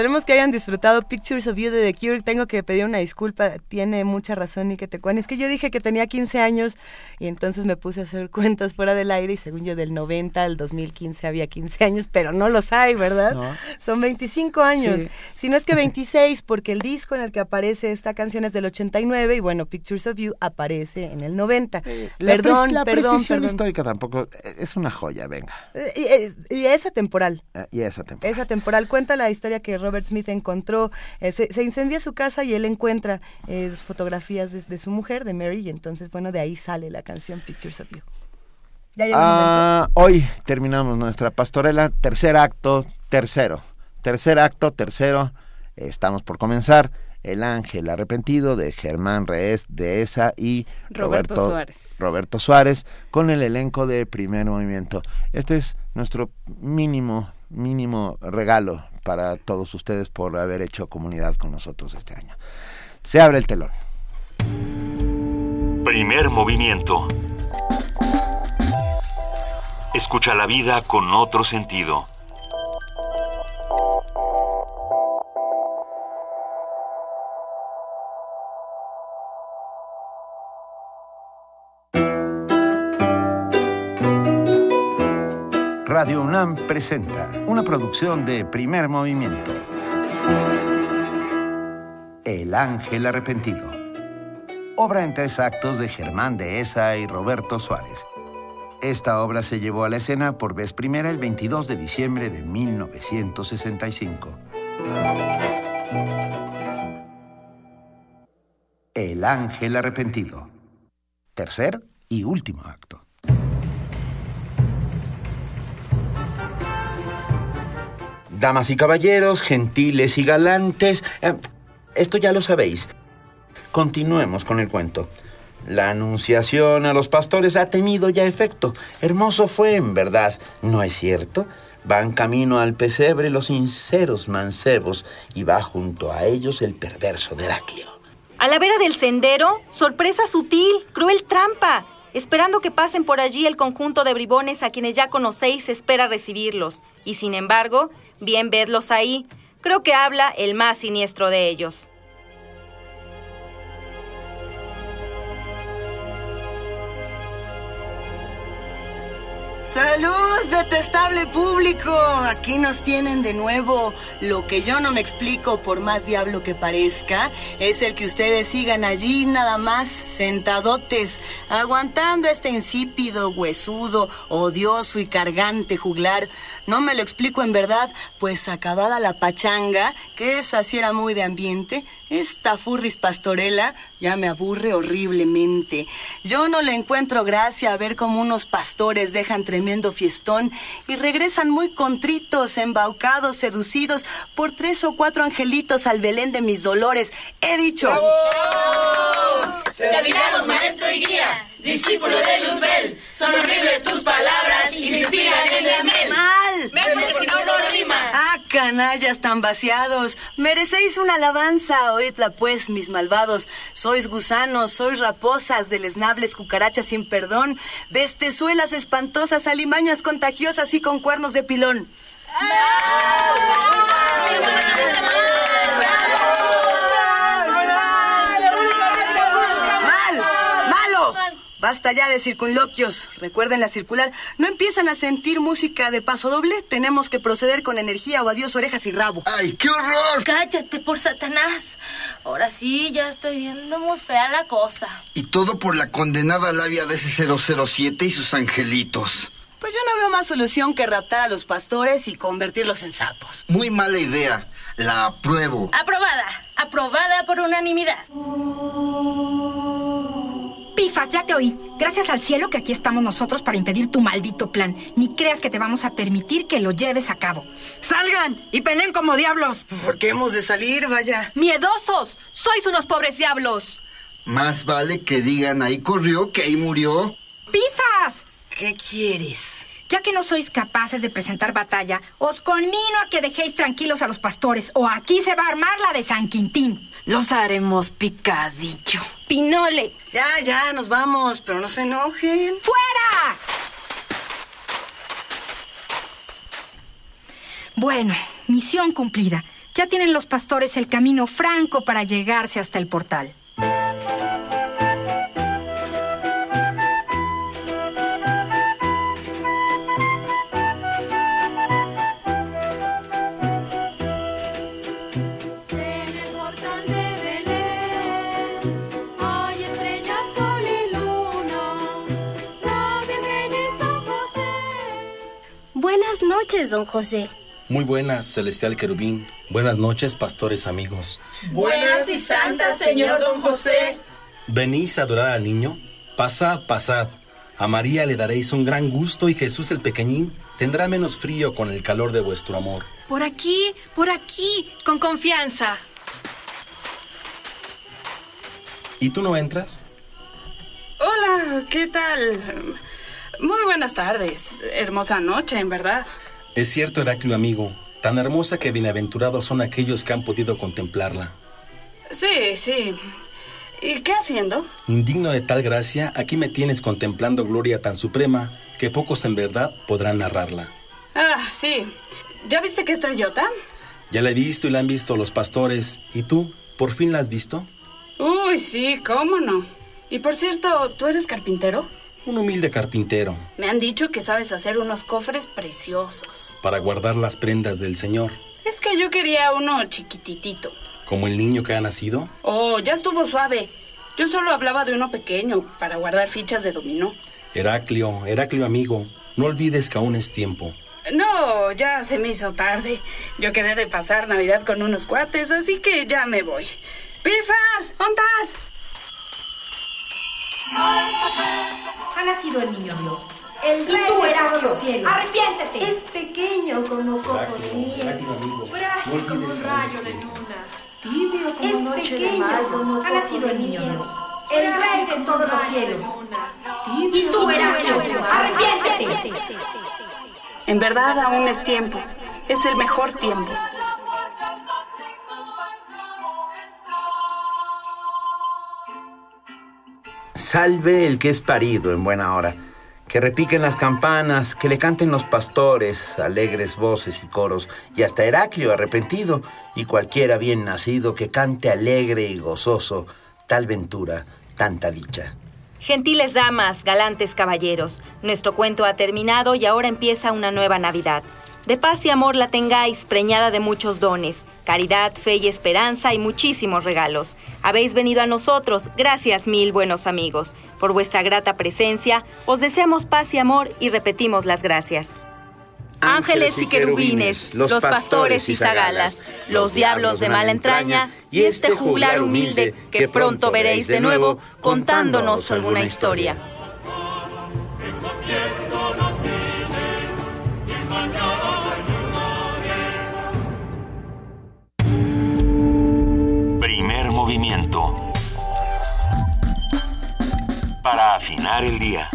Esperemos que hayan disfrutado Pictures of You de The Cure. Tengo que pedir una disculpa, tiene mucha razón y que te cuente. Es que yo dije que tenía 15 años y entonces me puse a hacer cuentas fuera del aire y según yo del 90 al 2015 había 15 años, pero no los hay, ¿verdad? Son 25 años. Si no es que 26 porque el disco en el que aparece esta canción es del 89 y bueno, Pictures of You aparece en el 90. La perdón, la perdón, precisión perdón. histórica tampoco es una joya, venga. Eh, Y, y- y esa temporal. Eh, Y esa temporada. Esa temporal cuenta la historia que Robert Smith encontró, eh, se, se incendia su casa y él encuentra eh, fotografías de, de su mujer, de Mary, y entonces, bueno, de ahí sale la canción Pictures of You. Ya Ah, hoy terminamos nuestra pastorela, tercer acto, tercero. Tercer acto, tercero. Estamos por comenzar. El ángel arrepentido de Germán Reés de ESA y Roberto Roberto, Suárez. Roberto Suárez con el elenco de primer movimiento. Este es nuestro mínimo, mínimo regalo para todos ustedes por haber hecho comunidad con nosotros este año. Se abre el telón. Primer movimiento. Escucha la vida con otro sentido. Radio UNAM presenta una producción de primer movimiento. El ángel arrepentido. Obra en tres actos de Germán Dehesa y Roberto Suárez. Esta obra se llevó a la escena por vez primera el 22 de diciembre de 1965. El ángel arrepentido. Tercer y último acto. Damas y caballeros, gentiles y galantes, eh, esto ya lo sabéis. Continuemos con el cuento. La anunciación a los pastores ha tenido ya efecto. Hermoso fue, en verdad, ¿no es cierto? Van camino al pesebre los sinceros mancebos y va junto a ellos el perverso Heraclio. A la vera del sendero, sorpresa sutil, cruel trampa. Esperando que pasen por allí el conjunto de bribones a quienes ya conocéis espera recibirlos. Y sin embargo, bien vedlos ahí. Creo que habla el más siniestro de ellos. Salud, detestable público. Aquí nos tienen de nuevo. Lo que yo no me explico, por más diablo que parezca, es el que ustedes sigan allí nada más sentadotes, aguantando este insípido, huesudo, odioso y cargante juglar. No me lo explico en verdad, pues acabada la pachanga, que esa sí era muy de ambiente, esta furris pastorela ya me aburre horriblemente. Yo no le encuentro gracia a ver cómo unos pastores dejan tremendo fiestón y regresan muy contritos, embaucados, seducidos por tres o cuatro angelitos al Belén de mis dolores. He dicho. Admiramos, maestro y guía, discípulo de Luzbel. Son horribles tus palabras y se inspiran en la miel. ¡Mal! Ven, porque si no, no rima. ¡Ah, canallas tan vaciados! Merecéis una alabanza, oídla pues, mis malvados. Sois gusanos, sois raposas, deleznables cucarachas sin perdón, bestezuelas espantosas, alimañas contagiosas y con cuernos de pilón. Basta ya de circunloquios. Recuerden la circular. ¿No empiezan a sentir música de paso doble? Tenemos que proceder con energía o adiós orejas y rabo. ¡Ay, qué horror! Cállate por Satanás. Ahora sí, ya estoy viendo muy fea la cosa. Y todo por la condenada labia de ese 007 y sus angelitos. Pues yo no veo más solución que raptar a los pastores y convertirlos en sapos. Muy mala idea. La apruebo. Aprobada. Aprobada por unanimidad. Pifas, ya te oí. Gracias al cielo que aquí estamos nosotros para impedir tu maldito plan. Ni creas que te vamos a permitir que lo lleves a cabo. ¡Salgan y peleen como diablos! ¿Por qué hemos de salir, vaya? ¡Miedosos! ¡Sois unos pobres diablos! Más vale que digan ahí corrió que ahí murió. ¡Pifas! ¿Qué quieres? Ya que no sois capaces de presentar batalla, os conmino a que dejéis tranquilos a los pastores, o aquí se va a armar la de San Quintín. Los haremos picadillo. Pinole. Ya, ya, nos vamos, pero no se enojen. ¡Fuera! Bueno, misión cumplida. Ya tienen los pastores el camino franco para llegarse hasta el portal. Noches, don José. Muy buenas, celestial querubín. Buenas noches, pastores amigos. Buenas y santas, señor don José. ¿Venís a adorar al niño? Pasad, pasad. A María le daréis un gran gusto y Jesús el pequeñín tendrá menos frío con el calor de vuestro amor. Por aquí, por aquí, con confianza. ¿Y tú no entras? Hola, ¿qué tal? Muy buenas tardes. Hermosa noche, en verdad. Es cierto, Heraclio amigo, tan hermosa que bienaventurados son aquellos que han podido contemplarla. Sí, sí. ¿Y qué haciendo? Indigno de tal gracia, aquí me tienes contemplando gloria tan suprema que pocos en verdad podrán narrarla. Ah, sí. ¿Ya viste qué estrellota? Ya la he visto y la han visto los pastores. ¿Y tú? ¿Por fin la has visto? Uy, sí, cómo no. Y por cierto, ¿tú eres carpintero? Un humilde carpintero. Me han dicho que sabes hacer unos cofres preciosos. Para guardar las prendas del Señor. Es que yo quería uno chiquititito. ¿Como el niño que ha nacido? Oh, ya estuvo suave. Yo solo hablaba de uno pequeño, para guardar fichas de dominó. Heraclio, Heraclio amigo, no olvides que aún es tiempo. No, ya se me hizo tarde. Yo quedé de pasar Navidad con unos cuates, así que ya me voy. ¡Pifas! ¿Ontas? Ha nacido el niño Dios. El rey tú, de los cielos. Arrepiéntete. Es pequeño como copo de nieve. Frágil como un rayo de luna. Tibio como es noche pequeño. de como ha nacido el niño Dios. El rey de todos los cielos. Y tú, Heraclio, arrepiéntete. En verdad aún es tiempo. Es el mejor tiempo. Salve el que es parido en buena hora. Que repiquen las campanas, que le canten los pastores, alegres voces y coros, y hasta Heraclio arrepentido, y cualquiera bien nacido que cante alegre y gozoso tal ventura, tanta dicha. Gentiles damas, galantes caballeros, nuestro cuento ha terminado y ahora empieza una nueva Navidad. De paz y amor la tengáis, preñada de muchos dones, caridad, fe y esperanza y muchísimos regalos. Habéis venido a nosotros, gracias mil buenos amigos. Por vuestra grata presencia, os deseamos paz y amor y repetimos las gracias. Ángeles y querubines, los pastores y zagalas, los diablos de mala entraña y este juglar humilde que pronto veréis de nuevo contándonos alguna historia. Para afinar el día.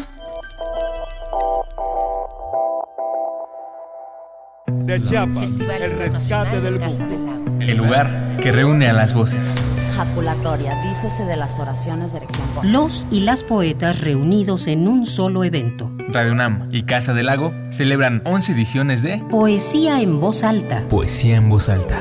De Chiapas, el rescate del buco. El lugar que reúne a las voces. Jaculatoria, dícese de las oraciones de erección. Los y las poetas reunidos en un solo evento. Radio UNAM y Casa del Lago celebran 11 ediciones de Poesía en voz alta. Poesía en voz alta.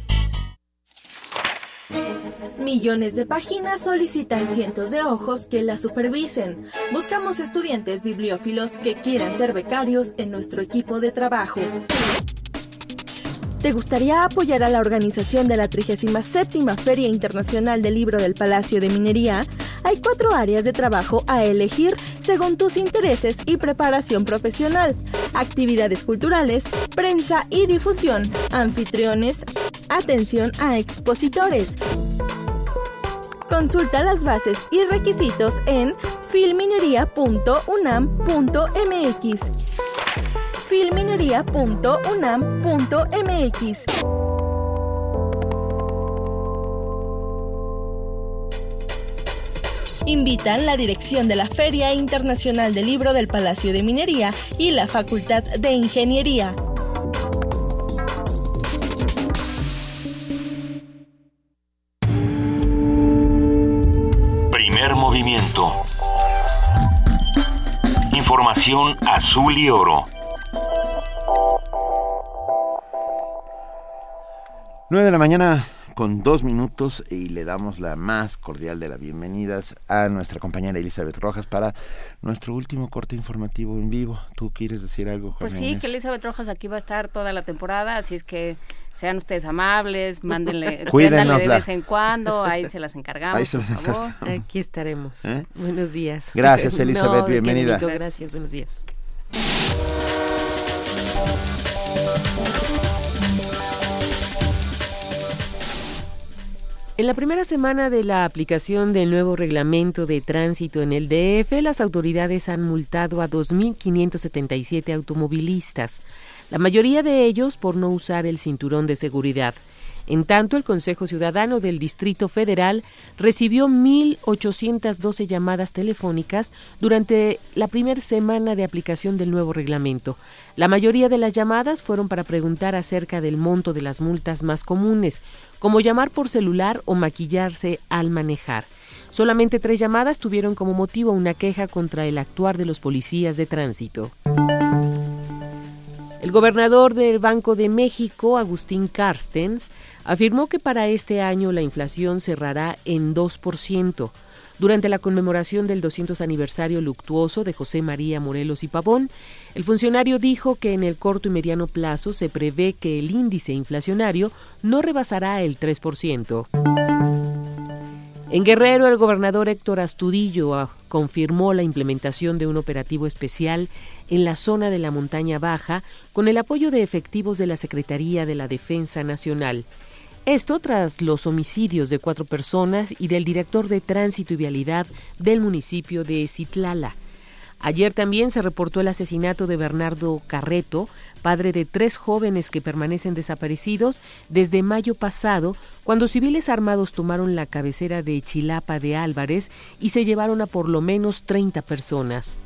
Millones de páginas solicitan cientos de ojos que las supervisen. Buscamos estudiantes bibliófilos que quieran ser becarios en nuestro equipo de trabajo. ¿Te gustaría apoyar a la organización de la 37 Feria Internacional del Libro del Palacio de Minería? Hay cuatro áreas de trabajo a elegir según tus intereses y preparación profesional. Actividades culturales, prensa y difusión, anfitriones, atención a expositores. Consulta las bases y requisitos en filminería.unam.mx filminería.unam.mx. Invitan la dirección de la Feria Internacional del Libro del Palacio de Minería y la Facultad de Ingeniería. Azul y oro. 9 de la mañana con dos minutos y le damos la más cordial de las bienvenidas a nuestra compañera Elizabeth Rojas para nuestro último corte informativo en vivo. ¿Tú quieres decir algo, Pues sí, que Elizabeth Rojas aquí va a estar toda la temporada, así es que sean ustedes amables, mándenle, de vez en cuando, ahí se las encargamos, Ahí se las por favor. encargamos. Aquí estaremos. ¿Eh? Buenos días. Gracias, Elizabeth, No, bienvenida. Gracias, buenos días. En la primera semana de la aplicación del nuevo reglamento de tránsito en el DF, las autoridades han multado a 2.577 automovilistas, la mayoría de ellos por no usar el cinturón de seguridad. En tanto, el Consejo Ciudadano del Distrito Federal recibió 1.812 llamadas telefónicas durante la primera semana de aplicación del nuevo reglamento. La mayoría de las llamadas fueron para preguntar acerca del monto de las multas más comunes, como llamar por celular o maquillarse al manejar. Solamente tres llamadas tuvieron como motivo una queja contra el actuar de los policías de tránsito. El gobernador del Banco de México, Agustín Carstens, afirmó que para este año la inflación cerrará en 2%. Durante la conmemoración del 200 aniversario luctuoso de José María Morelos y Pavón, el funcionario dijo que en el corto y mediano plazo se prevé que el índice inflacionario no rebasará el 3%. En Guerrero, el gobernador Héctor Astudillo ah, confirmó la implementación de un operativo especial en la zona de la montaña baja con el apoyo de efectivos de la Secretaría de la Defensa Nacional. Esto tras los homicidios de cuatro personas y del director de tránsito y vialidad del municipio de Citlala. Ayer también se reportó el asesinato de Bernardo Carreto, padre de tres jóvenes que permanecen desaparecidos desde mayo pasado, cuando civiles armados tomaron la cabecera de Chilapa de Álvarez y se llevaron a por lo menos 30 personas.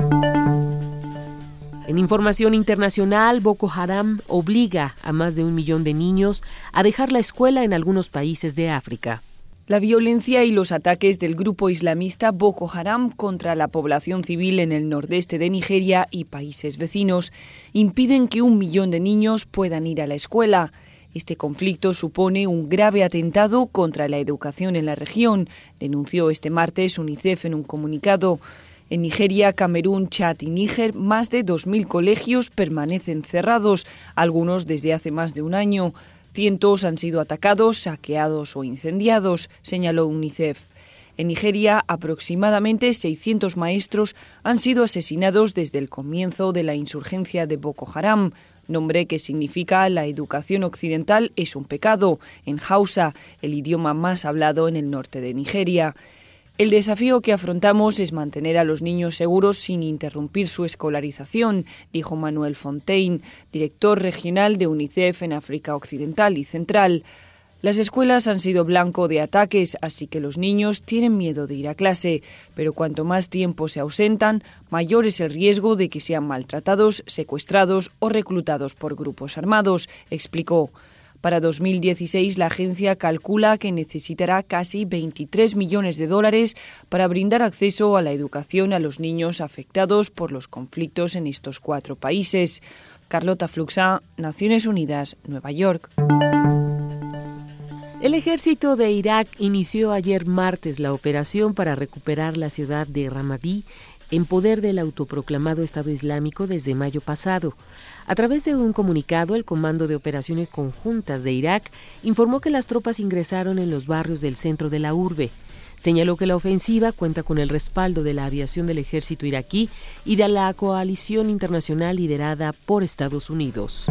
En información internacional, Boko Haram obliga a más de un millón de niños a dejar la escuela en algunos países de África. La violencia y los ataques del grupo islamista Boko Haram contra la población civil en el nordeste de Nigeria y países vecinos impiden que un millón de niños puedan ir a la escuela. Este conflicto supone un grave atentado contra la educación en la región, denunció este martes UNICEF en un comunicado. En Nigeria, Camerún, Chad y Níger, más de 2.000 colegios permanecen cerrados, algunos desde hace más de un año. Cientos han sido atacados, saqueados o incendiados, señaló UNICEF. En Nigeria, aproximadamente 600 maestros han sido asesinados desde el comienzo de la insurgencia de Boko Haram, nombre que significa la educación occidental es un pecado, en Hausa, el idioma más hablado en el norte de Nigeria. El desafío que afrontamos es mantener a los niños seguros sin interrumpir su escolarización, dijo Manuel Fontaine, director regional de UNICEF en África Occidental y Central. Las escuelas han sido blanco de ataques, así que los niños tienen miedo de ir a clase, pero cuanto más tiempo se ausentan, mayor es el riesgo de que sean maltratados, secuestrados o reclutados por grupos armados, explicó. Para 2016, la agencia calcula que necesitará casi 23 millones de dólares para brindar acceso a la educación a los niños afectados por los conflictos en estos cuatro países. Carlota Fluxa, Naciones Unidas, Nueva York. El ejército de Irak inició ayer martes la operación para recuperar la ciudad de Ramadí en poder del autoproclamado Estado Islámico desde mayo pasado. A través de un comunicado, el Comando de Operaciones Conjuntas de Irak informó que las tropas ingresaron en los barrios del centro de la urbe. Señaló que la ofensiva cuenta con el respaldo de la aviación del ejército iraquí y de la coalición internacional liderada por Estados Unidos.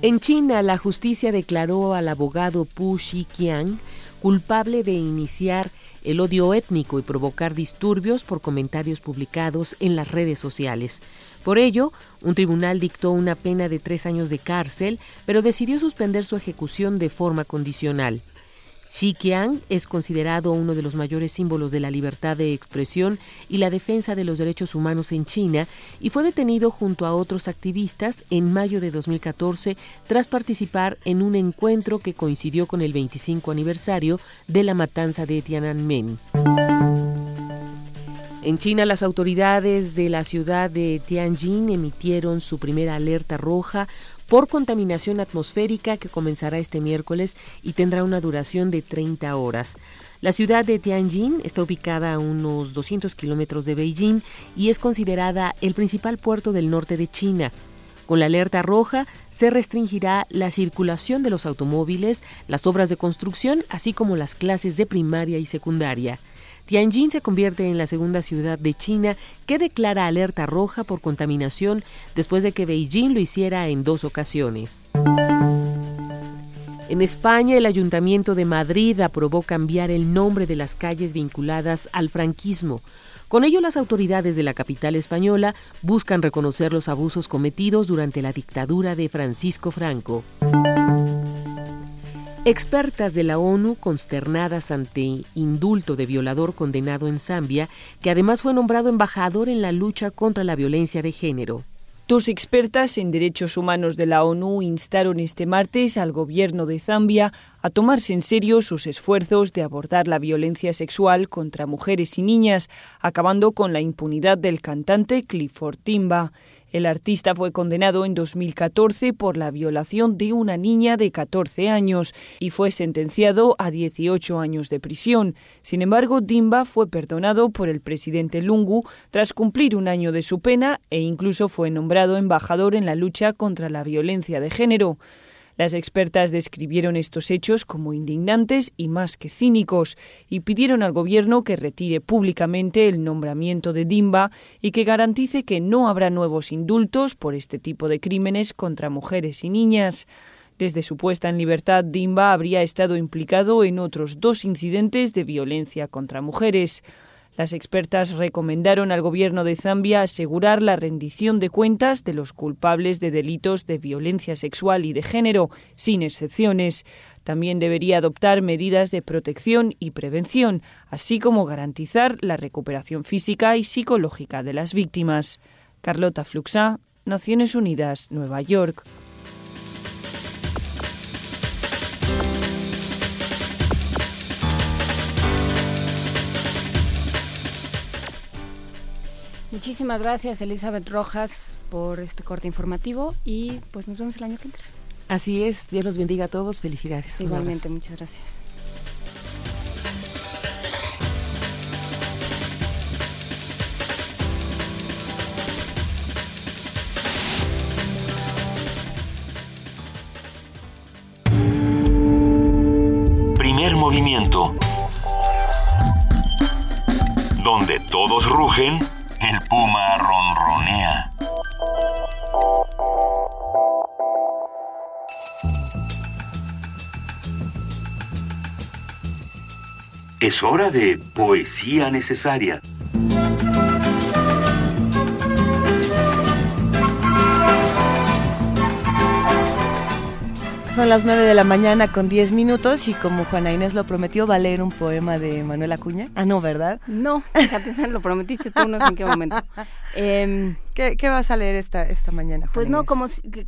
En China, la justicia declaró al abogado Pu Xiqiang culpable de iniciar el odio étnico y provocar disturbios por comentarios publicados en las redes sociales. Por ello, un tribunal dictó una pena de tres años de cárcel, pero decidió suspender su ejecución de forma condicional. Qiang es considerado uno de los mayores símbolos de la libertad de expresión y la defensa de los derechos humanos en China y fue detenido junto a otros activistas en mayo de 2014 tras participar en un encuentro que coincidió con el 25 aniversario de la matanza de Tiananmen. En China, las autoridades de la ciudad de Tianjin emitieron su primera alerta roja por contaminación atmosférica que comenzará este miércoles y tendrá una duración de 30 horas. La ciudad de Tianjin está ubicada a unos 200 kilómetros de Beijing y es considerada el principal puerto del norte de China. Con la alerta roja se restringirá la circulación de los automóviles, las obras de construcción, así como las clases de primaria y secundaria. Tianjin se convierte en la segunda ciudad de China que declara alerta roja por contaminación después de que Beijing lo hiciera en dos ocasiones. En España, el Ayuntamiento de Madrid aprobó cambiar el nombre de las calles vinculadas al franquismo. Con ello, las autoridades de la capital española buscan reconocer los abusos cometidos durante la dictadura de Francisco Franco. Expertas de la ONU consternadas ante indulto de violador condenado en Zambia, que además fue nombrado embajador en la lucha contra la violencia de género. Dos expertas en derechos humanos de la ONU instaron este martes al gobierno de Zambia a tomarse en serio sus esfuerzos de abordar la violencia sexual contra mujeres y niñas, acabando con la impunidad del cantante Clifford Timba. El artista fue condenado en 2014 por la violación de una niña de 14 años y fue sentenciado a 18 años de prisión. Sin embargo, Dimba fue perdonado por el presidente Lungu tras cumplir un año de su pena e incluso fue nombrado embajador en la lucha contra la violencia de género. Las expertas describieron estos hechos como indignantes y más que cínicos y pidieron al gobierno que retire públicamente el nombramiento de Dimba y que garantice que no habrá nuevos indultos por este tipo de crímenes contra mujeres y niñas. Desde su puesta en libertad, Dimba habría estado implicado en otros dos incidentes de violencia contra mujeres. Las expertas recomendaron al gobierno de Zambia asegurar la rendición de cuentas de los culpables de delitos de violencia sexual y de género, sin excepciones. También debería adoptar medidas de protección y prevención, así como garantizar la recuperación física y psicológica de las víctimas. Carlota Fluxá, Naciones Unidas, Nueva York. Muchísimas gracias Elizabeth Rojas por este corte informativo y pues nos vemos el año que entra. Así es, Dios los bendiga a todos, felicidades. Igualmente, muchas gracias. Primer movimiento. Donde todos rugen el puma ronronea. Es hora de poesía necesaria. Son las 9 de la mañana con 10 minutos y como Juana Inés lo prometió, va a leer un poema de Manuel Acuña. Ah, no, ¿verdad? No, fíjate, lo prometiste tú, no sé en qué momento. Em, ¿Qué, vas a leer esta, esta mañana? pues no, como,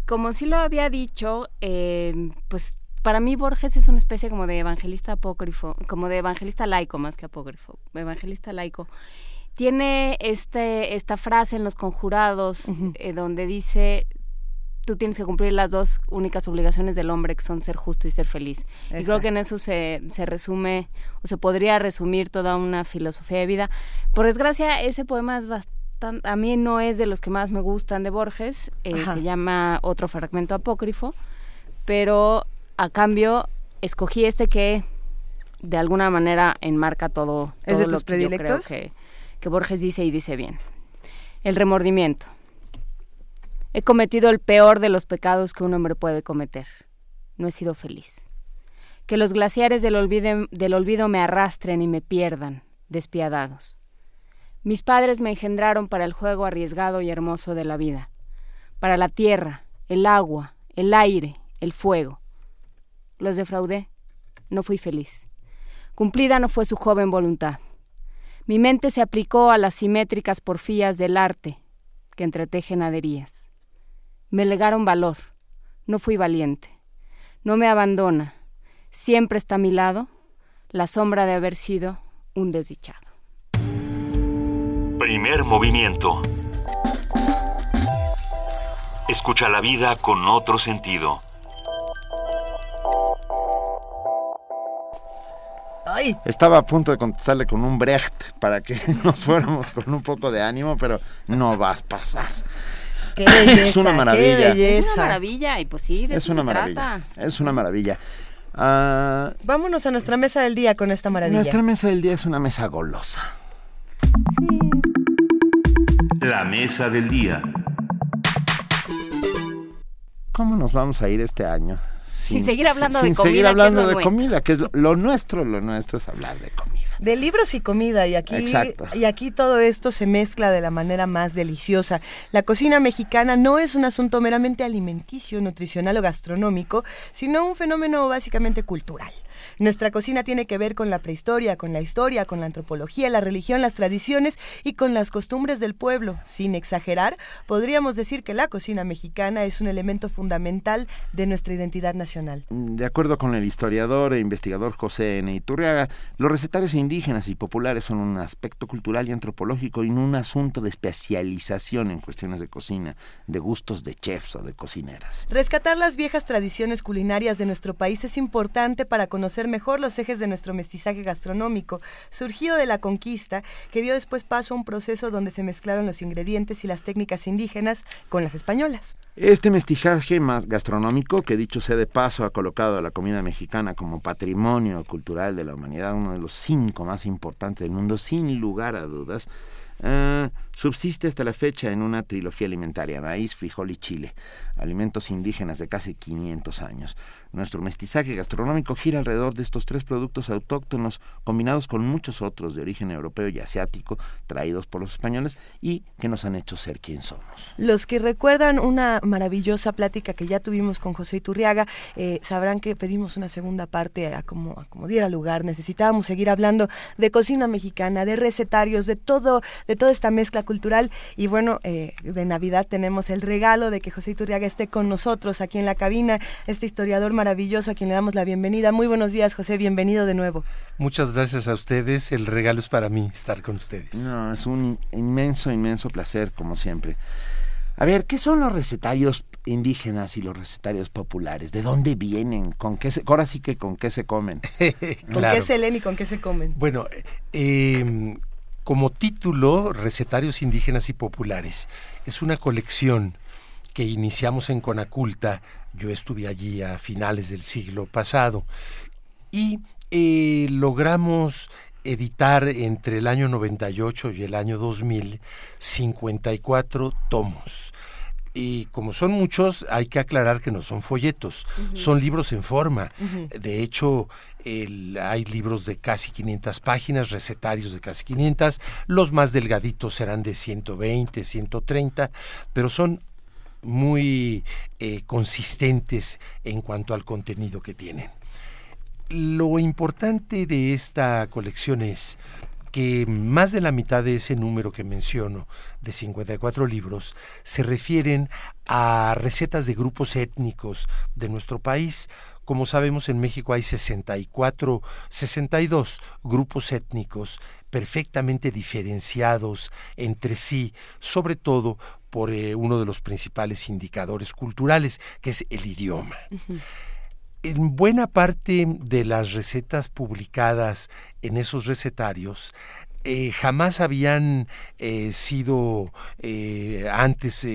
como sí lo había dicho, em, pues para mí Borges es una especie como de evangelista apócrifo, como de evangelista laico más que apócrifo, evangelista laico. Tiene este, esta frase en Los Conjurados eh, donde dice, tú tienes que cumplir las dos únicas obligaciones del hombre, que son ser justo y ser feliz. Y creo que en eso se, se resume, o se podría resumir toda una filosofía de vida. Por desgracia, ese poema es bastante, a mí no es de los que más me gustan de Borges, eh, se llama Otro fragmento apócrifo, pero a cambio escogí este que de alguna manera enmarca todo, ¿Es de tus lo que creo que, que Borges dice y dice bien. El remordimiento. He cometido el peor de los pecados que un hombre puede cometer. No he sido feliz. Que los glaciares del, olvido me arrastren y me pierdan, despiadados. Mis padres me engendraron para el juego arriesgado y hermoso de la vida, para la tierra, el agua, el aire, el fuego. Los defraudé, no fui feliz. Cumplida no fue su joven voluntad. Mi mente se aplicó a las simétricas porfías del arte que entretejen aderías. Me legaron valor. No fui valiente. No me abandona. Siempre está a mi lado la sombra de haber sido un desdichado. Primer movimiento. Escucha la vida con otro sentido. Ay. Estaba a punto de contestarle con un Brecht para que nos fuéramos con un poco de ánimo, pero no vas a pasar. es una maravilla. Es una maravilla y pues sí, de es una maravilla. Es una maravilla. Ah, Vámonos a nuestra mesa del día con esta maravilla. Nuestra mesa del día es una mesa golosa. La mesa del día. ¿Cómo nos vamos a ir este año? Sin, seguir hablando de comida. Sin seguir hablando de comida, que es lo nuestro, lo nuestro es hablar de comida de libros y comida y aquí y aquí todo esto se mezcla de la manera más deliciosa. La cocina mexicana no es un asunto meramente alimenticio, nutricional o gastronómico, sino un fenómeno básicamente cultural. Nuestra cocina tiene que ver con la prehistoria, con la historia, con la antropología, la religión, las tradiciones y con las costumbres del pueblo. Sin exagerar, podríamos decir que la cocina mexicana es un elemento fundamental de nuestra identidad nacional. De acuerdo con el historiador e investigador José N. Iturriaga, los recetarios indígenas y populares son un aspecto cultural y antropológico y no un asunto de especialización en cuestiones de cocina, de gustos de chefs o de cocineras. Rescatar las viejas tradiciones culinarias de nuestro país es importante para conocer mejor los ejes de nuestro mestizaje gastronómico, surgido de la conquista, que dio después paso a un proceso donde se mezclaron los ingredientes y las técnicas indígenas con las españolas. Este mestizaje más gastronómico, que dicho sea de paso, ha colocado a la comida mexicana como patrimonio cultural de la humanidad, uno de los cinco más importantes del mundo, sin lugar a dudas, eh, subsiste hasta la fecha en una trilogía alimentaria, maíz, frijol y chile, alimentos indígenas de casi 500 años. Nuestro mestizaje gastronómico gira alrededor de estos tres productos autóctonos combinados con muchos otros de origen europeo y asiático traídos por los españoles y que nos han hecho ser quien somos. Los que recuerdan una maravillosa plática que ya tuvimos con José Iturriaga eh, sabrán que pedimos una segunda parte a como, como diera lugar. Necesitábamos seguir hablando de cocina mexicana, de recetarios, de todo, de toda esta mezcla cultural y bueno, eh, de Navidad tenemos el regalo de que José Iturriaga esté con nosotros aquí en la cabina, este historiador maravilloso a quien le damos la bienvenida. Muy buenos días, José, bienvenido de nuevo. Muchas gracias a ustedes, el regalo es para mí estar con ustedes. No, es un inmenso, inmenso placer, como siempre. A ver, ¿qué son los recetarios indígenas y los recetarios populares? ¿De dónde vienen? ¿Con qué se, ahora sí que con qué se comen? ¿Con qué se leen y con qué se comen? Bueno, eh, como título, Recetarios indígenas y populares. Es una colección que iniciamos en Conaculta yo estuve allí a finales del siglo pasado y eh, logramos editar entre el año 98 y el año 2000 54 tomos. Y como son muchos, hay que aclarar que no son folletos, son libros en forma. De hecho, hay libros de casi 500 páginas, recetarios de casi 500, los más delgaditos serán de 120, 130, pero son muy eh, consistentes en cuanto al contenido que tienen. Lo importante de esta colección es que más de la mitad de ese número que menciono, de 54 libros, se refieren a recetas de grupos étnicos de nuestro país. Como sabemos, en México hay 64, 62 grupos étnicos perfectamente diferenciados entre sí, sobre todo por eh, uno de los principales indicadores culturales, que es el idioma. En buena parte de las recetas publicadas en esos recetarios, eh, jamás habían eh, sido antes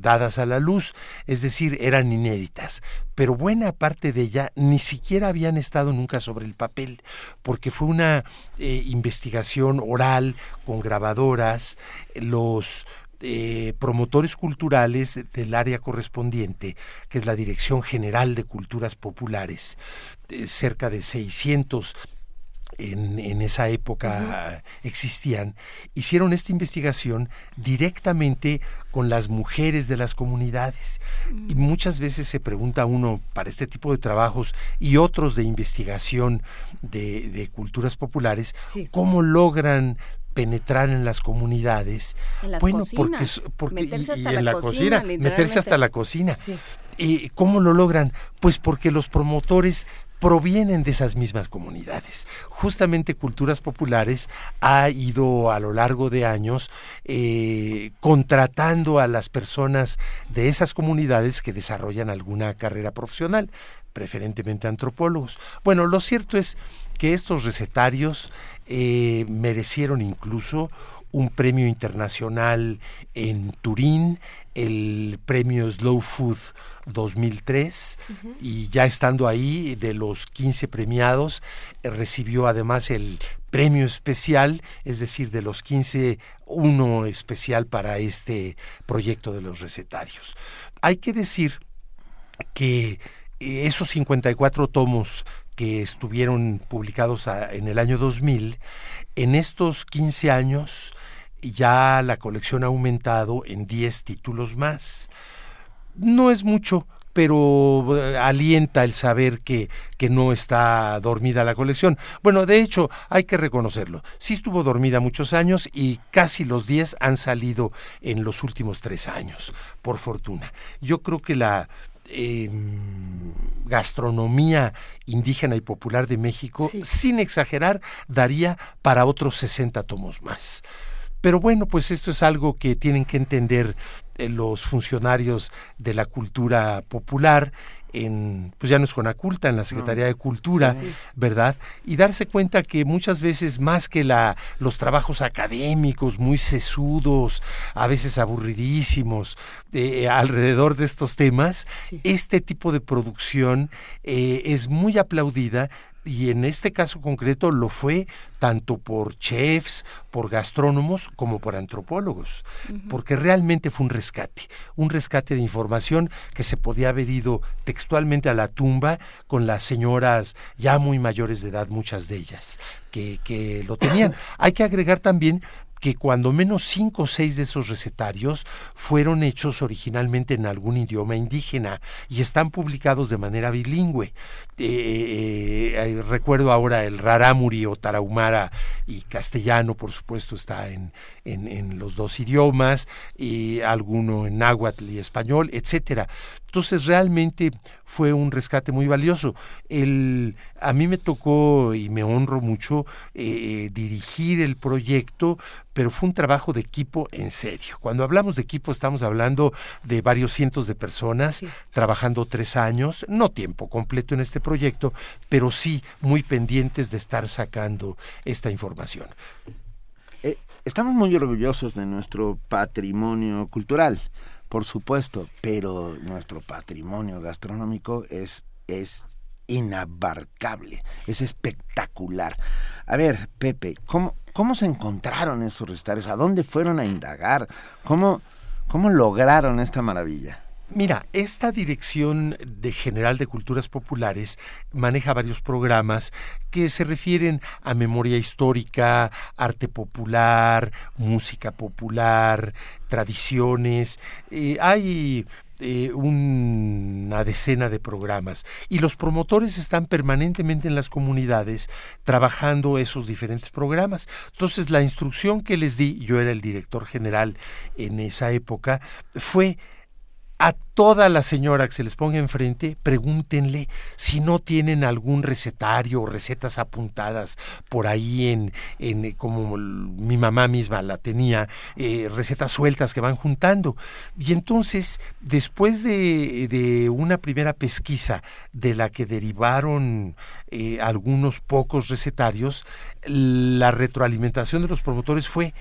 dadas a la luz, es decir, eran inéditas, pero buena parte de ella ni siquiera habían estado nunca sobre el papel, porque fue una investigación oral con grabadoras, los eh, promotores culturales del área correspondiente, que es la Dirección General de Culturas Populares, eh, cerca de 600 en, esa época existían, hicieron esta investigación directamente con las mujeres de las comunidades. Y muchas veces se pregunta uno para este tipo de trabajos y otros de investigación de, culturas populares, ¿cómo logran penetrar en las comunidades. bueno, porque, porque y, en la cocina, meterse hasta la cocina. ¿Y cómo lo logran? Pues porque los promotores provienen de esas mismas comunidades. Justamente Culturas Populares ha ido a lo largo de años eh, contratando a las personas de esas comunidades que desarrollan alguna carrera profesional, preferentemente antropólogos. Bueno, lo cierto es que estos recetarios eh, merecieron incluso un premio internacional en Turín, el premio Slow Food 2003 y ya estando ahí de los 15 premiados eh, recibió además el premio especial, es decir, de los 15 uno especial para este proyecto de los recetarios. Hay que decir que eh, esos 54 tomos que estuvieron publicados en el año 2000, en estos 15 años ya la colección ha aumentado en 10 títulos más. No es mucho, pero eh, alienta el saber que, que, no está dormida la colección. Bueno, de hecho, hay que reconocerlo. Sí estuvo dormida muchos años y casi los 10 han salido en los últimos tres años, por fortuna. Yo creo que la Em, gastronomía indígena y popular de México, sin exagerar, daría para otros 60 tomos más. Pero bueno, pues esto es algo que tienen que entender eh, los funcionarios de la cultura popular en, pues ya no es Conaculta, en la Secretaría de Cultura, ¿verdad? Y darse cuenta que muchas veces más que la, los trabajos académicos muy sesudos, a veces aburridísimos, eh, alrededor de estos temas, este tipo de producción eh, es muy aplaudida y en este caso concreto lo fue tanto por chefs, por gastrónomos, como por antropólogos, porque realmente fue un rescate, un rescate de información que se podía haber ido textualmente a la tumba con las señoras ya muy mayores de edad, muchas de ellas, que, que lo tenían. Hay que agregar también que cuando menos cinco o seis de esos recetarios fueron hechos originalmente en algún idioma indígena y están publicados de manera bilingüe. Eh, eh, recuerdo ahora el rarámuri o tarahumara y castellano, por supuesto, está en, en, los dos idiomas, y alguno en náhuatl y español, etcétera. Entonces realmente fue un rescate muy valioso. El, a mí me tocó y me honro mucho eh, dirigir el proyecto, pero fue un trabajo de equipo en serio. Cuando hablamos de equipo estamos hablando de varios cientos de personas trabajando tres años, no tiempo completo en este proyecto, pero sí muy pendientes de estar sacando esta información. Eh, estamos muy orgullosos de nuestro patrimonio cultural, por supuesto, pero nuestro patrimonio gastronómico es, es inabarcable, es espectacular. A ver, Pepe, ¿cómo, cómo se encontraron esos restaurantes? ¿A dónde fueron a indagar? ¿Cómo, cómo lograron esta maravilla? Mira, esta dirección de General de Culturas Populares maneja varios programas que se refieren a memoria histórica, arte popular, música popular, tradiciones. Eh, hay eh, una decena de programas y los promotores están permanentemente en las comunidades trabajando esos diferentes programas. Entonces la instrucción que les di, yo era el director general en esa época, fue a toda la señora que se les ponga enfrente, pregúntenle si no tienen algún recetario o recetas apuntadas por ahí en, en como mi mamá misma la tenía, eh, recetas sueltas que van juntando. Y entonces, después de, de una primera pesquisa de la que derivaron eh, algunos pocos recetarios, la retroalimentación de los promotores fue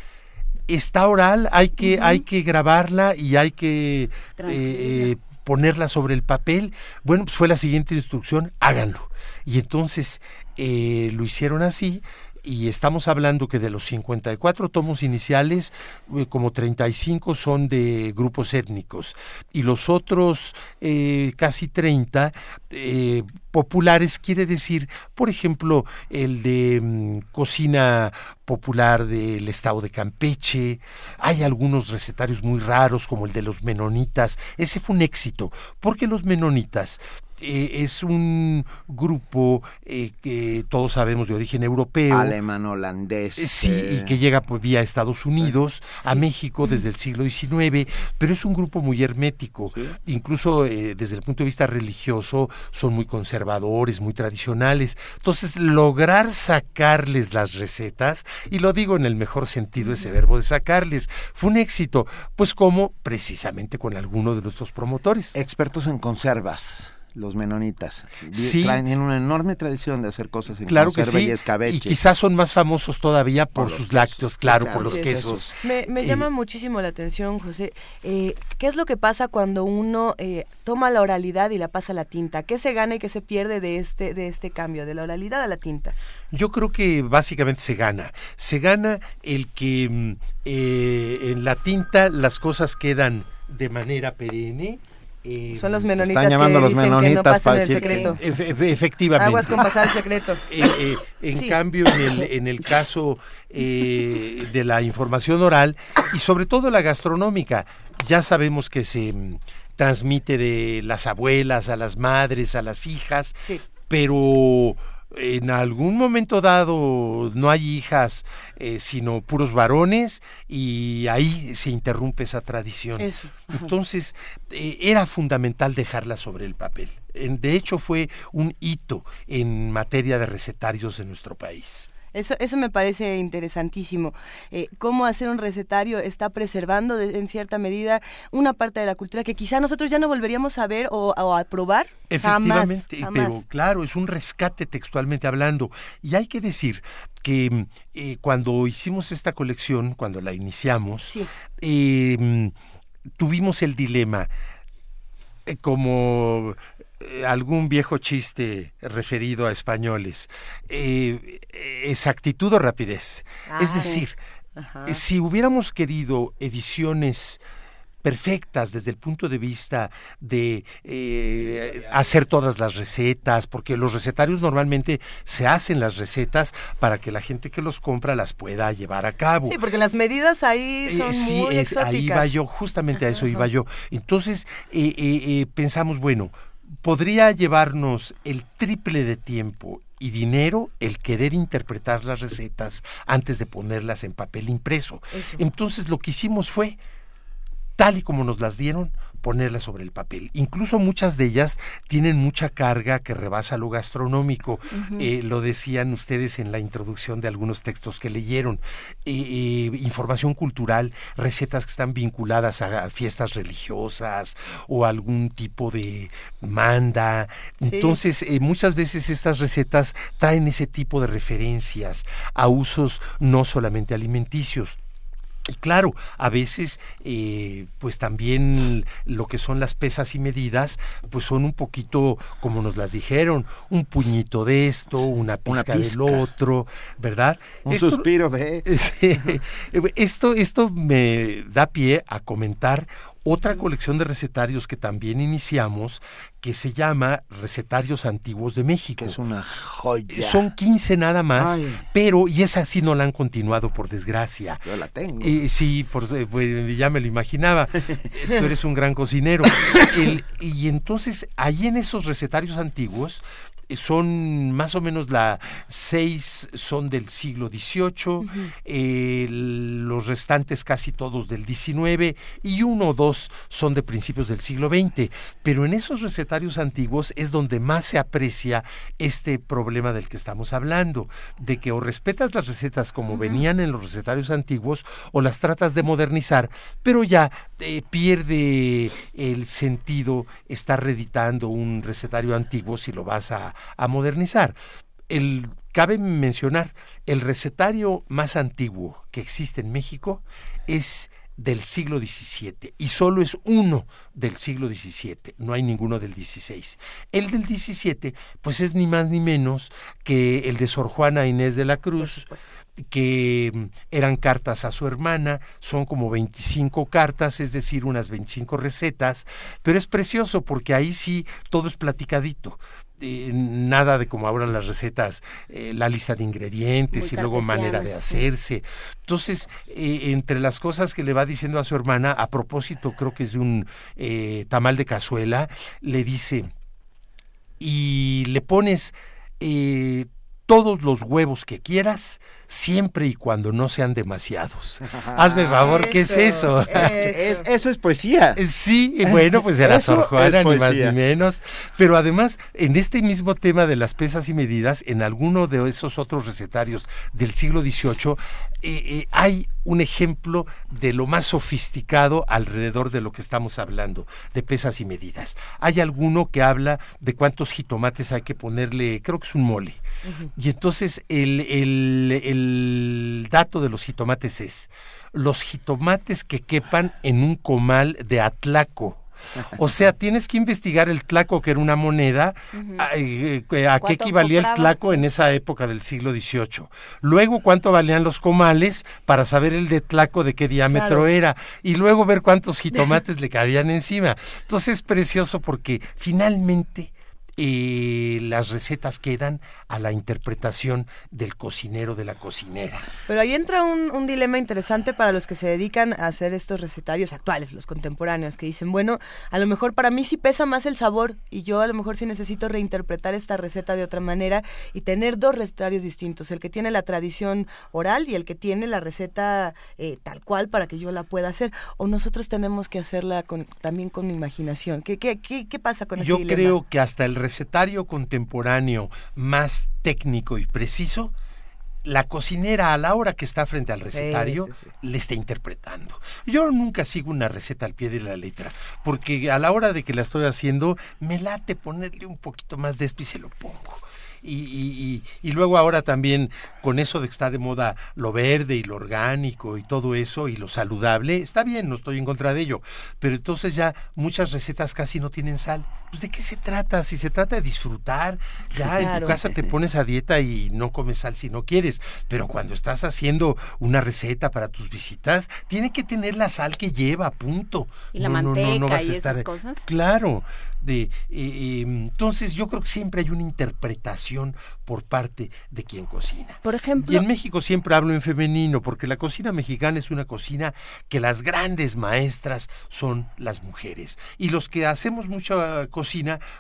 está oral, hay que, hay que grabarla y hay que eh, ponerla sobre el papel. Bueno, pues fue la siguiente instrucción, háganlo. Y entonces eh, lo hicieron así y estamos hablando que de los 54 tomos iniciales, eh, como 35 son de grupos étnicos y los otros eh, casi 30 eh, populares, quiere decir, por ejemplo, el de mm, cocina popular del estado de Campeche, hay algunos recetarios muy raros como el de los menonitas, ese fue un éxito, porque los menonitas eh, es un grupo eh, que todos sabemos de origen europeo. Alemán, holandés. Eh, sí, y que llega pues, vía Estados Unidos a México desde el siglo XIX, pero es un grupo muy hermético. Incluso desde el punto de vista religioso son muy conservadores, muy tradicionales. Entonces, lograr sacarles las recetas, y lo digo en el mejor sentido ese verbo de sacarles, fue un éxito, pues como precisamente con alguno de nuestros promotores. Expertos en conservas los menonitas. Sí. Tienen una enorme tradición de hacer cosas en claro que sí. y escabeche. Y quizás son más famosos todavía por, sus lácteos, claro, por los quesos. Me, me llama muchísimo la atención, José. Eh, ¿Qué es lo que pasa cuando uno eh, toma la oralidad y la pasa a la tinta? ¿Qué se gana y qué se pierde de este, de este cambio, de la oralidad a la tinta? Yo creo que básicamente se gana. Se gana el que mm, eh, en la tinta las cosas quedan de manera perenne eh, Son los menonitas que los dicen que no pasan el secreto. efectivamente. Aguas con pasar el secreto. Eh, eh, en cambio, en el, en el caso de la información oral y sobre todo la gastronómica, ya sabemos que se mm, transmite de las abuelas a las madres, a las hijas, pero en algún momento dado no hay hijas, eh, sino puros varones, y ahí se interrumpe esa tradición. Entonces, eh, era fundamental dejarla sobre el papel. de hecho, fue un hito en materia de recetarios de nuestro país. Eso, eso me parece interesantísimo. Eh, cómo hacer un recetario está preservando en cierta medida una parte de la cultura que quizá nosotros ya no volveríamos a ver o, a probar. Efectivamente, pero claro, es un rescate textualmente hablando. Y hay que decir que eh, cuando hicimos esta colección, cuando la iniciamos, em, tuvimos el dilema eh, como eh, algún viejo chiste referido a españoles. Eh, exactitud o rapidez. Es decir, eh, si hubiéramos querido ediciones perfectas desde el punto de vista de hacer todas las recetas, porque los recetarios normalmente se hacen las recetas para que la gente que los compra las pueda llevar a cabo. Sí, porque las medidas ahí son sí, muy es, ahí iba yo, justamente a eso iba yo. Entonces pensamos, bueno, podría llevarnos el triple de tiempo y dinero el querer interpretar las recetas antes de ponerlas en papel impreso. Entonces lo que hicimos fue, tal y como nos las dieron, ponerla sobre el papel. Incluso muchas de ellas tienen mucha carga que rebasa lo gastronómico. Eh, lo decían ustedes en la introducción de algunos textos que leyeron. Eh, eh, información cultural, recetas que están vinculadas a, fiestas religiosas o algún tipo de manda. Entonces, muchas veces estas recetas traen ese tipo de referencias a usos no solamente alimenticios. Y claro, a veces, eh, pues también lo que son las pesas y medidas, pues son un poquito como nos las dijeron, un puñito de esto, una pizca, del otro, ¿verdad? Un suspiro de... esto, esto me da pie a comentar otra colección de recetarios que también iniciamos, que se llama Recetarios Antiguos de México. es una joya. Son 15 nada más, pero, y esa sí no la han continuado, por desgracia. Yo la tengo. Eh, sí, por, pues, ya me lo imaginaba. Tú eres un gran cocinero. y entonces, ahí en esos recetarios antiguos, son más o menos la seis son del siglo XVIII, los restantes casi todos del XIX y uno o dos son de principios del siglo XX. Pero en esos recetarios antiguos es donde más se aprecia este problema del que estamos hablando, de que o respetas las recetas como venían en los recetarios antiguos o las tratas de modernizar, pero ya eh, pierde el sentido estar reeditando un recetario antiguo si lo vas a, a modernizar. El, cabe mencionar, el recetario más antiguo que existe en México es del siglo XVII y solo es uno del siglo XVII, no hay ninguno del XVI. El del XVII, pues es ni más ni menos que el de Sor Juana Inés de la Cruz, que mm, eran cartas a su hermana, son como 25 cartas, es decir, unas 25 recetas, pero es precioso porque ahí sí todo es platicadito. Eh, nada de como ahora las recetas, eh, la lista de ingredientes y luego manera de hacerse. Entonces, eh, entre las cosas que le va diciendo a su hermana, a propósito creo que es de un tamal de cazuela, le dice, y le pones todos los huevos que quieras, siempre y cuando no sean demasiados. Hazme favor, ¿qué es eso? Eso es, poesía. Eh, sí, bueno, pues era Sor Juana, ni más ni menos. Pero además, en este mismo tema de las pesas y medidas, en alguno de esos otros recetarios del siglo XVIII, eh, eh, hay un ejemplo de lo más sofisticado alrededor de lo que estamos hablando, de pesas y medidas. Hay alguno que habla de cuántos jitomates hay que ponerle, creo que es un mole. Y entonces el, el, el dato de los jitomates es los jitomates que quepan en un comal de atlaco. O sea, tienes que investigar el tlaco, que era una moneda, a, eh, qué equivalía el tlaco en esa época del siglo XVIII. Luego, cuánto valían los comales para saber el de tlaco de qué diámetro era. Y luego ver cuántos jitomates le cabían encima. Entonces es precioso porque finalmente y las recetas quedan a la interpretación del cocinero de la cocinera. Pero ahí entra un, dilema interesante para los que se dedican a hacer estos recetarios actuales, los contemporáneos, que dicen, bueno, a lo mejor para mí sí pesa más el sabor y yo a lo mejor sí necesito reinterpretar esta receta de otra manera y tener dos recetarios distintos, el que tiene la tradición oral y el que tiene la receta eh, tal cual para que yo la pueda hacer. O nosotros tenemos que hacerla con, también con imaginación. ¿Qué, qué, qué, qué pasa con yo dilema? Yo creo que hasta el recetario contemporáneo más técnico y preciso, la cocinera a la hora que está frente al recetario le está interpretando. Yo nunca sigo una receta al pie de la letra, porque a la hora de que la estoy haciendo me late ponerle un poquito más de esto y se lo pongo. Y, y, y, luego ahora también con eso de que está de moda lo verde y lo orgánico y todo eso y lo saludable, está bien, no estoy en contra de ello, pero entonces ya muchas recetas casi no tienen sal. Pues de qué se trata? Si se trata de disfrutar, ya en tu casa te pones a dieta y no comes sal si no quieres, pero cuando estás haciendo una receta para tus visitas, tiene que tener la sal que lleva, punto. Y la manteca y esas cosas. Claro, de eh, em, entonces yo creo que siempre hay una interpretación por parte de quien cocina. Por ejemplo, y en México siempre hablo en femenino porque la cocina mexicana es una cocina que las grandes maestras son las mujeres y los que hacemos mucha cocina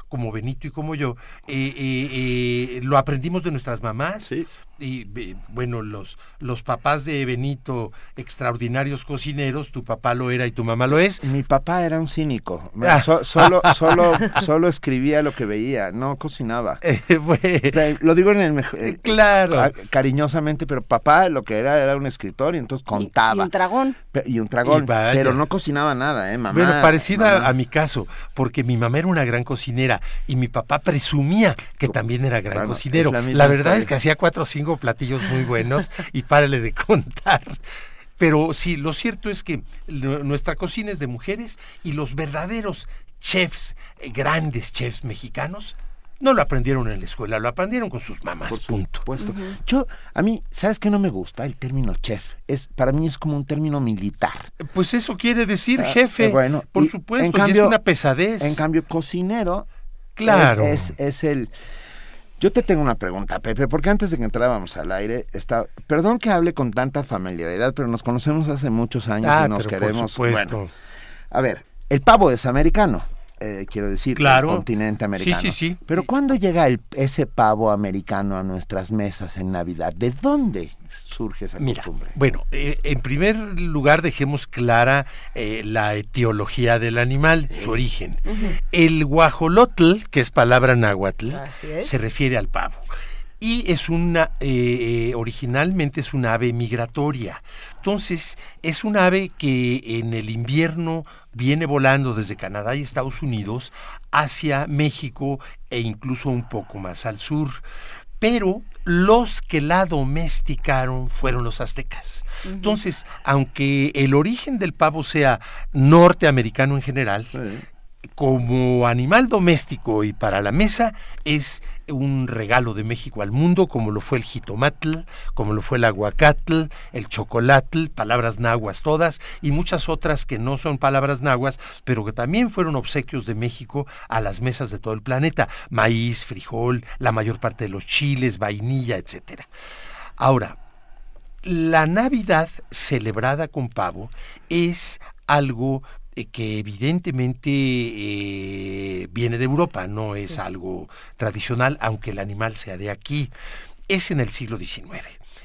como Benito y como yo eh, eh, lo aprendimos de nuestras mamás, y bueno, los, los papás de Benito, extraordinarios cocineros, tu papá lo era y tu mamá lo es. Mi papá era un cínico, ah. solo, solo, solo escribía lo que veía, no cocinaba. Eh, lo digo en el mejor, eh, claro. cariñosamente, pero papá lo que era era un escritor y entonces contaba. Y, un dragón. Y un dragón, pero no cocinaba nada, ¿eh, mamá? Bueno, parecida a mi caso, porque mi mamá era una gran cocinera y mi papá presumía que también era gran cocinero. La, verdad es que hacía cuatro o cinco platillos muy buenos y párale de contar. Pero sí, lo cierto es que nuestra cocina es de mujeres y los verdaderos chefs, eh, grandes chefs mexicanos, no lo aprendieron en la escuela, lo aprendieron con sus mamás, punto. supuesto. Yo, a mí, ¿sabes qué no me gusta? El término chef. Es, para mí es como un término militar. Pues eso quiere decir ah, jefe. bueno, por supuesto, en cambio, es una pesadez. En cambio, cocinero claro. es, es el yo te tengo una pregunta, Pepe, porque antes de que entrábamos al aire, está, perdón que hable con tanta familiaridad, pero nos conocemos hace muchos años y ah, nos queremos. Por Bueno, a ver, el pavo es americano. Eh, quiero decir, claro. el continente americano. Sí, sí, sí. Pero ¿cuándo llega el, ese pavo americano a nuestras mesas en Navidad? ¿De dónde surge esa costumbre? Bueno, eh, en primer lugar dejemos clara eh, la etiología del animal, su origen. El guajolotl, que es palabra náhuatl, se refiere al pavo y es una, originalmente es un ave migratoria. Entonces, es un ave que en el invierno viene volando desde Canadá y Estados Unidos hacia México e incluso un poco más al sur. Pero los que la domesticaron fueron los aztecas. Entonces, aunque el origen del pavo sea norteamericano en general, como animal doméstico y para la mesa es un regalo de México al mundo, como lo fue el jitomatl, como lo fue el aguacatl, el chocolatl, palabras nahuas todas, y muchas otras que no son palabras nahuas, pero que también fueron obsequios de México a las mesas de todo el planeta. Maíz, frijol, la mayor parte de los chiles, vainilla, etcétera. Ahora, la Navidad celebrada con pavo es algo que evidentemente eh, viene de Europa, no es algo tradicional, aunque el animal sea de aquí, es en el siglo XIX.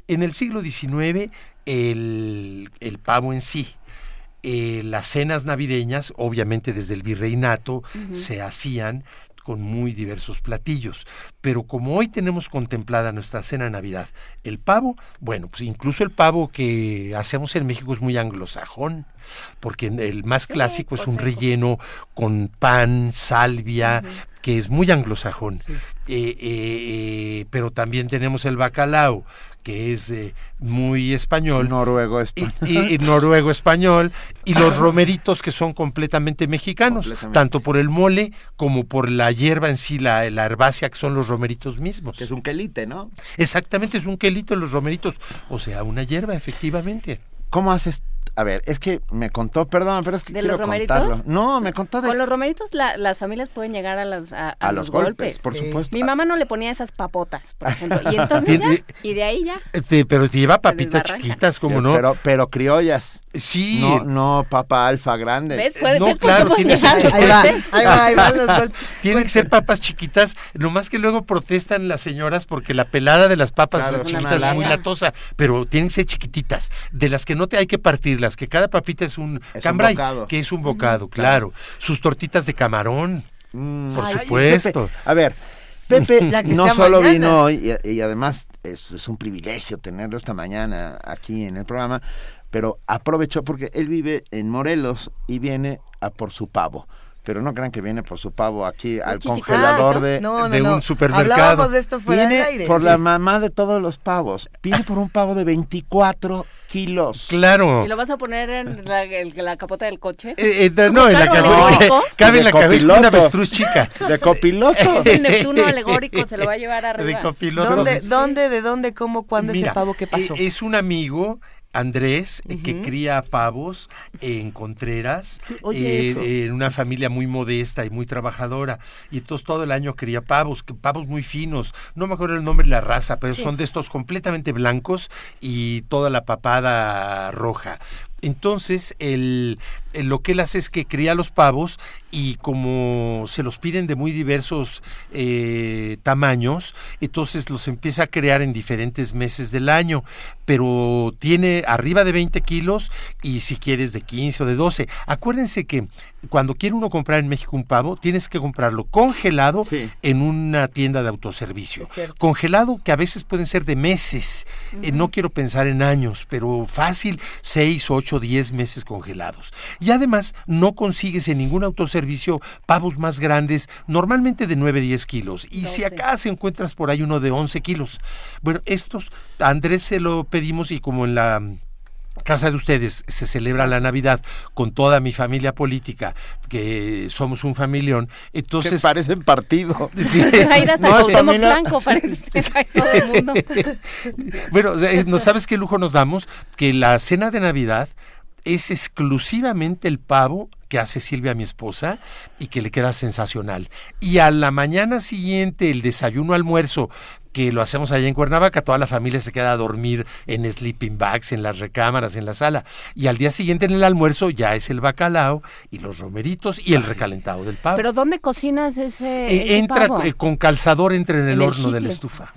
En el siglo XIX el, pavo en sí, eh, las cenas navideñas, obviamente desde el virreinato, se hacían con muy diversos platillos. Pero como hoy tenemos contemplada nuestra cena de Navidad, el pavo, bueno, pues incluso el pavo que hacemos en México es muy anglosajón, porque el más clásico es un relleno con pan, salvia, que es muy anglosajón. Eh, eh, eh, pero también tenemos el bacalao, que es muy español. Noruego español. Y, noruego español. Y los romeritos que son completamente mexicanos, tanto por el mole como por la hierba en sí, la, la herbácea, que son los romeritos mismos. Que es un quelite, ¿no? Exactamente, es un quelite los romeritos. O sea, una hierba, efectivamente. ¿Cómo haces a ver, es que me contó, perdón, pero es que ¿De quiero los romeritos? Contarlo. No, me contó de... Con los romeritos las familias pueden llegar a, las, a, los, golpes, por supuesto. Mi mamá no le ponía esas papotas, por ejemplo, y entonces ya, y de ahí ya. Sí, pero te lleva papitas chiquitas, como no? Pero, pero criollas. Sí. No, no papa alfa grande. ¿Ves? Puede, no, claro, tiene ahí, va, ahí va, ahí va los golpes. Tienen que ser papas chiquitas, nomás que luego protestan las señoras porque la pelada de las papas chiquitas es muy latosa, pero tienen que ser chiquititas, de las que no te hay que partirlas, que cada papita es un cambray, que es un bocado, claro. Sus tortitas de camarón, mm. por supuesto. a ver, Pepe no solo vino hoy, y, además es, es, un privilegio tenerlo esta mañana aquí en el programa, pero aprovechó porque él vive en Morelos y viene a por su pavo pero no crean que viene por su pavo aquí al congelador de, de un supermercado. de esto fuera viene aire. por la mamá de todos los pavos. Viene por un pavo de 24 kilos. Claro. ¿Y lo vas a poner en la, capota del coche? Eh, eh, no, en la capota. Cabe en la cabeza una avestruz chica. De copiloto. Es el Neptuno alegórico, se lo va a llevar arriba. De copiloto. ¿Dónde, dónde de dónde, cómo, cuándo es el pavo? ¿Qué pasó? Eh, es un amigo Andrés, eh, que cría pavos en Contreras, eh, en una familia muy modesta y muy trabajadora. Y entonces todo el año cría pavos, pavos muy finos. No me acuerdo el nombre de la raza, pero son de estos completamente blancos y toda la papada roja. Entonces, el, lo que él hace es que cría los pavos y como se los piden de muy diversos eh, tamaños, entonces los empieza a crear en diferentes meses del año, pero tiene arriba de 20 kilos y si quieres de 15 o de 12. Acuérdense que cuando quiere uno comprar en México un pavo, tienes que comprarlo congelado en una tienda de autoservicio. Congelado que a veces pueden ser de meses, eh, no quiero pensar en años, pero fácil, 6, 8, 10 meses congelados. Y además no consigues en ningún autoservicio pavos más grandes, normalmente de 9, 10 kilos. Y si acá se encuentras por ahí uno de 11 kilos. Bueno, estos, Andrés se lo pedimos y como en la casa de ustedes se celebra la Navidad con toda mi familia política, que somos un familión, entonces... Que parecen partido. Sí. no, es familia... blanco, parece todo el mundo. bueno, ¿no sabes qué lujo nos damos? Que la cena de Navidad es exclusivamente el pavo que hace Silvia, mi esposa, y que le queda sensacional. Y a la mañana siguiente, el desayuno almuerzo, que lo hacemos allá en Cuernavaca, toda la familia se queda a dormir en sleeping bags, en las recámaras, en la sala. Y al día siguiente en el almuerzo ya es el bacalao y los romeritos y el recalentado del pavo. ¿Pero dónde cocinas ese, eh, entra eh, con calzador, entra en el horno de la estufa.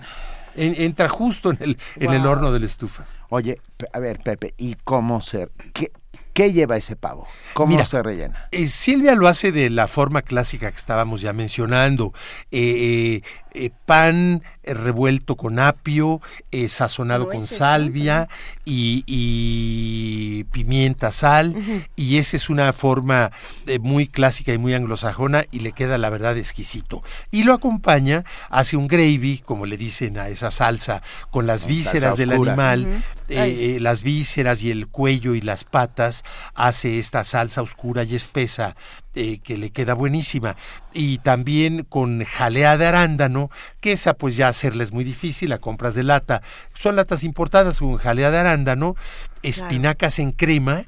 entra justo en el, en el horno de la estufa. Oye, a ver, Pepe, ¿y cómo ser? ¿Qué, ¿Qué lleva ese pavo? ¿Cómo se rellena? Eh, Silvia lo hace de la forma clásica que estábamos ya mencionando. Eh, eh, pan revuelto con apio, sazonado con salvia y, pimienta, sal. Y esa es una forma muy clásica y muy anglosajona y le queda la verdad exquisito. Y lo acompaña, hace un gravy, como le dicen a esa salsa, con las vísceras del animal, las vísceras y el cuello y las patas hace esta salsa oscura y espesa eh, que le queda buenísima. Y también con jalea de arándano, que esa pues ya hacerla es muy difícil, la compras de lata. Son latas importadas con jalea de arándano, espinacas en crema,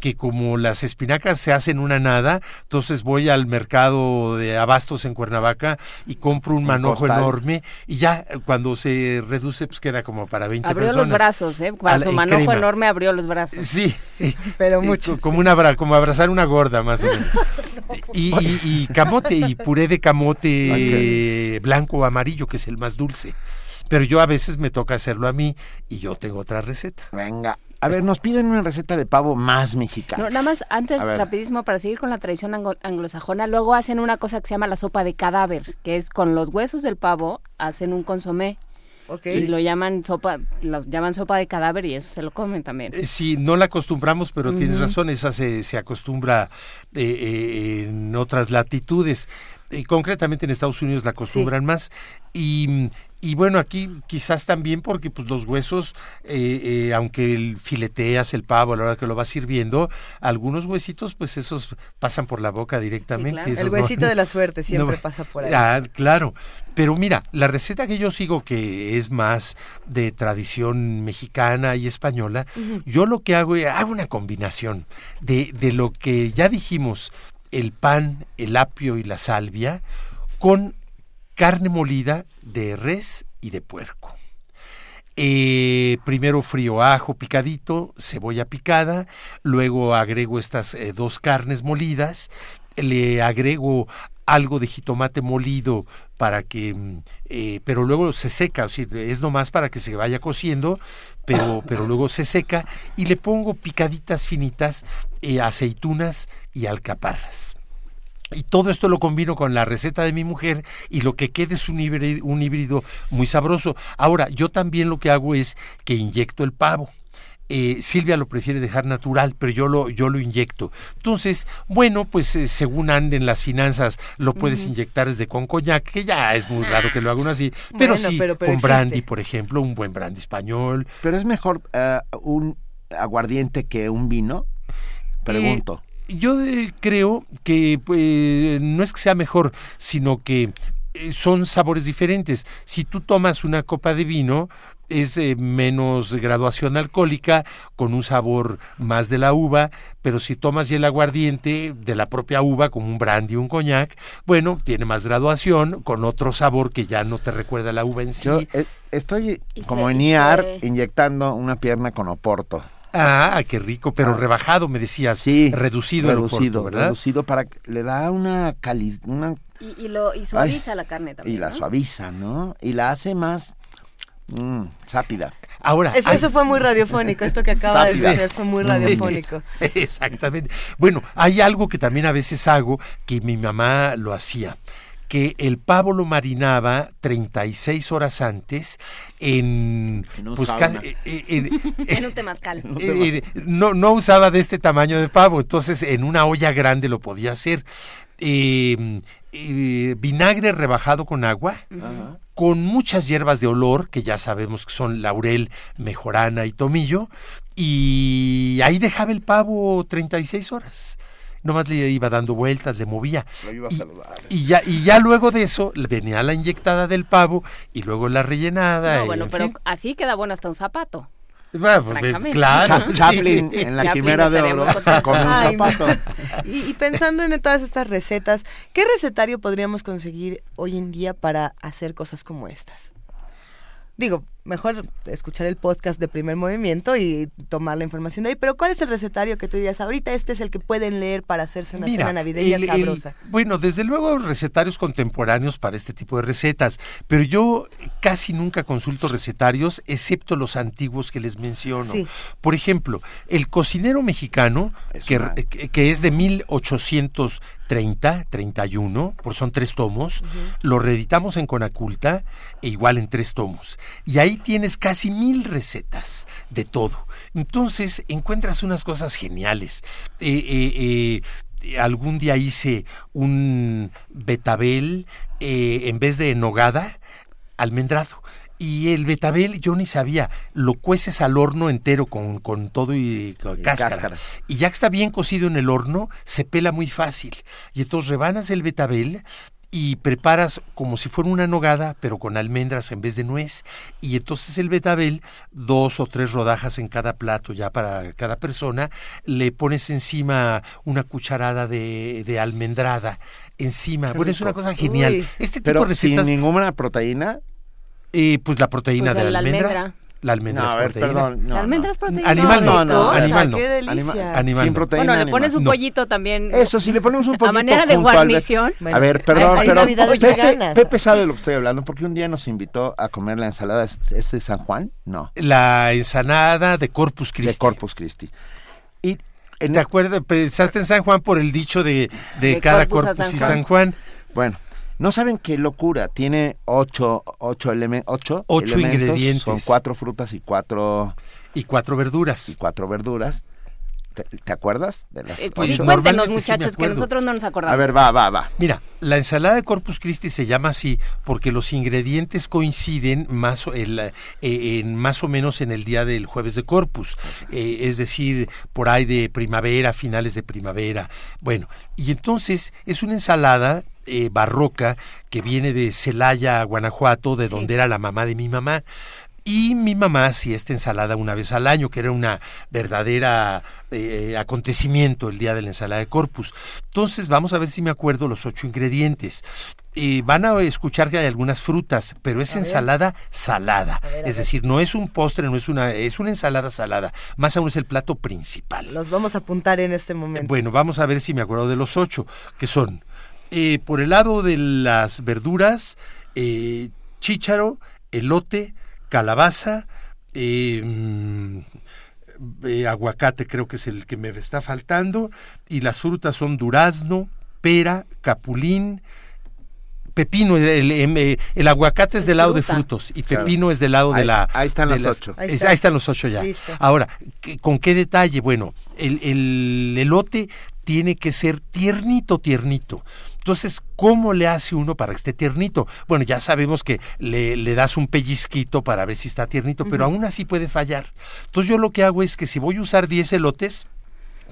que como las espinacas se hacen una nada, entonces voy al mercado de abastos en Cuernavaca y compro un, manojo enorme y ya cuando se reduce pues queda como para 20 abrió personas. Abrió los brazos, ¿eh? Cuando su manojo enorme abrió los brazos. Sí, sí pero mucho. Como, una, como abrazar una gorda más o menos. y, y, camote y puré de camote blanco o amarillo que es el más dulce. Pero yo a veces me toca hacerlo a mí y yo tengo otra receta. Venga, a ver, nos piden una receta de pavo más mexicana. No, nada más, antes, rapidísimo, para seguir con la tradición anglosajona, luego hacen una cosa que se llama la sopa de cadáver, que es con los huesos del pavo, hacen un consomé. Okay. Y lo llaman sopa, los llaman sopa de cadáver y eso se lo comen también. Eh, sí, no la acostumbramos, pero tienes razón, esa se, se acostumbra eh, eh, en otras latitudes. Y concretamente en Estados Unidos la acostumbran más. Y y bueno, aquí quizás también porque pues los huesos, eh, eh, aunque el fileteas el pavo a la hora que lo vas sirviendo, algunos huesitos pues esos pasan por la boca directamente. El huesito de la suerte siempre pasa por ahí. Ah, claro. Pero mira, la receta que yo sigo, que es más de tradición mexicana y española, yo lo que hago es hago una combinación de, de lo que ya dijimos, el pan, el apio y la salvia, con carne molida de res y de puerco. Eh, primero frío ajo picadito, cebolla picada, luego agrego estas eh, dos carnes molidas, le agrego algo de jitomate molido para que, mm, eh, pero luego se seca, o sea, es nomás para que se vaya cociendo, pero, pero luego se seca y le pongo picaditas finitas, aceitunas y alcaparras. Y todo esto lo combino con la receta de mi mujer y lo que quede es un híbrido, un híbrido muy sabroso. Ahora, yo también lo que hago es que inyecto el pavo. Eh, Silvia lo prefiere dejar natural, pero yo lo, yo lo inyecto. Entonces, bueno, pues eh, según anden las finanzas, lo puedes inyectar desde con coñac, que ya es muy raro que lo haga uno así, pero sí, con brandy, por ejemplo, un buen brandy español. Pero es mejor eh, un aguardiente que un vino, pregunto yo creo que pues, no es que sea mejor, sino que eh, son sabores diferentes. Si tú tomas una copa de vino, es eh, menos graduación alcohólica, con un sabor más de la uva, pero si tomas ya el aguardiente de la propia uva, como un brandy o un coñac, bueno, tiene más graduación, con otro sabor que ya no te recuerda la uva en sí. Eh, estoy como en IAR inyectando una pierna con oporto. Ah, qué rico, pero ah. rebajado, me decías. Sí. Reducido, reducido, ¿verdad? Reducido para le da una calidad, una y, lo y suaviza la carne también. Y la suaviza, ¿no? Y la hace más mmm, sápida. Ahora, eso, fue muy radiofónico, esto que acaba de decir fue muy radiofónico. Exactamente. Bueno, hay algo que también a veces hago que mi mamá lo hacía que el pavo lo marinaba 36 horas antes en, pues, eh, eh, en, un temazcal. Eh, no, no usaba de este tamaño de pavo, entonces en una olla grande lo podía hacer. Em, vinagre rebajado con agua, con muchas hierbas de olor, que ya sabemos que son laurel, mejorana y tomillo, y ahí dejaba el pavo 36 horas nomás le iba dando vueltas, le movía. Lo iba a saludar. Y ya, y ya luego de eso venía la inyectada del pavo y luego la rellenada. No, bueno, pero así queda bueno hasta un zapato. Bueno, pues, claro. Chaplin en la quimera de oro con un zapato. Y, y, pensando en todas estas recetas, ¿qué recetario podríamos conseguir hoy en día para hacer cosas como estas? Digo, mejor escuchar el podcast de primer movimiento y tomar la información de ahí. Pero ¿cuál es el recetario que tú dirías? Ahorita este es el que pueden leer para hacerse una cena navideña sabrosa. bueno, desde luego recetarios contemporáneos para este tipo de recetas, pero yo casi nunca consulto recetarios, excepto los antiguos que les menciono. Por ejemplo, el cocinero mexicano, que, que, es de 1830, 31, por son tres tomos, lo reeditamos en Conaculta, e igual en tres tomos. Y ahí tienes casi mil recetas de todo. Entonces encuentras unas cosas geniales. Eh, eh, eh, algún día hice un betabel en vez de nogada, almendrado. Y el betabel yo ni sabía, lo cueces al horno entero con, con todo y, cáscara. Y ya que está bien cocido en el horno, se pela muy fácil. Y entonces rebanas el betabel, y preparas como si fuera una nogada, pero con almendras en vez de nuez. Y entonces el betabel, dos o tres rodajas en cada plato, ya para cada persona, le pones encima una cucharada de, de almendrada encima. bueno, es una cosa genial. Este tipo de recetas. Sin ninguna proteína. Eh, pues la proteína pues de la almendra. La almendra no, es proteína. Perdón, la almendra es proteína. Animal no, no, animal no. Qué delicia. Animal, Sin proteína. Bueno, le pones un pollito también. Eso, si le ponemos un pollito. A manera de guarnición. a ver, perdón, pero Pepe, Pepe, sabe de lo que estoy hablando porque un día nos invitó a comer la ensalada. ¿Es de San Juan? No. La ensalada de Corpus Christi. De Corpus Christi. Y ¿Te acuerdas? Pensaste en San Juan por el dicho de, de, cada Corpus, y San Juan. Bueno, no saben qué locura. Tiene ocho, ocho, ocho, ocho ingredientes. Son cuatro frutas y cuatro... Y cuatro verduras. Y cuatro verduras. ¿Te, acuerdas de las eh, sí, cuéntenos, muchachos, que nosotros no nos acordamos. A ver, va, va, va. Mira, la ensalada de Corpus Christi se llama así porque los ingredientes coinciden más, eh, en, más o menos en el día del jueves de Corpus, eh, es decir, por ahí de primavera, finales de primavera. Bueno, y entonces es una ensalada eh, barroca que viene de Celaya, Guanajuato, de donde era la mamá de mi mamá. Y mi mamá hacía esta ensalada una vez al año, que era una verdadera eh, acontecimiento el día de la ensalada de corpus. Entonces, vamos a ver si me acuerdo los ocho ingredientes. y van a escuchar que hay algunas frutas, pero es ensalada salada. es decir, no es un postre, no es una, es una ensalada salada. Más aún es el plato principal. Los vamos a apuntar en este momento. Bueno, vamos a ver si me acuerdo de los ocho, que son eh, por el lado de las verduras, eh, chícharo, elote, calabaza, eh, mm, aguacate creo que es el que me está faltando, y las frutas son durazno, pera, capulín, pepino, el, el, aguacate es, del lado de frutos y pepino es del lado de la... Ahí están los ocho. Ahí, están los ocho ya. Ahora, ¿con qué detalle? Bueno, el, el elote tiene que ser tiernito, tiernito. Entonces, ¿cómo le hace uno para que esté tiernito? Bueno, ya sabemos que le, le das un pellizquito para ver si está tiernito, pero aún así puede fallar. Entonces yo lo que hago es que si voy a usar 10 elotes,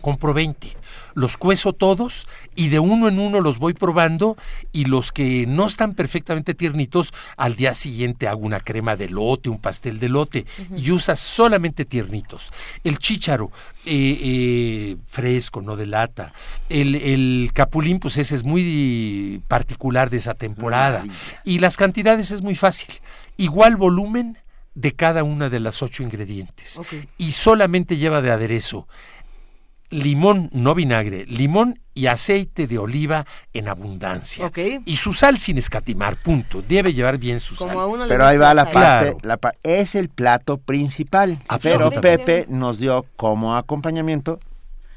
compro 20 los cuezo todos y de uno en uno los voy probando y los que no están perfectamente tiernitos, al día siguiente hago una crema de lote, un pastel de lote y usas solamente tiernitos. El chícharo, eh, eh, fresco, no de lata. El, el, capulín, pues ese es muy particular de esa temporada. Y las cantidades es muy fácil. Igual volumen de cada una de las ocho ingredientes. Y solamente lleva de aderezo limón, no vinagre, limón y aceite de oliva en abundancia. Y su sal sin escatimar, punto. Debe llevar bien su sal. Pero ahí va la parte, la es el plato principal. Pero Pepe nos dio como acompañamiento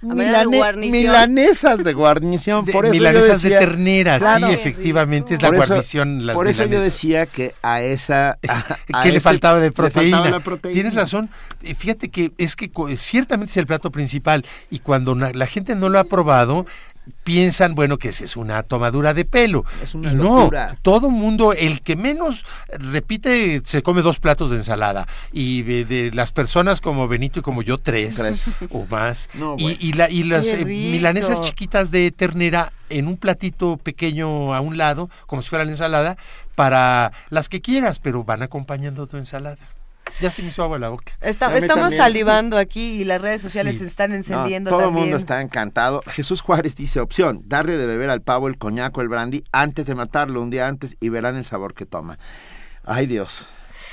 milanesas de guarnición. por eso milanesas de ternera, sí, efectivamente, es la guarnición. por eso yo decía que a esa... que le, faltaba de proteína. Tienes razón. Fíjate que es que ciertamente es el plato principal y cuando la gente no lo ha probado, piensan, bueno, que esa es una tomadura de pelo. Es una y locura. no, todo mundo, el que menos repite, se come dos platos de ensalada. Y de, de las personas como Benito y como yo, tres, Tres. o más. No, y, bueno. y, la- y las eh, milanesas chiquitas de ternera en un platito pequeño a un lado, como si fuera la ensalada, para las que quieras, pero van acompañando tu ensalada. Ya se me hizo agua la boca. Está- estamos también. salivando aquí y las redes sociales Sí. se están No, encendiendo todo el mundo está encantado. Jesús Juárez dice, opción, darle de beber al pavo el coñac o el brandy antes de matarlo un día antes y verán el sabor que toma. Ay Dios.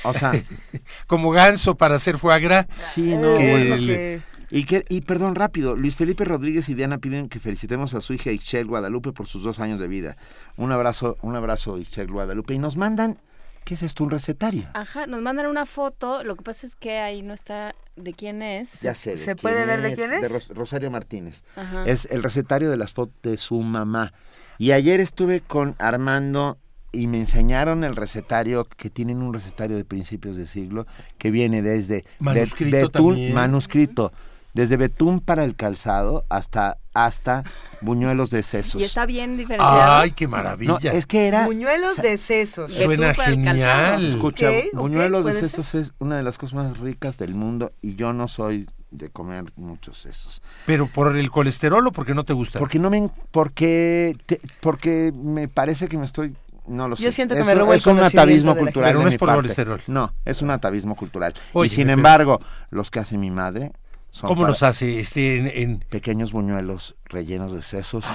O sea, Como ganso para hacer foie gras. sí, no, Que bueno. el- Y, que, y perdón, rápido, Luis Felipe Rodríguez y Diana piden que felicitemos a su hija Ixchel Guadalupe por sus dos años de vida. Un abrazo, un abrazo Ixchel Guadalupe. Y nos mandan, ¿qué es esto? Un recetario. Ajá, nos mandan una foto, lo que pasa es que ahí no está de quién es. Ya sé. de ¿Se quién puede ver de quién es? De Ros- Rosario Martínez. Ajá. Es el recetario de las fotos de su mamá. Y ayer estuve con Armando y me enseñaron el recetario, que tienen un recetario de principios de siglo, que viene desde Manuscrito betún, también. manuscrito, desde betún para el calzado hasta, hasta buñuelos de sesos. Y está bien diferenciado. Ay, qué maravilla. No, es que era... Buñuelos de sesos. Suena genial. Escucha, buñuelos de ser. sesos es una de las cosas más ricas del mundo y yo no soy de comer muchos sesos. Pero por el colesterol o porque no te gusta. Porque no me porque te- porque me parece que me estoy no lo sé. Yo siento que Es- me robo el es un atavismo cultural. Pero no es por parte. colesterol. No, es un atavismo cultural. Oye, y sin pero- embargo, los que hace mi madre son ¿Cómo los hace? Este, en, en- pequeños buñuelos rellenos de sesos.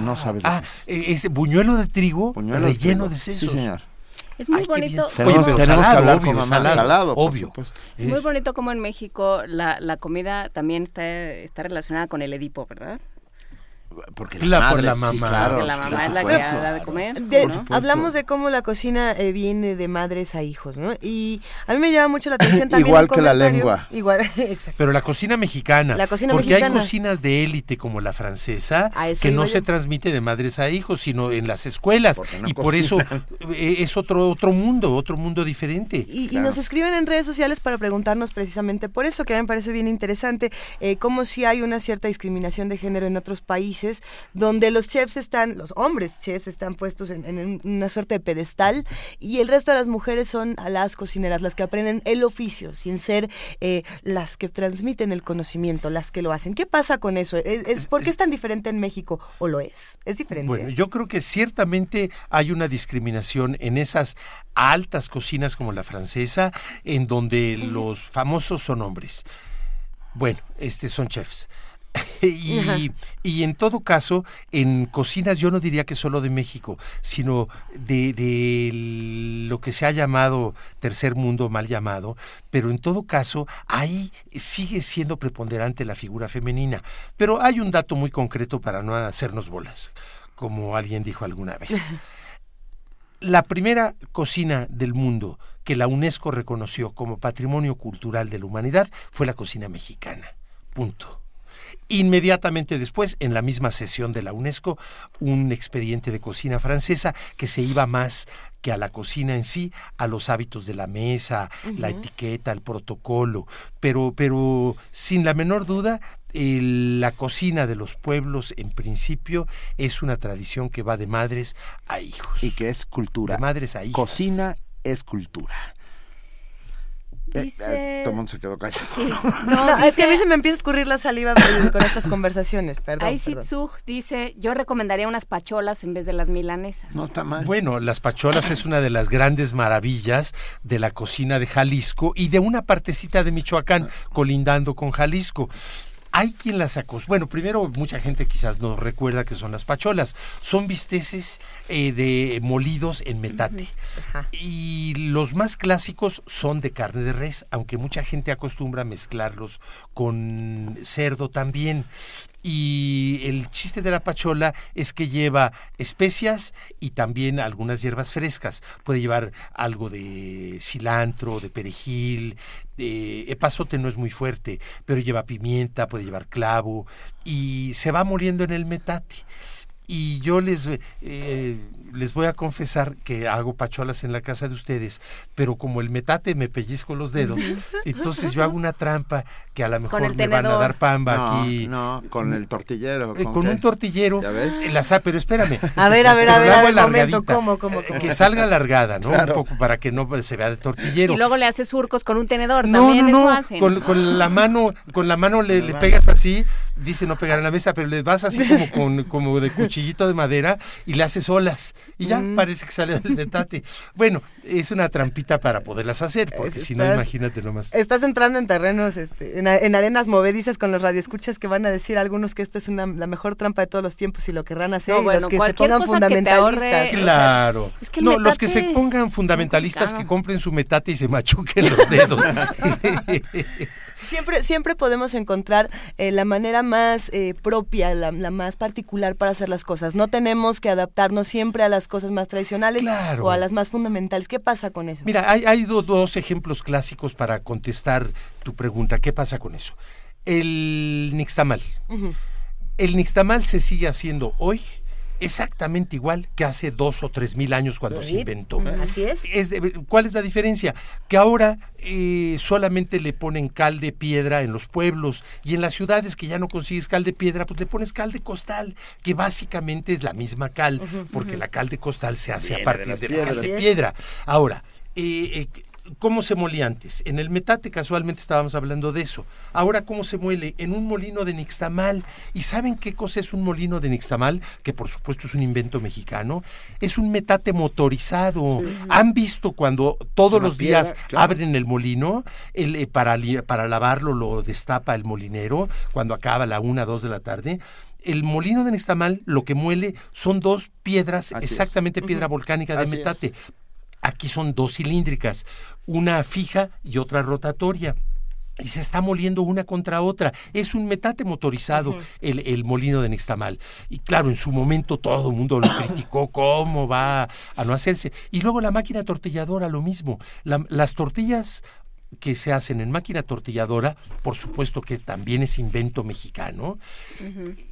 no sabes lo Ah, que es. eh, ese buñuelo de trigo Buñuelo relleno trigo. de sesos. Sí, señor. Es muy Ay, bonito. Tenemos, Oye, pero tenemos que salado, hablar obvio, con mamá. salado, Salado, por obvio. supuesto. Eh, Muy bonito como en México la, la comida también está, está relacionada con el Edipo, ¿verdad? Porque La- la, por la sí, mamá. claro, Porque la por mamá es la que da de comer. De- ¿no? supuesto. hablamos de cómo la cocina eh, viene de madres a hijos, ¿no? Y a mí me llama mucho la atención también Igual que la lengua. Igual, exacto. Pero la cocina mexicana. La cocina porque mexicana. hay cocinas de élite como la francesa que no se transmite de madres a hijos, sino en las escuelas. No y por eso eh, es otro otro mundo, otro mundo diferente. Y, nos escriben en redes sociales para preguntarnos precisamente por eso, que a mí me parece bien interesante, eh, cómo si hay una cierta discriminación de género en otros países, donde los chefs están, los hombres chefs están puestos en, en un- una suerte de pedestal, y el resto de las mujeres son a las cocineras, las que aprenden el oficio, sin ser eh, las que transmiten el conocimiento, las que lo hacen. ¿Qué pasa con eso? ¿Es, es- ¿Por qué es tan diferente en México? ¿O lo es? ¿Es diferente? Bueno, yo creo que ciertamente hay una discriminación en esas altas cocinas como la francesa, en donde los famosos son hombres. Bueno, este son chefs. y, y en todo caso, en cocinas yo no diría que solo de México, sino de, de lo que se ha llamado tercer mundo, mal llamado, pero en todo caso ahí sigue siendo preponderante la figura femenina. Pero hay un dato muy concreto para no hacernos bolas, como alguien dijo alguna vez. La primera cocina del mundo que la UNESCO reconoció como Patrimonio Cultural de la Humanidad fue la cocina mexicana. Punto. Inmediatamente después, en la misma sesión de la UNESCO, un expediente de cocina francesa que se iba más que a la cocina en sí, a los hábitos de la mesa, la etiqueta, el protocolo, pero, pero sin la menor duda, el- la cocina de los pueblos en principio es una tradición que va de madres a hijos. Y que es cultura. De madres a hijas. Cocina es cultura. Eh, Dice- eh, todo el mundo se quedó callado. Sí. No, No, es que a mí se me empieza a escurrir la saliva con estas conversaciones, perdón. Dice, yo recomendaría unas pacholas en vez de las milanesas. No está mal. Bueno, las pacholas es una de las grandes maravillas de la cocina de Jalisco y de una partecita de Michoacán, colindando con Jalisco. Hay quien las acos... Bueno, primero, mucha gente quizás no recuerda que son las pacholas. Son bisteces eh, de molidos en metate. Y los más clásicos son de carne de res, aunque mucha gente acostumbra mezclarlos con cerdo también. Y el chiste de la pachola es que lleva especias y también algunas hierbas frescas. Puede llevar algo de cilantro, de perejil. eh, epazote no es muy fuerte, pero lleva pimienta, puede llevar clavo y se va moliendo en el metate. Y yo les, eh, les voy a confesar que hago pacholas en la casa de ustedes, pero como el metate me pellizco los dedos, entonces yo hago una trampa que a lo mejor me van a dar pamba aquí. No, con el tortillero. Eh, con, un tortillero. ¿Ya ves? La, pero espérame. A ver, a ver, a ver, a ver, momento, ¿cómo, cómo, eh, Que salga alargada, ¿no? Un poco para que no se vea de tortillero. Y luego le haces surcos con un tenedor, no, también no, no. eso Con, con, la mano, con la mano le, le pegas así, dice no pegar en la mesa, pero le vas así como, con, como de cuchillito de madera y le haces olas. Y ya mm. parece que sale del metate. Bueno, es una trampita para poderlas hacer, porque si no, imagínate nomás. Estás entrando en terrenos, este, en, arenas movedizas con los radioescuchas que van a decir algunos que esto es una, la mejor trampa de todos los tiempos y lo querrán hacer, y los que se pongan fundamentalistas. claro. no, los que se pongan fundamentalistas que compren su metate y se machuquen los dedos. siempre, siempre podemos encontrar eh, la manera más eh, propia, la, más particular para hacer las cosas. No tenemos que adaptarnos siempre a las cosas más tradicionales o a las más fundamentales. ¿Qué pasa con eso? Mira, hay, dos ejemplos clásicos para contestar tu pregunta. ¿Qué pasa con eso? El nixtamal. El nixtamal se sigue haciendo hoy exactamente igual que hace dos o tres mil años cuando se inventó. Así es. ¿Cuál es la diferencia? Que ahora eh, solamente le ponen cal de piedra en los pueblos y en las ciudades que ya no consigues cal de piedra, pues le pones cal de costal, que básicamente es la misma cal, porque la cal de costal se hace a partir de, la cal de piedra. Ahora, eh, eh ¿Cómo se molía antes? En el metate casualmente estábamos hablando de eso. Ahora, ¿cómo se muele? En un molino de nixtamal. ¿Y saben qué cosa es un molino de nixtamal? Que por supuesto es un invento mexicano. Es un metate motorizado. ¿Han visto cuando todos los días abren el molino? El, eh, para, para lavarlo lo destapa el molinero cuando acaba la una, dos de la tarde el molino de Nixtamal lo que muele son dos piedras, exactamente piedra volcánica de metate. Aquí son dos cilíndricas, una fija y otra rotatoria y se está moliendo una contra otra. Es un metate motorizado el, molino de Nixtamal. Y claro, en su momento todo el mundo lo criticó, cómo va a no hacerse. Y luego la máquina tortilladora, lo mismo. las tortillas que se hacen en máquina tortilladora, por supuesto que también es invento mexicano,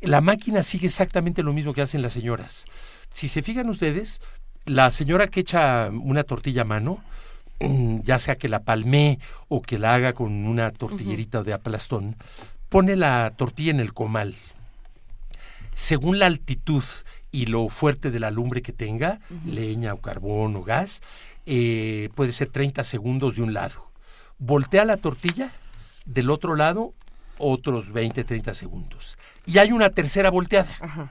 la máquina sigue exactamente lo mismo que hacen las señoras. Si se fijan ustedes, la señora que echa una tortilla a mano, mm, ya sea que la palmee o que la haga con una tortillerita de aplastón, pone la tortilla en el comal. Según la altitud y lo fuerte de la lumbre que tenga, leña o carbón o gas, eh, puede ser 30 segundos de un lado. Voltea la tortilla, del otro lado, otros 20, 30 segundos. Y hay una tercera volteada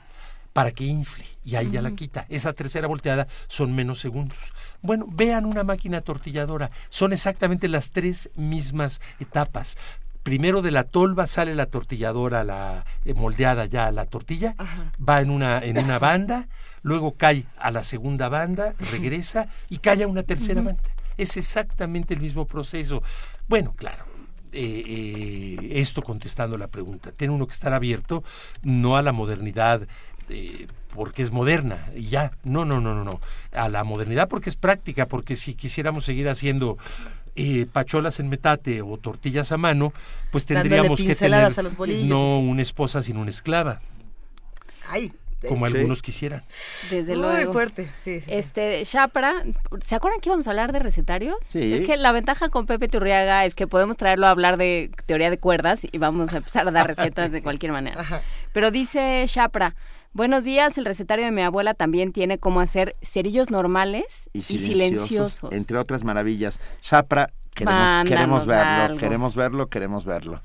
para que infle y ahí ya la quita. Esa tercera volteada son menos segundos. Bueno, vean una máquina tortilladora, son exactamente las tres mismas etapas. Primero de la tolva sale la tortilladora, la eh, moldeada ya la tortilla, va en una, en una banda, luego cae a la segunda banda, regresa y cae a una tercera banda. Es exactamente el mismo proceso. Bueno, claro, eh, eh, esto contestando la pregunta. Tiene uno que estar abierto no a la modernidad este, porque es moderna y ya. No, no, no, no, no. A la modernidad porque es práctica, porque si quisiéramos seguir haciendo eh, pacholas en metate o tortillas a mano, pues tendríamos que tener no una esposa sino una esclava. Ay, como algunos quisieran. Desde Muy luego. fuerte, Este, Chapra, ¿se acuerdan que íbamos a hablar de recetarios? Sí. Es que la ventaja con Pepe Turriaga es que podemos traerlo a hablar de teoría de cuerdas y vamos a empezar a dar recetas de cualquier manera. Pero dice Chapra, Buenos días, el recetario de mi abuela también tiene cómo hacer cerillos normales y silenciosos. Entre otras maravillas. Chapra, queremos, queremos verlo, queremos verlo, queremos verlo.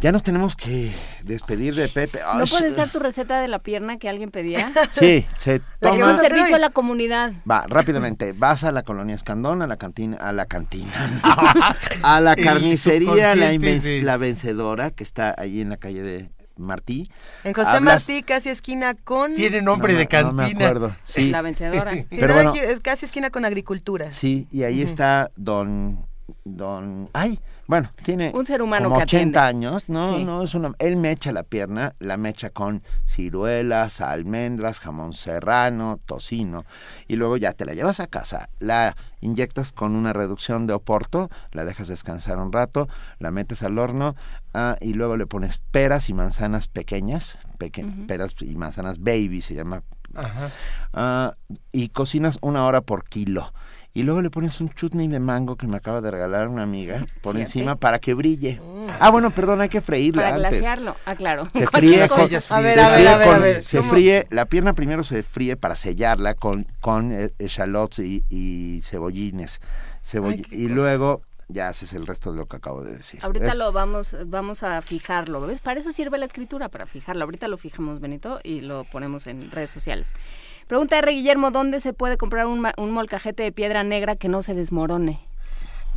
Ya nos tenemos que despedir de Pepe. ¿No puede ser tu receta de la pierna que alguien pedía? Sí, se toma... Es un servicio a la comunidad. Va, rápidamente. Vas a la colonia Escandón, a la cantina, a la cantina, a la carnicería, la, la, vencedora, que está ahí en la calle de Martí. En José Martí, casi esquina con... Tiene nombre de cantina. No me acuerdo. Sí. La vencedora. Pero es casi esquina con agricultura. Sí, y ahí está don... Don... ¡Ay! Bueno, tiene un ser humano como que 80 años, no, no es una, él me echa la pierna, la mecha con ciruelas, almendras, jamón serrano, tocino y luego ya te la llevas a casa, la inyectas con una reducción de oporto, la dejas descansar un rato, la metes al horno ah, y luego le pones peras y manzanas pequeñas, peras y manzanas baby se llama. Ah, y cocinas una hora por kilo y luego le pones un chutney de mango que me acaba de regalar una amiga por encima para que brille. Mm. Ah, bueno, perdón, hay que freírla para antes. glasearlo, ah, claro. Se fríe con, a ver, a ver, a ver, a ver, se fríe, la pierna primero se fríe para sellarla con con eh, y, y cebollines. y luego ya haces el resto de lo que acabo de decir. Ahorita lo vamos, vamos a fijarlo, ¿ves? Para eso sirve la escritura, para fijarlo. Ahorita lo fijamos, Benito, y lo ponemos en redes sociales. Pregunta R. Guillermo, ¿dónde se puede comprar un, un molcajete de piedra negra que no se desmorone?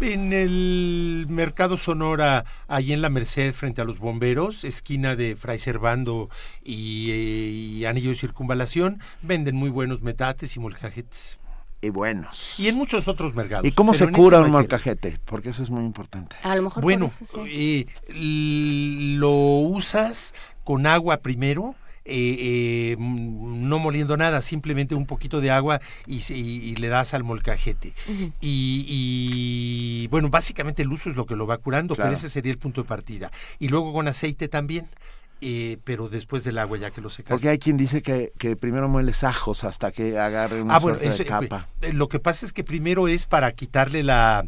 En el mercado Sonora, ahí en la Merced, frente a los bomberos, esquina de Fray Servando y, y Anillo de Circunvalación, venden muy buenos metates y molcajetes. Y buenos. Y en muchos otros mercados. ¿Y cómo se cura un molcajete? Porque eso es muy importante. A lo mejor bueno, eh, lo usas con agua primero eh, eh, no moliendo nada, simplemente un poquito de agua y, le das al molcajete. y, bueno, básicamente el uso es lo que lo va curando, pero ese sería el punto de partida. Y luego con aceite también. Eh, pero después del agua ya que lo secaste. Porque hay quien dice que, que primero mueles ajos hasta que agarre una ah, de capa. lo que pasa es que primero es para quitarle la,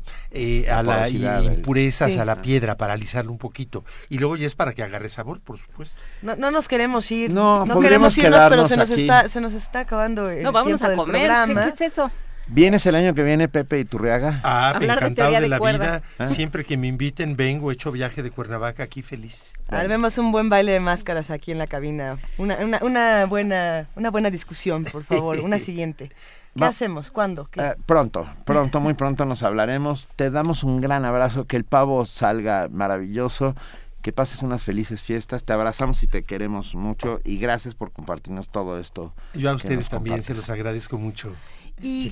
a la impurezas a la piedra, para alisarlo un poquito. Y luego ya es para que agarre sabor, por supuesto. No, no nos queremos ir, no, queremos irnos, pero se nos, está, se nos está acabando el no, vamos a comer. ¿Qué es eso? ¿Vienes el año que viene, Pepe Iturriaga? Ah, encantado de, la vida. ¿Ah? Siempre que me inviten, vengo, hecho viaje de Cuernavaca aquí feliz. vemos un buen baile de máscaras aquí en la cabina. Una, una, una buena, una buena discusión, por favor. una siguiente. ¿Qué hacemos? ¿Cuándo? Eh, pronto, pronto, muy pronto nos hablaremos. Te damos un gran abrazo, que el pavo salga maravilloso, que pases unas felices fiestas. Te abrazamos y te queremos mucho y gracias por compartirnos todo esto. Yo a ustedes también se los agradezco mucho. Y,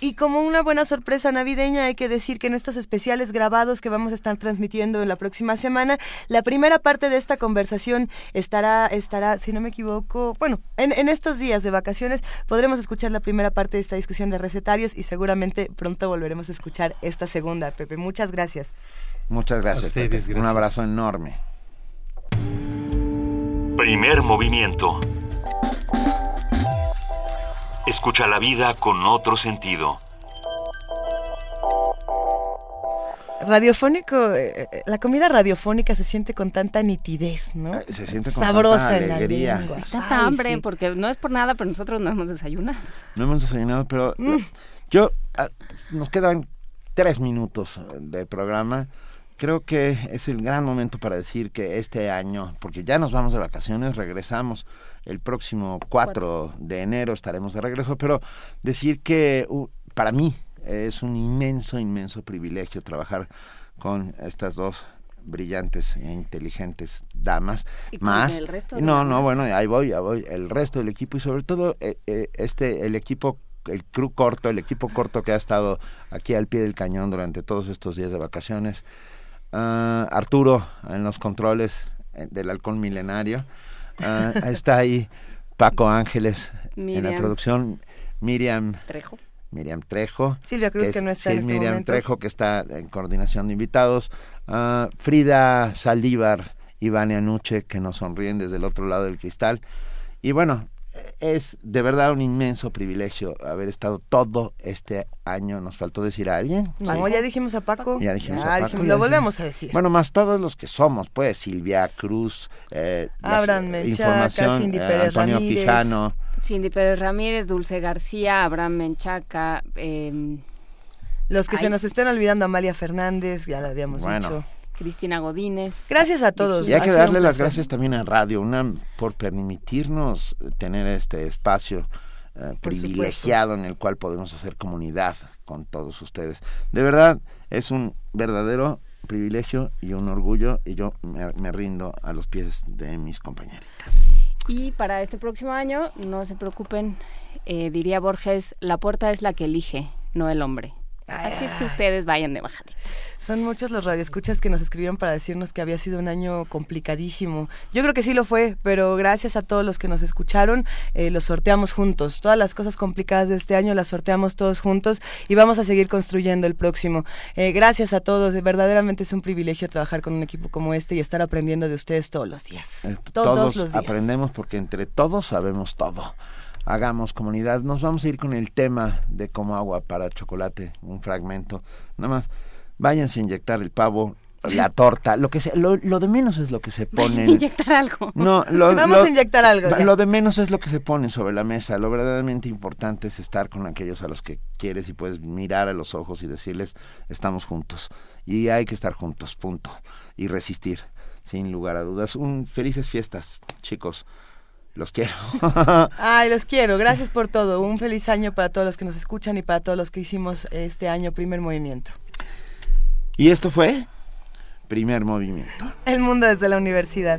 y como una buena sorpresa navideña hay que decir que en estos especiales grabados que vamos a estar transmitiendo en la próxima semana, la primera parte de esta conversación estará, estará si no me equivoco, bueno, en, en estos días de vacaciones podremos escuchar la primera parte de esta discusión de recetarios y seguramente pronto volveremos a escuchar esta segunda. Pepe, muchas gracias. Muchas gracias. gracias. Un abrazo enorme. Primer movimiento. Escucha la vida con otro sentido. Radiofónico, eh, eh, la comida radiofónica se siente con tanta nitidez, ¿no? Eh, se siente con Sabrosa tanta alegría. En la Tanta hambre, porque no es por nada, pero nosotros no hemos desayunado. No hemos desayunado, pero mm. yo, ah, nos quedan tres minutos de programa creo que es el gran momento para decir que este año, porque ya nos vamos de vacaciones, regresamos el próximo 4 de enero, estaremos de regreso, pero decir que para mí es un inmenso, inmenso privilegio trabajar con estas dos brillantes e inteligentes damas. Más no no bueno ahí voy ahí voy el resto del equipo y sobre todo eh, eh, este el equipo el crew corto el equipo corto que ha estado aquí al pie del cañón durante todos estos días de vacaciones Ah, Arturo en los controles eh, del halcón milenario. Ah, está ahí Paco Ángeles en la producción. Miriam Trejo. Miriam Trejo. Silvia Cruz, que, no está en este Miriam Trejo, que está en coordinación de invitados. Ah, Frida Saldívar y Vania Nuche, que nos sonríen desde el otro lado del cristal. Y bueno, es de verdad un inmenso privilegio haber estado todo este año. Nos faltó decir a alguien. No, ya dijimos a Paco. Ya dijimos a Paco. lo volvemos a decir. Bueno, más todos los que somos, pues, Silvia Cruz, eh, Abraham Menchaca, Cindy eh, Pérez Antonio Ramírez. Quijano. Cindy Pérez Ramírez, Dulce García, Abraham Menchaca. Eh, los que se nos estén olvidando, Amalia Fernández, ya lo habíamos dicho. Cristina Godínez. Gracias a todos. Y hay que darle las gracias también a Radio UNAM por permitirnos tener este espacio eh, privilegiado en el cual podemos hacer comunidad con todos ustedes. De verdad, es un verdadero privilegio y un orgullo y yo me, rindo a los pies de mis compañeritas. Y para este próximo año, no se preocupen, eh, diría Borges, la puerta es la que elige, no el hombre. Así es que ustedes vayan de bajadita. Son muchos los radioescuchas que nos escribieron para decirnos que había sido un año complicadísimo. Yo creo que sí lo fue, pero gracias a todos los que nos escucharon, eh, los sorteamos juntos. Todas las cosas complicadas de este año las sorteamos todos juntos y vamos a seguir construyendo el próximo. Eh, gracias a todos, verdaderamente es un privilegio trabajar con un equipo como este y estar aprendiendo de ustedes todos los días. Eh, todos, los días. aprendemos porque entre todos sabemos todo. Hagamos comunidad. Nos vamos a ir con el tema de como agua para chocolate, un fragmento. Nada más, váyanse a inyectar el pavo, la torta, lo que sea, lo, de menos es lo que se pone. inyectar algo. No, lo, vamos a inyectar algo. Lo de menos es lo que se pone sobre la mesa. Lo verdaderamente importante es estar con aquellos a los que quieres y puedes mirar a los ojos y decirles estamos juntos y hay que estar juntos, punto y resistir, sin lugar a dudas. Un felices fiestas, chicos. Los quiero. Ay, los quiero. Gracias por todo. Un feliz año para todos los que nos escuchan y para todos los que hicimos este año primer movimiento. Y esto fue primer movimiento. El mundo desde la universidad.